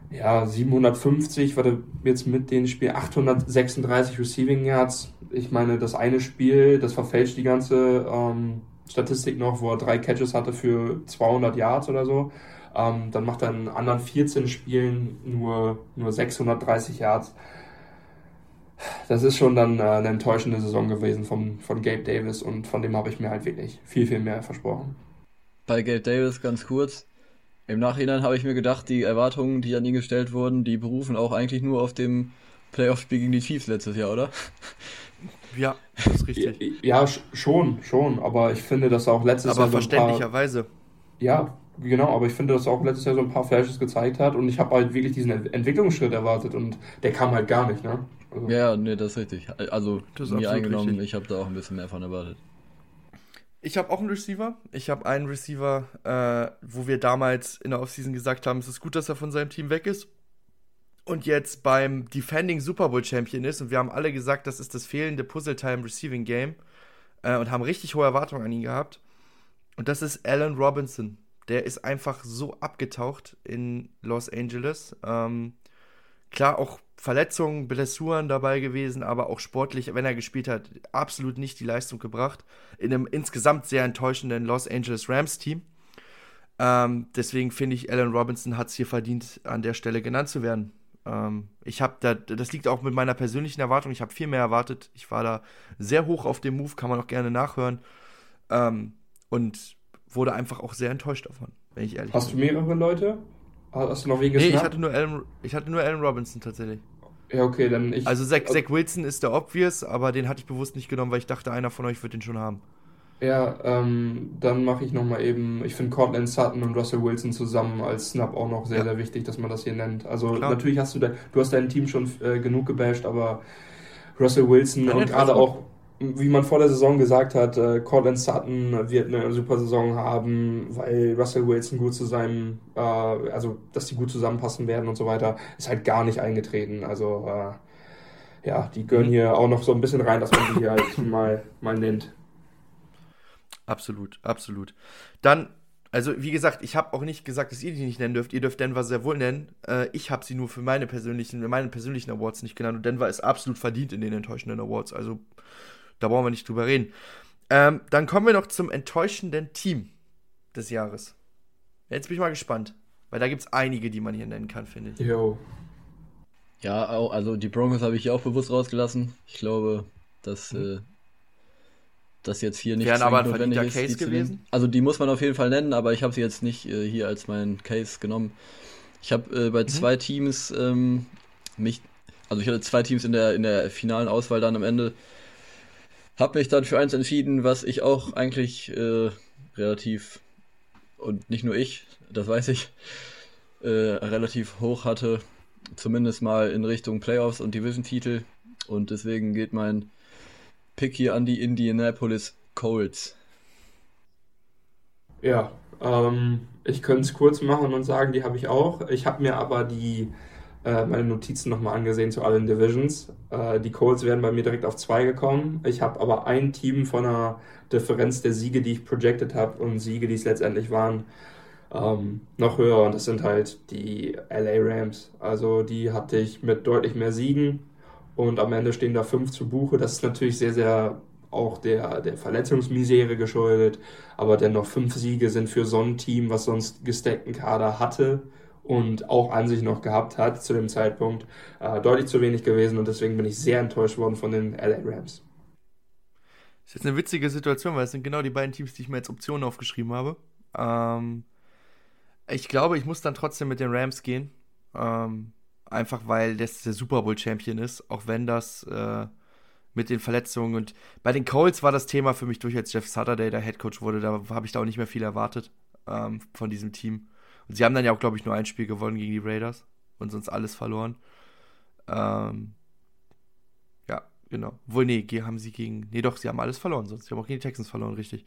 ja, 750, warte, jetzt mit den Spiel 836 Receiving Yards. Ich meine, das eine Spiel, das verfälscht die ganze ähm, Statistik noch, wo er drei Catches hatte für 200 Yards oder so. Ähm, dann macht er in anderen 14 Spielen nur, nur 630 Yards. Das ist schon dann äh, eine enttäuschende Saison gewesen von, von Gabe Davis und von dem habe ich mir halt wirklich viel, viel mehr versprochen. Bei Gabe Davis ganz kurz. Im Nachhinein habe ich mir gedacht, die Erwartungen, die an ihn gestellt wurden, die berufen auch eigentlich nur auf dem Playoff-Spiel gegen die Chiefs letztes Jahr, oder? Ja, das ist richtig. Ja, schon, schon. Aber ich finde, dass auch letztes aber Jahr. Aber verständlicherweise. So ja, genau. Aber ich finde, dass auch letztes Jahr so ein paar Flashes gezeigt hat. Und ich habe halt wirklich diesen Entwicklungsschritt erwartet. Und der kam halt gar nicht, ne? Also ja, nee, das ist richtig. Also, das mir eingenommen, richtig. ich habe da auch ein bisschen mehr von erwartet. Ich habe auch einen Receiver. Ich habe einen Receiver, äh, wo wir damals in der Offseason gesagt haben, es ist gut, dass er von seinem Team weg ist. Und jetzt beim Defending Super Bowl Champion ist. Und wir haben alle gesagt, das ist das fehlende Puzzleteil im Receiving Game. Äh, und haben richtig hohe Erwartungen an ihn gehabt. Und das ist Allen Robinson. Der ist einfach so abgetaucht in Los Angeles. Ähm, klar, auch Verletzungen, Blessuren dabei gewesen, aber auch sportlich, wenn er gespielt hat, absolut nicht die Leistung gebracht. In einem insgesamt sehr enttäuschenden Los Angeles Rams Team. Ähm, deswegen finde ich, Allen Robinson hat es hier verdient, an der Stelle genannt zu werden. Ähm, ich habe da, das liegt auch mit meiner persönlichen Erwartung. Ich habe viel mehr erwartet. Ich war da sehr hoch auf dem Move, kann man auch gerne nachhören. Ähm, und wurde einfach auch sehr enttäuscht davon, wenn ich ehrlich Hast bin. du mehrere Leute? Hast du noch wen Nee, ich hatte, nur Alan, ich hatte nur Alan Robinson tatsächlich. Ja, okay, dann ich. Also Zach, Zach Wilson ist der obvious, aber den hatte ich bewusst nicht genommen, weil ich dachte, einer von euch wird den schon haben. Ja, ähm, dann mache ich nochmal eben, ich finde Cortland Sutton und Russell Wilson zusammen als Snap auch noch sehr, ja. sehr wichtig, dass man das hier nennt. Also Klar. natürlich hast du da, du hast dein Team schon äh, genug gebasht, aber Russell Wilson ja, und gerade auch wie man vor der Saison gesagt hat, äh, Cortland Sutton wird eine super Saison haben, weil Russell Wilson gut zu seinem, äh, also dass die gut zusammenpassen werden und so weiter, ist halt gar nicht eingetreten. Also äh, ja, die gehören hier auch noch so ein bisschen rein, dass man die hier halt <laughs> mal, mal nennt. Absolut, absolut. Dann, also wie gesagt, ich habe auch nicht gesagt, dass ihr die nicht nennen dürft. Ihr dürft Denver sehr wohl nennen. Äh, ich habe sie nur für meine persönlichen, meine persönlichen Awards nicht genannt und Denver ist absolut verdient in den enttäuschenden Awards. Also da brauchen wir nicht drüber reden. Ähm, dann kommen wir noch zum enttäuschenden Team des Jahres. Jetzt bin ich mal gespannt. Weil da gibt es einige, die man hier nennen kann, finde ich. Jo. Ja, also die Broncos habe ich hier auch bewusst rausgelassen. Ich glaube, dass mhm. äh, das jetzt hier nicht Wären aber ein notwendig ist. Case gewesen? Also die muss man auf jeden Fall nennen, aber ich habe sie jetzt nicht äh, hier als meinen Case genommen. Ich habe äh, bei mhm. zwei Teams ähm, mich, also ich hatte zwei Teams in der, in der finalen Auswahl dann am Ende habe mich dann für eins entschieden, was ich auch eigentlich äh, relativ, und nicht nur ich, das weiß ich, äh, relativ hoch hatte. Zumindest mal in Richtung Playoffs und Division-Titel. Und deswegen geht mein Pick hier an die Indianapolis Colts. Ja, ähm, ich könnte es kurz machen und sagen, die habe ich auch. Ich habe mir aber die äh, meine Notizen nochmal angesehen zu allen Divisions. Äh, die Colts wären bei mir direkt auf zwei gekommen. Ich habe aber ein Team von einer Differenz der Siege, die ich projected habe und Siege, die es letztendlich waren, ähm, noch höher. Und das sind halt die LA Rams. Also die hatte ich mit deutlich mehr Siegen und am Ende stehen da fünf zu Buche. Das ist natürlich sehr, sehr auch der, der Verletzungsmisere geschuldet, aber dennoch fünf Siege sind für so ein Team, was sonst gesteckten Kader hatte, und auch an sich noch gehabt hat zu dem Zeitpunkt, äh, deutlich zu wenig gewesen und deswegen bin ich sehr enttäuscht worden von den LA Rams. Das ist jetzt eine witzige Situation, weil es sind genau die beiden Teams, die ich mir als Optionen aufgeschrieben habe. Ähm, ich glaube, ich muss dann trotzdem mit den Rams gehen. Ähm, einfach weil das der Super Bowl Champion ist, auch wenn das äh, mit den Verletzungen und bei den Colts war das Thema für mich durch, als Jeff Saturday der Head Coach wurde. Da habe ich da auch nicht mehr viel erwartet ähm, von diesem Team. Und sie haben dann ja auch, glaube ich, nur ein Spiel gewonnen gegen die Raiders und sonst alles verloren. Ähm, ja, genau. Wohl, nee, haben sie gegen. Nee, doch, sie haben alles verloren, sonst. Sie haben auch gegen die Texans verloren, richtig.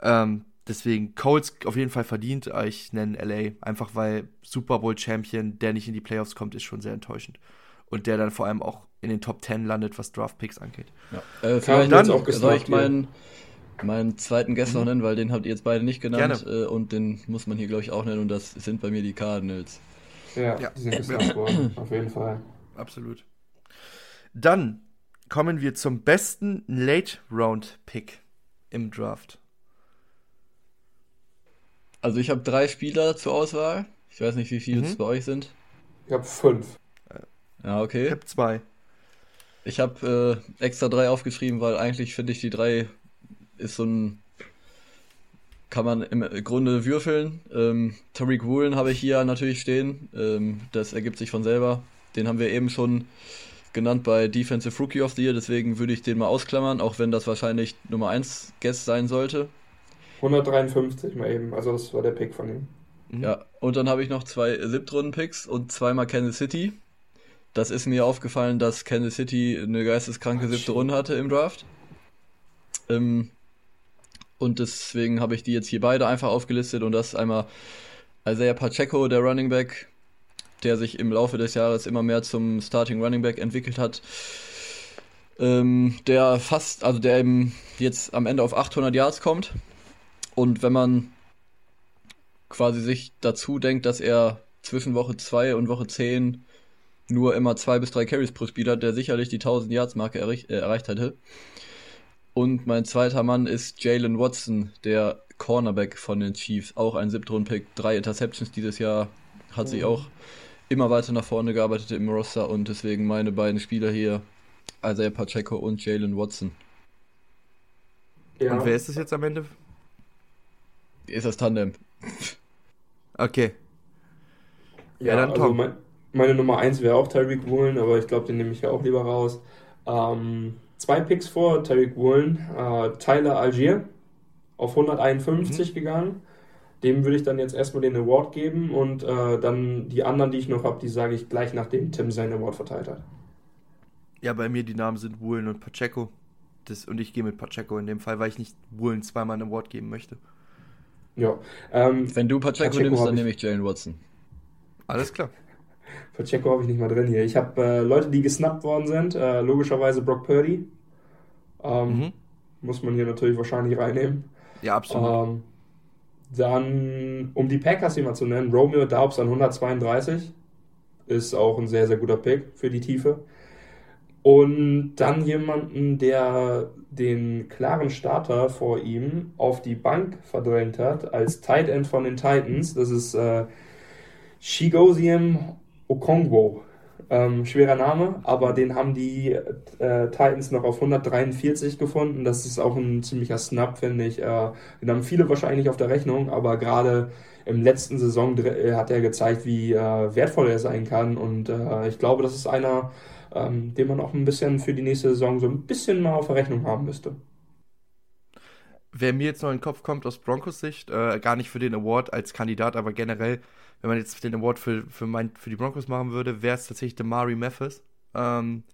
Ähm, deswegen, Colts auf jeden Fall verdient. Ich nenne LA, einfach weil Super Bowl Champion, der nicht in die Playoffs kommt, ist schon sehr enttäuschend. Und der dann vor allem auch in den Top 10 landet, was Draft Picks angeht. Ja. Äh, vielleicht dann, auch soll ich meinen meinen zweiten Guest mhm. noch nennen, weil den habt ihr jetzt beide nicht genannt. Äh, und den muss man hier, glaube ich, auch nennen. Und das sind bei mir die Cardinals. Ja, ja. die sind gesnappt worden. <clears throat> Auf jeden Fall. Absolut. Dann kommen wir zum besten Late-Round-Pick im Draft. Also ich habe drei Spieler zur Auswahl. Ich weiß nicht, wie viele mhm. es bei euch sind. Ich habe fünf. Ja, okay. Ich habe zwei. Ich habe äh, extra drei aufgeschrieben, weil eigentlich finde ich die drei ist so ein kann man im Grunde würfeln. Ähm, Tariq Woolen habe ich hier natürlich stehen. Ähm, das ergibt sich von selber. Den haben wir eben schon genannt bei Defensive Rookie of the Year, deswegen würde ich den mal ausklammern, auch wenn das wahrscheinlich Nummer 1 Guest sein sollte. 153 mal eben, also das war der Pick von ihm. Mhm. Ja, und dann habe ich noch zwei Siebtrunden-Picks und zweimal Kansas City. Das ist mir aufgefallen, dass Kansas City eine geisteskranke siebte Runde hatte im Draft. Ähm, und deswegen habe ich die jetzt hier beide einfach aufgelistet und das ist einmal Isaiah Pacheco, der Running Back, der sich im Laufe des Jahres immer mehr zum Starting Running Back entwickelt hat. Ähm, der fast, also der eben jetzt am Ende auf 800 Yards kommt. Und wenn man quasi sich dazu denkt, dass er zwischen Woche 2 und Woche 10 nur immer zwei bis drei Carries pro Spiel hat, der sicherlich die 1000 Yards Marke erreich, äh, erreicht hätte. Und mein zweiter Mann ist Jalen Watson, der Cornerback von den Chiefs, auch ein Siebtrunden-Pick, drei Interceptions dieses Jahr, hat sich auch immer weiter nach vorne gearbeitet im Roster und deswegen meine beiden Spieler hier, Isaiah Pacheco und Jalen Watson. Ja. Und wer ist das jetzt am Ende? Ist das Tandem. <laughs> Okay. Ja, ja dann also Tom. Mein, meine Nummer 1 wäre auch Tyreek Woolen, aber ich glaube, den nehme ich ja auch lieber raus. Ähm, zwei Picks vor Tyreek Woolen. Äh, Tyler Algier auf 151 mhm. gegangen. Dem würde ich dann jetzt erstmal den Award geben und äh, dann die anderen, die ich noch habe, die sage ich gleich, nachdem Tim seinen Award verteilt hat. Ja, bei mir die Namen sind Woolen und Pacheco. Das, und ich gehe mit Pacheco in dem Fall, weil ich nicht Woolen zweimal einen Award geben möchte. Ja. Ähm, Wenn du Pacheco, Pacheco nimmst, dann nehme ich Jalen Watson. Alles klar. Pacheco habe ich nicht mal drin hier. Ich habe äh, Leute, die gesnappt worden sind. Äh, logischerweise Brock Purdy. Ähm, mhm. Muss man hier natürlich wahrscheinlich reinnehmen. Ja, absolut. Ähm, dann, um die Packers mal zu nennen, Romeo Daubs an 132. Ist auch ein sehr, sehr guter Pick für die Tiefe. Und dann jemanden, der den klaren Starter vor ihm auf die Bank verdrängt hat, als Tight End von den Titans. Das ist äh, Shigosium Okongwo. Ähm, schwerer Name, aber den haben die äh, Titans noch auf 143 gefunden. Das ist auch ein ziemlicher Snap, finde ich. Äh, den haben viele wahrscheinlich auf der Rechnung, aber gerade im letzten Saison äh, hat er gezeigt, wie äh, wertvoll er sein kann. Und äh, ich glaube, das ist einer, ähm, den man auch ein bisschen für die nächste Saison so ein bisschen mal auf der Rechnung haben müsste. Wer mir jetzt noch in den Kopf kommt aus Broncos Sicht, äh, gar nicht für den Award als Kandidat, aber generell wenn man jetzt den Award für, für, mein, für die Broncos machen würde, wäre es tatsächlich Demari Mathis. Ähm,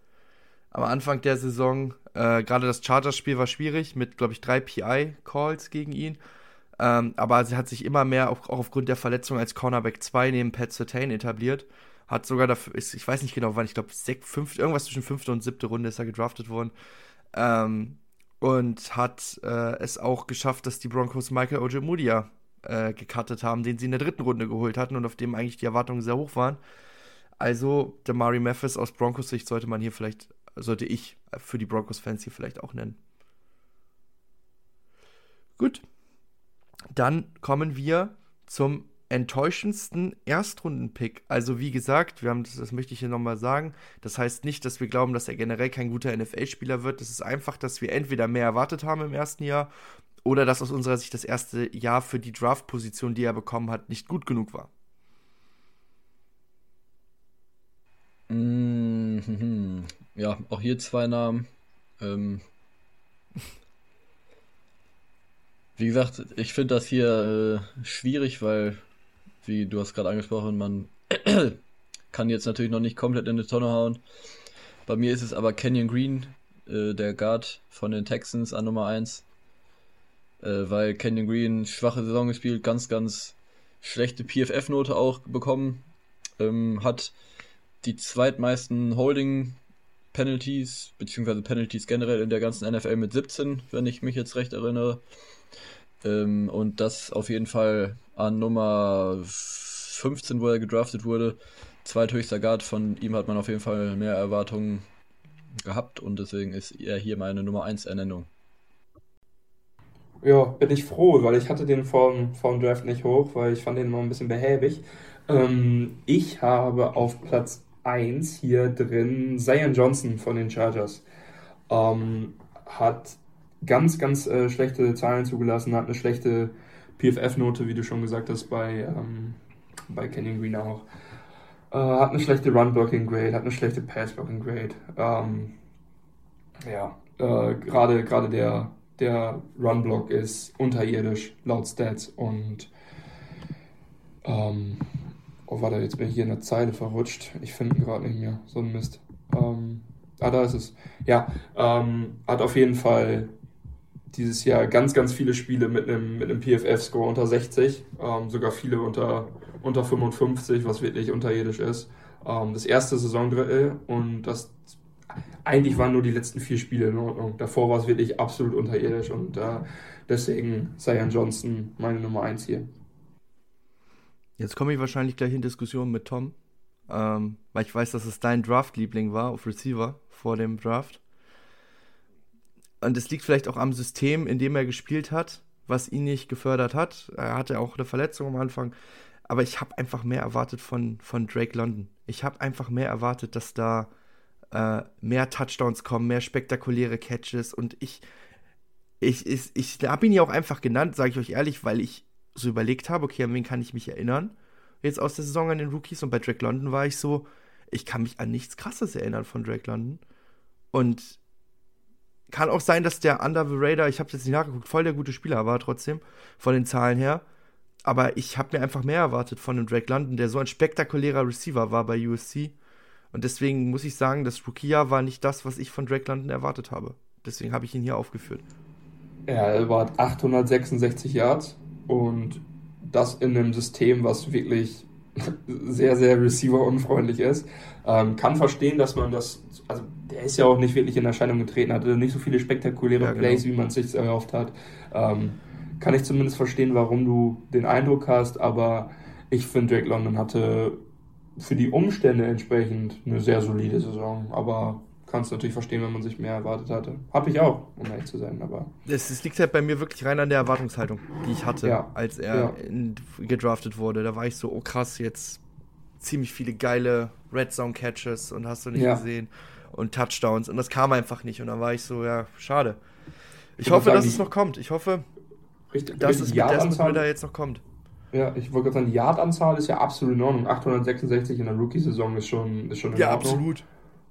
am Anfang der Saison, äh, gerade das Chargers-Spiel war schwierig, mit, glaube ich, drei PI-Calls gegen ihn. Ähm, aber er hat sich immer mehr, auch, auch aufgrund der Verletzung, als Cornerback 2 neben Pat Sertain etabliert. Hat sogar dafür, ist, ich weiß nicht genau wann, ich glaube, irgendwas zwischen fünfte und siebte Runde ist er gedraftet worden. Ähm, und hat äh, es auch geschafft, dass die Broncos Michael Ojemudia äh, gecuttet haben, den sie in der dritten Runde geholt hatten und auf dem eigentlich die Erwartungen sehr hoch waren. Also, der Mari Mathis aus Broncos Sicht sollte man hier vielleicht, sollte ich für die Broncos-Fans hier vielleicht auch nennen. Gut. Dann kommen wir zum enttäuschendsten Erstrunden-Pick. Also wie gesagt, wir haben das, das möchte ich hier nochmal sagen. Das heißt nicht, dass wir glauben, dass er generell kein guter NFL-Spieler wird. Das ist einfach, dass wir entweder mehr erwartet haben im ersten Jahr oder dass aus unserer Sicht das erste Jahr für die Draft-Position, die er bekommen hat, nicht gut genug war. Mhm. Ja, auch hier zwei Namen. Ähm, wie gesagt, ich finde das hier äh, schwierig, weil, wie du hast gerade angesprochen, man <clears throat> kann jetzt natürlich noch nicht komplett in die Tonne hauen. Bei mir ist es aber Kenyon Green, äh, der Guard von den Texans an Nummer 1 äh, weil Canyon Green schwache Saison gespielt, ganz, ganz schlechte PFF-Note auch bekommen, ähm, hat die zweitmeisten Holding Penalties, beziehungsweise Penalties generell in der ganzen NFL mit 17, wenn ich mich jetzt recht erinnere. Ähm, und das auf jeden Fall an Nummer 15, wo er gedraftet wurde. Zweithöchster Guard, von ihm hat man auf jeden Fall mehr Erwartungen gehabt und deswegen ist er hier meine Nummer 1 Ernennung. Ja, bin ich froh, weil ich hatte den vorm, vorm Draft nicht hoch, weil ich fand den immer ein bisschen behäbig. Ähm, ich habe auf Platz 1 hier drin Zion Johnson von den Chargers. Ähm, hat ganz, ganz äh, schlechte Zahlen zugelassen, hat eine schlechte PFF-Note, wie du schon gesagt hast, bei, ähm, bei Kenyon Green auch. Äh, hat eine schlechte Run-Blocking-Grade, hat eine schlechte Pass-Blocking-Grade. Ähm, ja, äh, gerade der, der Run-Block ist unterirdisch laut Stats und ähm, oh warte, jetzt bin ich hier in der Zeile verrutscht. Ich finde ihn gerade nicht mehr, so ein Mist. Ähm, ah, da ist es. Ja, ähm, hat auf jeden Fall dieses Jahr ganz, ganz viele Spiele mit einem, mit PFF-Score unter 60, ähm, sogar viele unter, unter 55, was wirklich unterirdisch ist. Ähm, das erste Saisondrittel und das eigentlich waren nur die letzten vier Spiele in Ordnung. Davor war es wirklich absolut unterirdisch und äh, deswegen Zion Johnson meine Nummer 1 hier. Jetzt komme ich wahrscheinlich gleich in Diskussion mit Tom, ähm, weil ich weiß, dass es dein Draft-Liebling war auf Receiver vor dem Draft. Und es liegt vielleicht auch am System, in dem er gespielt hat, was ihn nicht gefördert hat. Er hatte auch eine Verletzung am Anfang. Aber ich habe einfach mehr erwartet von, von Drake London. Ich habe einfach mehr erwartet, dass da äh, mehr Touchdowns kommen, mehr spektakuläre Catches. Und ich, ich, ich, ich habe ihn ja auch einfach genannt, sage ich euch ehrlich, weil ich so überlegt habe, okay, an wen kann ich mich erinnern? Jetzt aus der Saison an den Rookies. Und bei Drake London war ich so, ich kann mich an nichts Krasses erinnern von Drake London. Und kann auch sein, dass der Under the Radar, ich habe jetzt nicht nachgeguckt, voll der gute Spieler war trotzdem, von den Zahlen her. Aber ich habe mir einfach mehr erwartet von dem Drake London, der so ein spektakulärer Receiver war bei USC. Und deswegen muss ich sagen, das Rookie-Jahr war nicht das, was ich von Drake London erwartet habe. Deswegen habe ich ihn hier aufgeführt. Er war 866 Yards und das in einem System, was wirklich <laughs> sehr, sehr receiver-unfreundlich ist. Ähm, kann verstehen, dass man das, also der ist ja auch nicht wirklich in Erscheinung getreten, hatte nicht so viele spektakuläre ja, genau. Plays, wie man es sich erhofft hat. Ähm, kann ich zumindest verstehen, warum du den Eindruck hast, aber ich finde, Drake London hatte für die Umstände entsprechend eine sehr solide Saison, aber kannst natürlich verstehen, wenn man sich mehr erwartet hatte. Habe ich auch, um ehrlich zu sein, aber. Es, es, liegt halt bei mir wirklich rein an der Erwartungshaltung, die ich hatte, ja. als er ja. in, gedraftet wurde. Da war ich so, oh krass, jetzt ziemlich viele geile Red Zone Catches und hast du nicht ja. gesehen und Touchdowns und das kam einfach nicht und dann war ich so, ja, schade. Ich, ich hoffe, sagen, dass es noch kommt. Ich hoffe, richtig, dass richtig es mit Desmond Ritter jetzt noch kommt. Ja, ich wollte gerade sagen, die Yardanzahl ist ja absolut in Ordnung. 866 in der Rookie-Saison ist schon, ist schon in ja, Ordnung. Ja, absolut.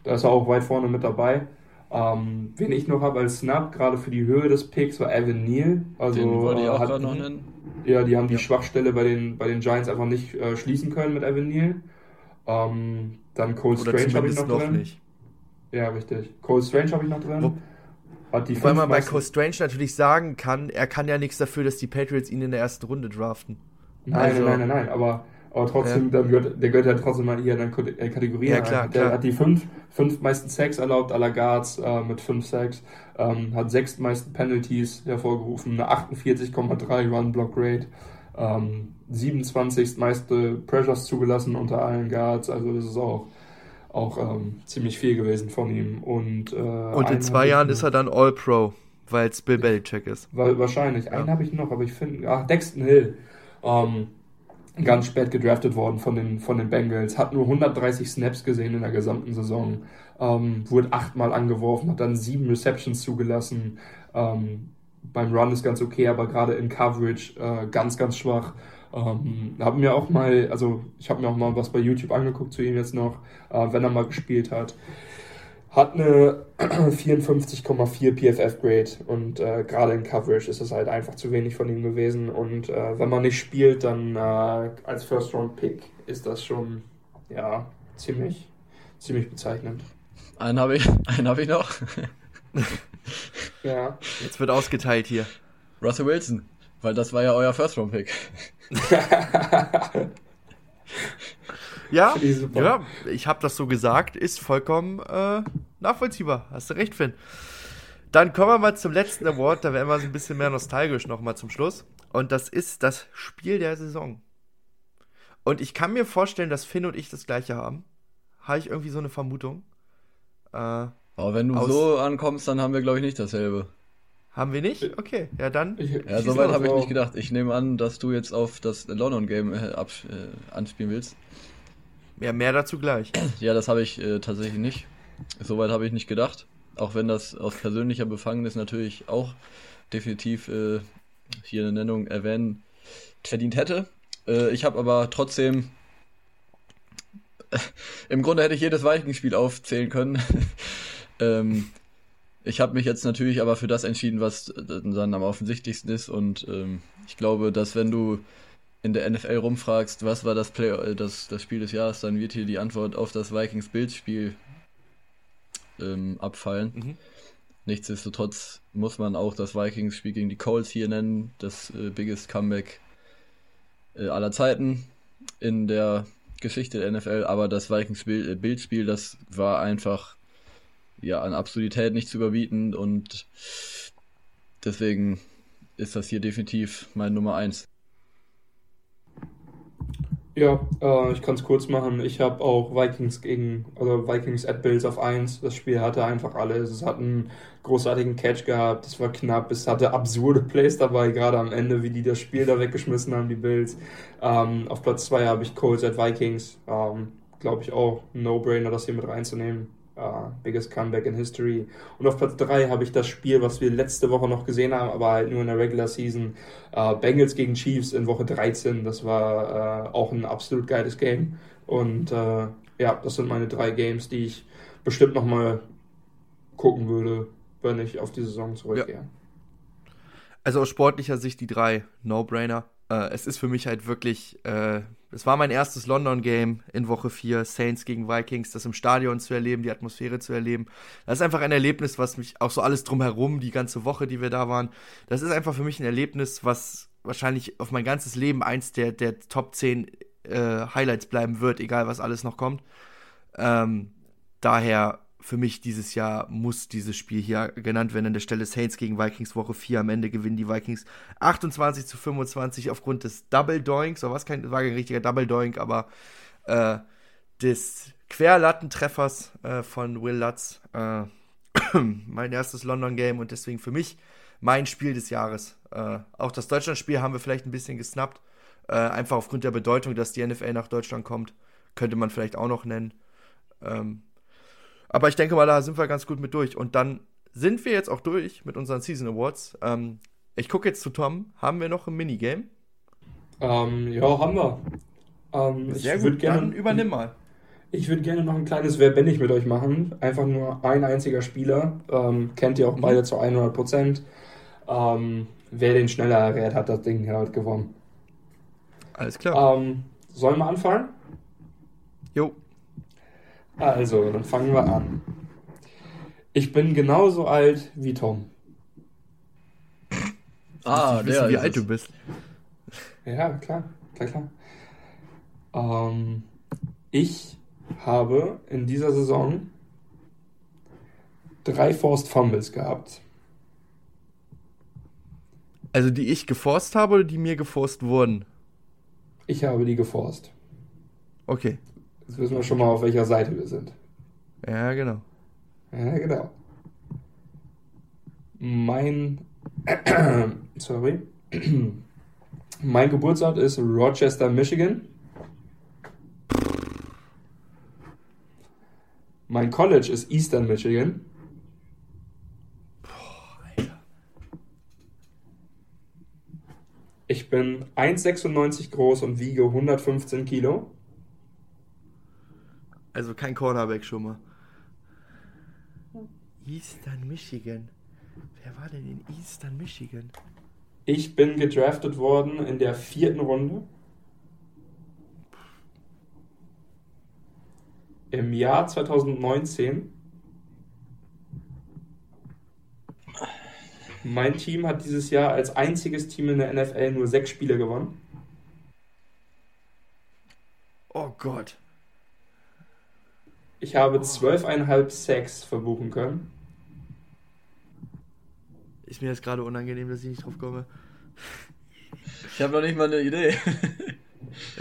Da ist er auch weit vorne mit dabei. Ähm, wen ich noch habe als Snap, gerade für die Höhe des Picks, war Evan Neal. Also, Den wollte ich auch gerade noch nennen. Ja, die haben die ja. Schwachstelle bei den, bei den Giants einfach nicht äh, schließen können mit Evan Neal. Ähm, dann Cole Oder Strange habe ich noch, noch drin. Nicht. Ja, richtig. Cole Strange habe ich noch drin. Wo, Hat die Wobei man bei Cole Strange natürlich sagen kann, er kann ja nichts dafür, dass die Patriots ihn in der ersten Runde draften. Nein, also, nein, nein, nein, aber aber trotzdem, ja. gehört, der gehört ja trotzdem mal hier in der äh, Kategorie. Ja, klar, der klar. hat die fünf, fünf meisten Sacks erlaubt, aller Guards äh, mit fünf Sacks, ähm, hat sechs meisten Penalties hervorgerufen, eine 48,3 Run-Block Rate, ähm, 27. meiste Pressures zugelassen unter allen Guards, also das ist auch auch ähm, ziemlich viel gewesen von ihm. Und, äh, und in zwei Jahren ist er dann All-Pro, weil es Bill Belichick ist. Weil, wahrscheinlich. Ja. Einen habe ich noch, aber ich finde, ach, Dexton Hill. Ähm, ganz spät gedraftet worden von den, von den Bengals, hat nur 130 Snaps gesehen in der gesamten Saison, ähm, wurde achtmal angeworfen, hat dann sieben Receptions zugelassen. Ähm, beim Run ist ganz okay, aber gerade in Coverage äh, ganz, ganz schwach. Ähm, haben mir auch mal, also ich habe mir auch mal was bei YouTube angeguckt zu ihm jetzt noch, äh, wenn er mal gespielt hat. Hat eine <clears throat> 54,4 PFF-Grade und äh, gerade in Coverage ist es halt einfach zu wenig von ihm gewesen. Und äh, wenn man nicht spielt, dann äh, als First-Round-Pick ist das schon ja, ziemlich, ziemlich bezeichnend. Einen habe ich, <laughs> einen hab ich noch. <laughs> ja. Jetzt wird ausgeteilt hier. Russell Wilson, weil das war ja euer First-Round-Pick. <laughs> Ja, ich ja, ich habe das so gesagt, ist vollkommen äh, nachvollziehbar. Hast du recht, Finn. Dann kommen wir mal zum letzten Award. Da werden wir so ein bisschen mehr nostalgisch nochmal zum Schluss. Und das ist das Spiel der Saison. Und ich kann mir vorstellen, dass Finn und ich das gleiche haben. Habe ich irgendwie so eine Vermutung. Äh, Aber wenn du so ankommst, dann haben wir, glaube ich, nicht dasselbe. Haben wir nicht? Okay, ja dann. ja, soweit habe ich nicht gedacht. Ich nehme an, dass du jetzt auf das London Game äh, ab, äh, anspielen willst. Ja, mehr dazu gleich. <clears throat> Ja, das habe ich äh, tatsächlich nicht. Soweit habe ich nicht gedacht. Auch wenn das aus persönlicher Befangenheit natürlich auch definitiv äh, hier eine Nennung erwähnen verdient hätte. Äh, ich habe aber trotzdem. <laughs> Im Grunde hätte ich jedes Vikings-Spiel aufzählen können. <laughs> ähm, ich habe mich jetzt natürlich aber für das entschieden, was dann am offensichtlichsten ist. Und ähm, ich glaube, dass wenn du in der NFL rumfragst, was war das, Play äh, das, das Spiel des Jahres, dann wird hier die Antwort auf das Vikings-Bildspiel ähm, abfallen. Mhm. Nichtsdestotrotz muss man auch das Vikings-Spiel gegen die Colts hier nennen, das äh, biggest Comeback äh, aller Zeiten in der Geschichte der NFL, aber das Vikings-Bildspiel, äh, das war einfach ja an Absurdität nicht zu überbieten und deswegen ist das hier definitiv mein Nummer 1. Ja, äh, ich kann es kurz machen. Ich habe auch Vikings gegen, also Vikings at Bills auf 1. Das Spiel hatte einfach alles. Es hat einen großartigen Catch gehabt, es war knapp, es hatte absurde Plays dabei, gerade am Ende, wie die das Spiel da weggeschmissen haben, die Bills. Ähm, auf Platz 2 habe ich Colts at Vikings. Ähm, Glaube ich auch No-Brainer, das hier mit reinzunehmen. Uh, biggest Comeback in History. Und auf Platz 3 habe ich das Spiel, was wir letzte Woche noch gesehen haben, aber halt nur in der Regular Season. Uh, Bengals gegen Chiefs in Woche 13. Das war uh, auch ein absolut geiles Game. Und ja, das sind meine drei Games, die ich bestimmt nochmal gucken würde, wenn ich auf die Saison zurückgehe. Ja. Also aus sportlicher Sicht die drei No-Brainer. es ist für mich halt wirklich das war mein erstes London-Game in Woche 4, Saints gegen Vikings, das im Stadion zu erleben, die Atmosphäre zu erleben. Das ist einfach ein Erlebnis, was mich auch so alles drumherum, die ganze Woche, die wir da waren, das ist einfach für mich ein Erlebnis, was wahrscheinlich auf mein ganzes Leben eins der, der Top 10 äh, Highlights bleiben wird, egal was alles noch kommt. Ähm, daher für mich dieses Jahr muss dieses Spiel hier genannt werden an der Stelle Saints gegen Vikings Woche 4. Am Ende gewinnen die Vikings 28 zu 25 aufgrund des Double Doinks. Oder was kein, war kein richtiger Double Doink, aber äh, des Querlattentreffers äh, von Will Lutz. Äh, <clears throat> mein erstes London Game und deswegen für mich mein Spiel des Jahres. Äh, auch das Deutschlandspiel haben wir vielleicht ein bisschen gesnappt. Äh, einfach aufgrund der Bedeutung, dass die NFL nach Deutschland kommt. Könnte man vielleicht auch noch nennen. Ähm, aber ich denke mal, da sind wir ganz gut mit durch. Und dann sind wir jetzt auch durch mit unseren Season Awards. Ähm, ich gucke jetzt zu Tom. Haben wir noch ein Minigame? Ähm, ja, haben wir. Ähm, Sehr ich gut, gerne, dann übernimm mal. Ich würde gerne noch ein kleines Wer bin ich mit euch machen. Einfach nur ein einziger Spieler. Ähm, kennt ihr auch mhm. beide zu 100 Prozent. Ähm, wer den schneller errät, hat das Ding halt gewonnen. Alles klar. Ähm, sollen wir anfangen? Jo. Also, dann fangen wir an. Ich bin genauso alt wie Tom. Ah, der wie alt du bist. Ja, klar, klar, klar. Ähm, ich habe in dieser Saison drei Forced Fumbles gehabt. Also die ich geforst habe oder die mir geforst wurden? Ich habe die geforst. Okay. Jetzt wissen wir schon mal, auf welcher Seite wir sind. Ja, genau. Ja, genau. Mein. <clears throat> sorry. <clears throat> mein Geburtsort ist Rochester, Michigan. Mein College ist Eastern Michigan. Ich bin 1,96 groß und wiege 115 Kilo. Also kein Cornerback schon mal. Eastern Michigan. Wer war denn in Eastern Michigan? Ich bin gedraftet worden in der vierten Runde. Im Jahr 2019. Mein Team hat dieses Jahr als einziges Team in der NFL nur sechs Spiele gewonnen. Oh Gott. Ich habe 12,5 Sacks verbuchen können. Ist mir jetzt gerade unangenehm, dass ich nicht drauf komme. Ich habe noch nicht mal eine Idee. <laughs>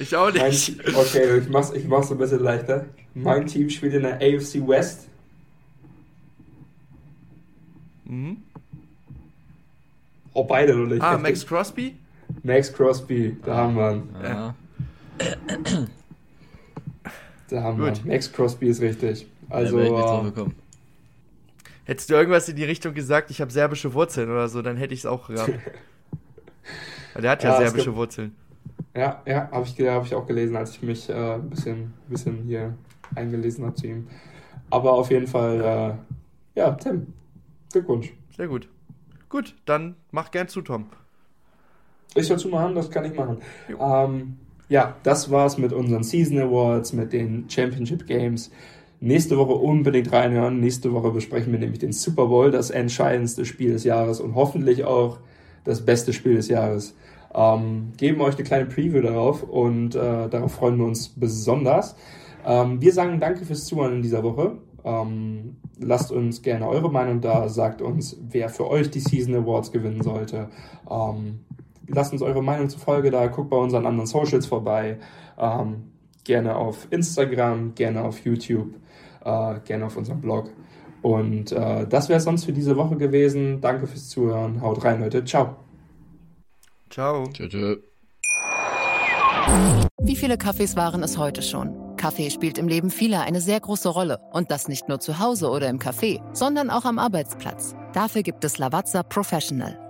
Ich auch Mein, nicht. okay, ich mach's, ich mach's ein bisschen leichter. Mein Team spielt in der AFC West. Mhm. Oh, beide noch nicht. Ah, Max Crosby? Max Crosby, da haben wir ihn. Ja. Da haben Gut. wir. Max Crosby ist richtig. Also, da ich nicht drauf gekommen. Hättest du irgendwas in die Richtung gesagt, ich habe serbische Wurzeln oder so, dann hätte ich es auch gehabt. Weil <laughs> der hat ja, Ja, serbische gibt- Wurzeln. ja, ja, habe ich, hab ich auch gelesen, als ich mich äh, ein bisschen, bisschen hier eingelesen habe zu ihm. Aber auf jeden Fall, äh, ja, Tim, Glückwunsch. Sehr gut. Gut, dann mach gern zu, Tom. Ich soll zumachen, das kann ich machen. Ähm, ja, das war's mit unseren Season Awards, mit den Championship Games. Nächste Woche unbedingt reinhören. Nächste Woche besprechen wir nämlich den Super Bowl, das entscheidendste Spiel des Jahres und hoffentlich auch das beste Spiel des Jahres. Ähm, geben euch eine kleine Preview darauf und äh, darauf freuen wir uns besonders. Ähm, wir sagen danke fürs Zuhören in dieser Woche. Ähm, lasst uns gerne eure Meinung da, sagt uns, wer für euch die Season Awards gewinnen sollte. Ähm, lasst uns eure Meinung zur Folge da, guckt bei unseren anderen Socials vorbei. Ähm, gerne auf Instagram, gerne auf YouTube, äh, gerne auf unserem Blog. Und äh, das wäre es sonst für diese Woche gewesen. Danke fürs Zuhören. Haut rein, Leute. Ciao. Ciao. Tschö, tschö. Wie viele Kaffees waren es heute schon? Kaffee spielt im Leben vieler eine sehr große Rolle. Und das nicht nur zu Hause oder im Café, sondern auch am Arbeitsplatz. Dafür gibt es Lavazza Professional.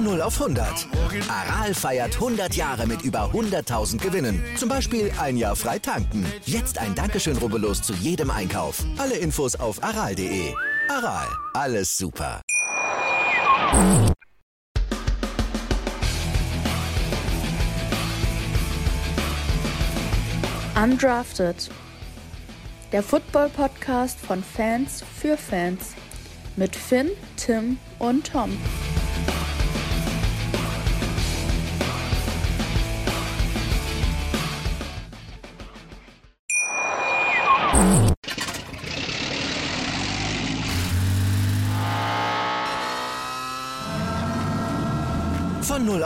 Von 0 auf 100. Aral feiert 100 Jahre mit über 100.000 Gewinnen. Zum Beispiel ein Jahr frei tanken. Jetzt ein Dankeschön, rubbellos zu jedem Einkauf. Alle Infos auf aral.de. Aral, alles super. Undrafted. Der Football-Podcast von Fans für Fans. Mit Finn, Tim und Tom.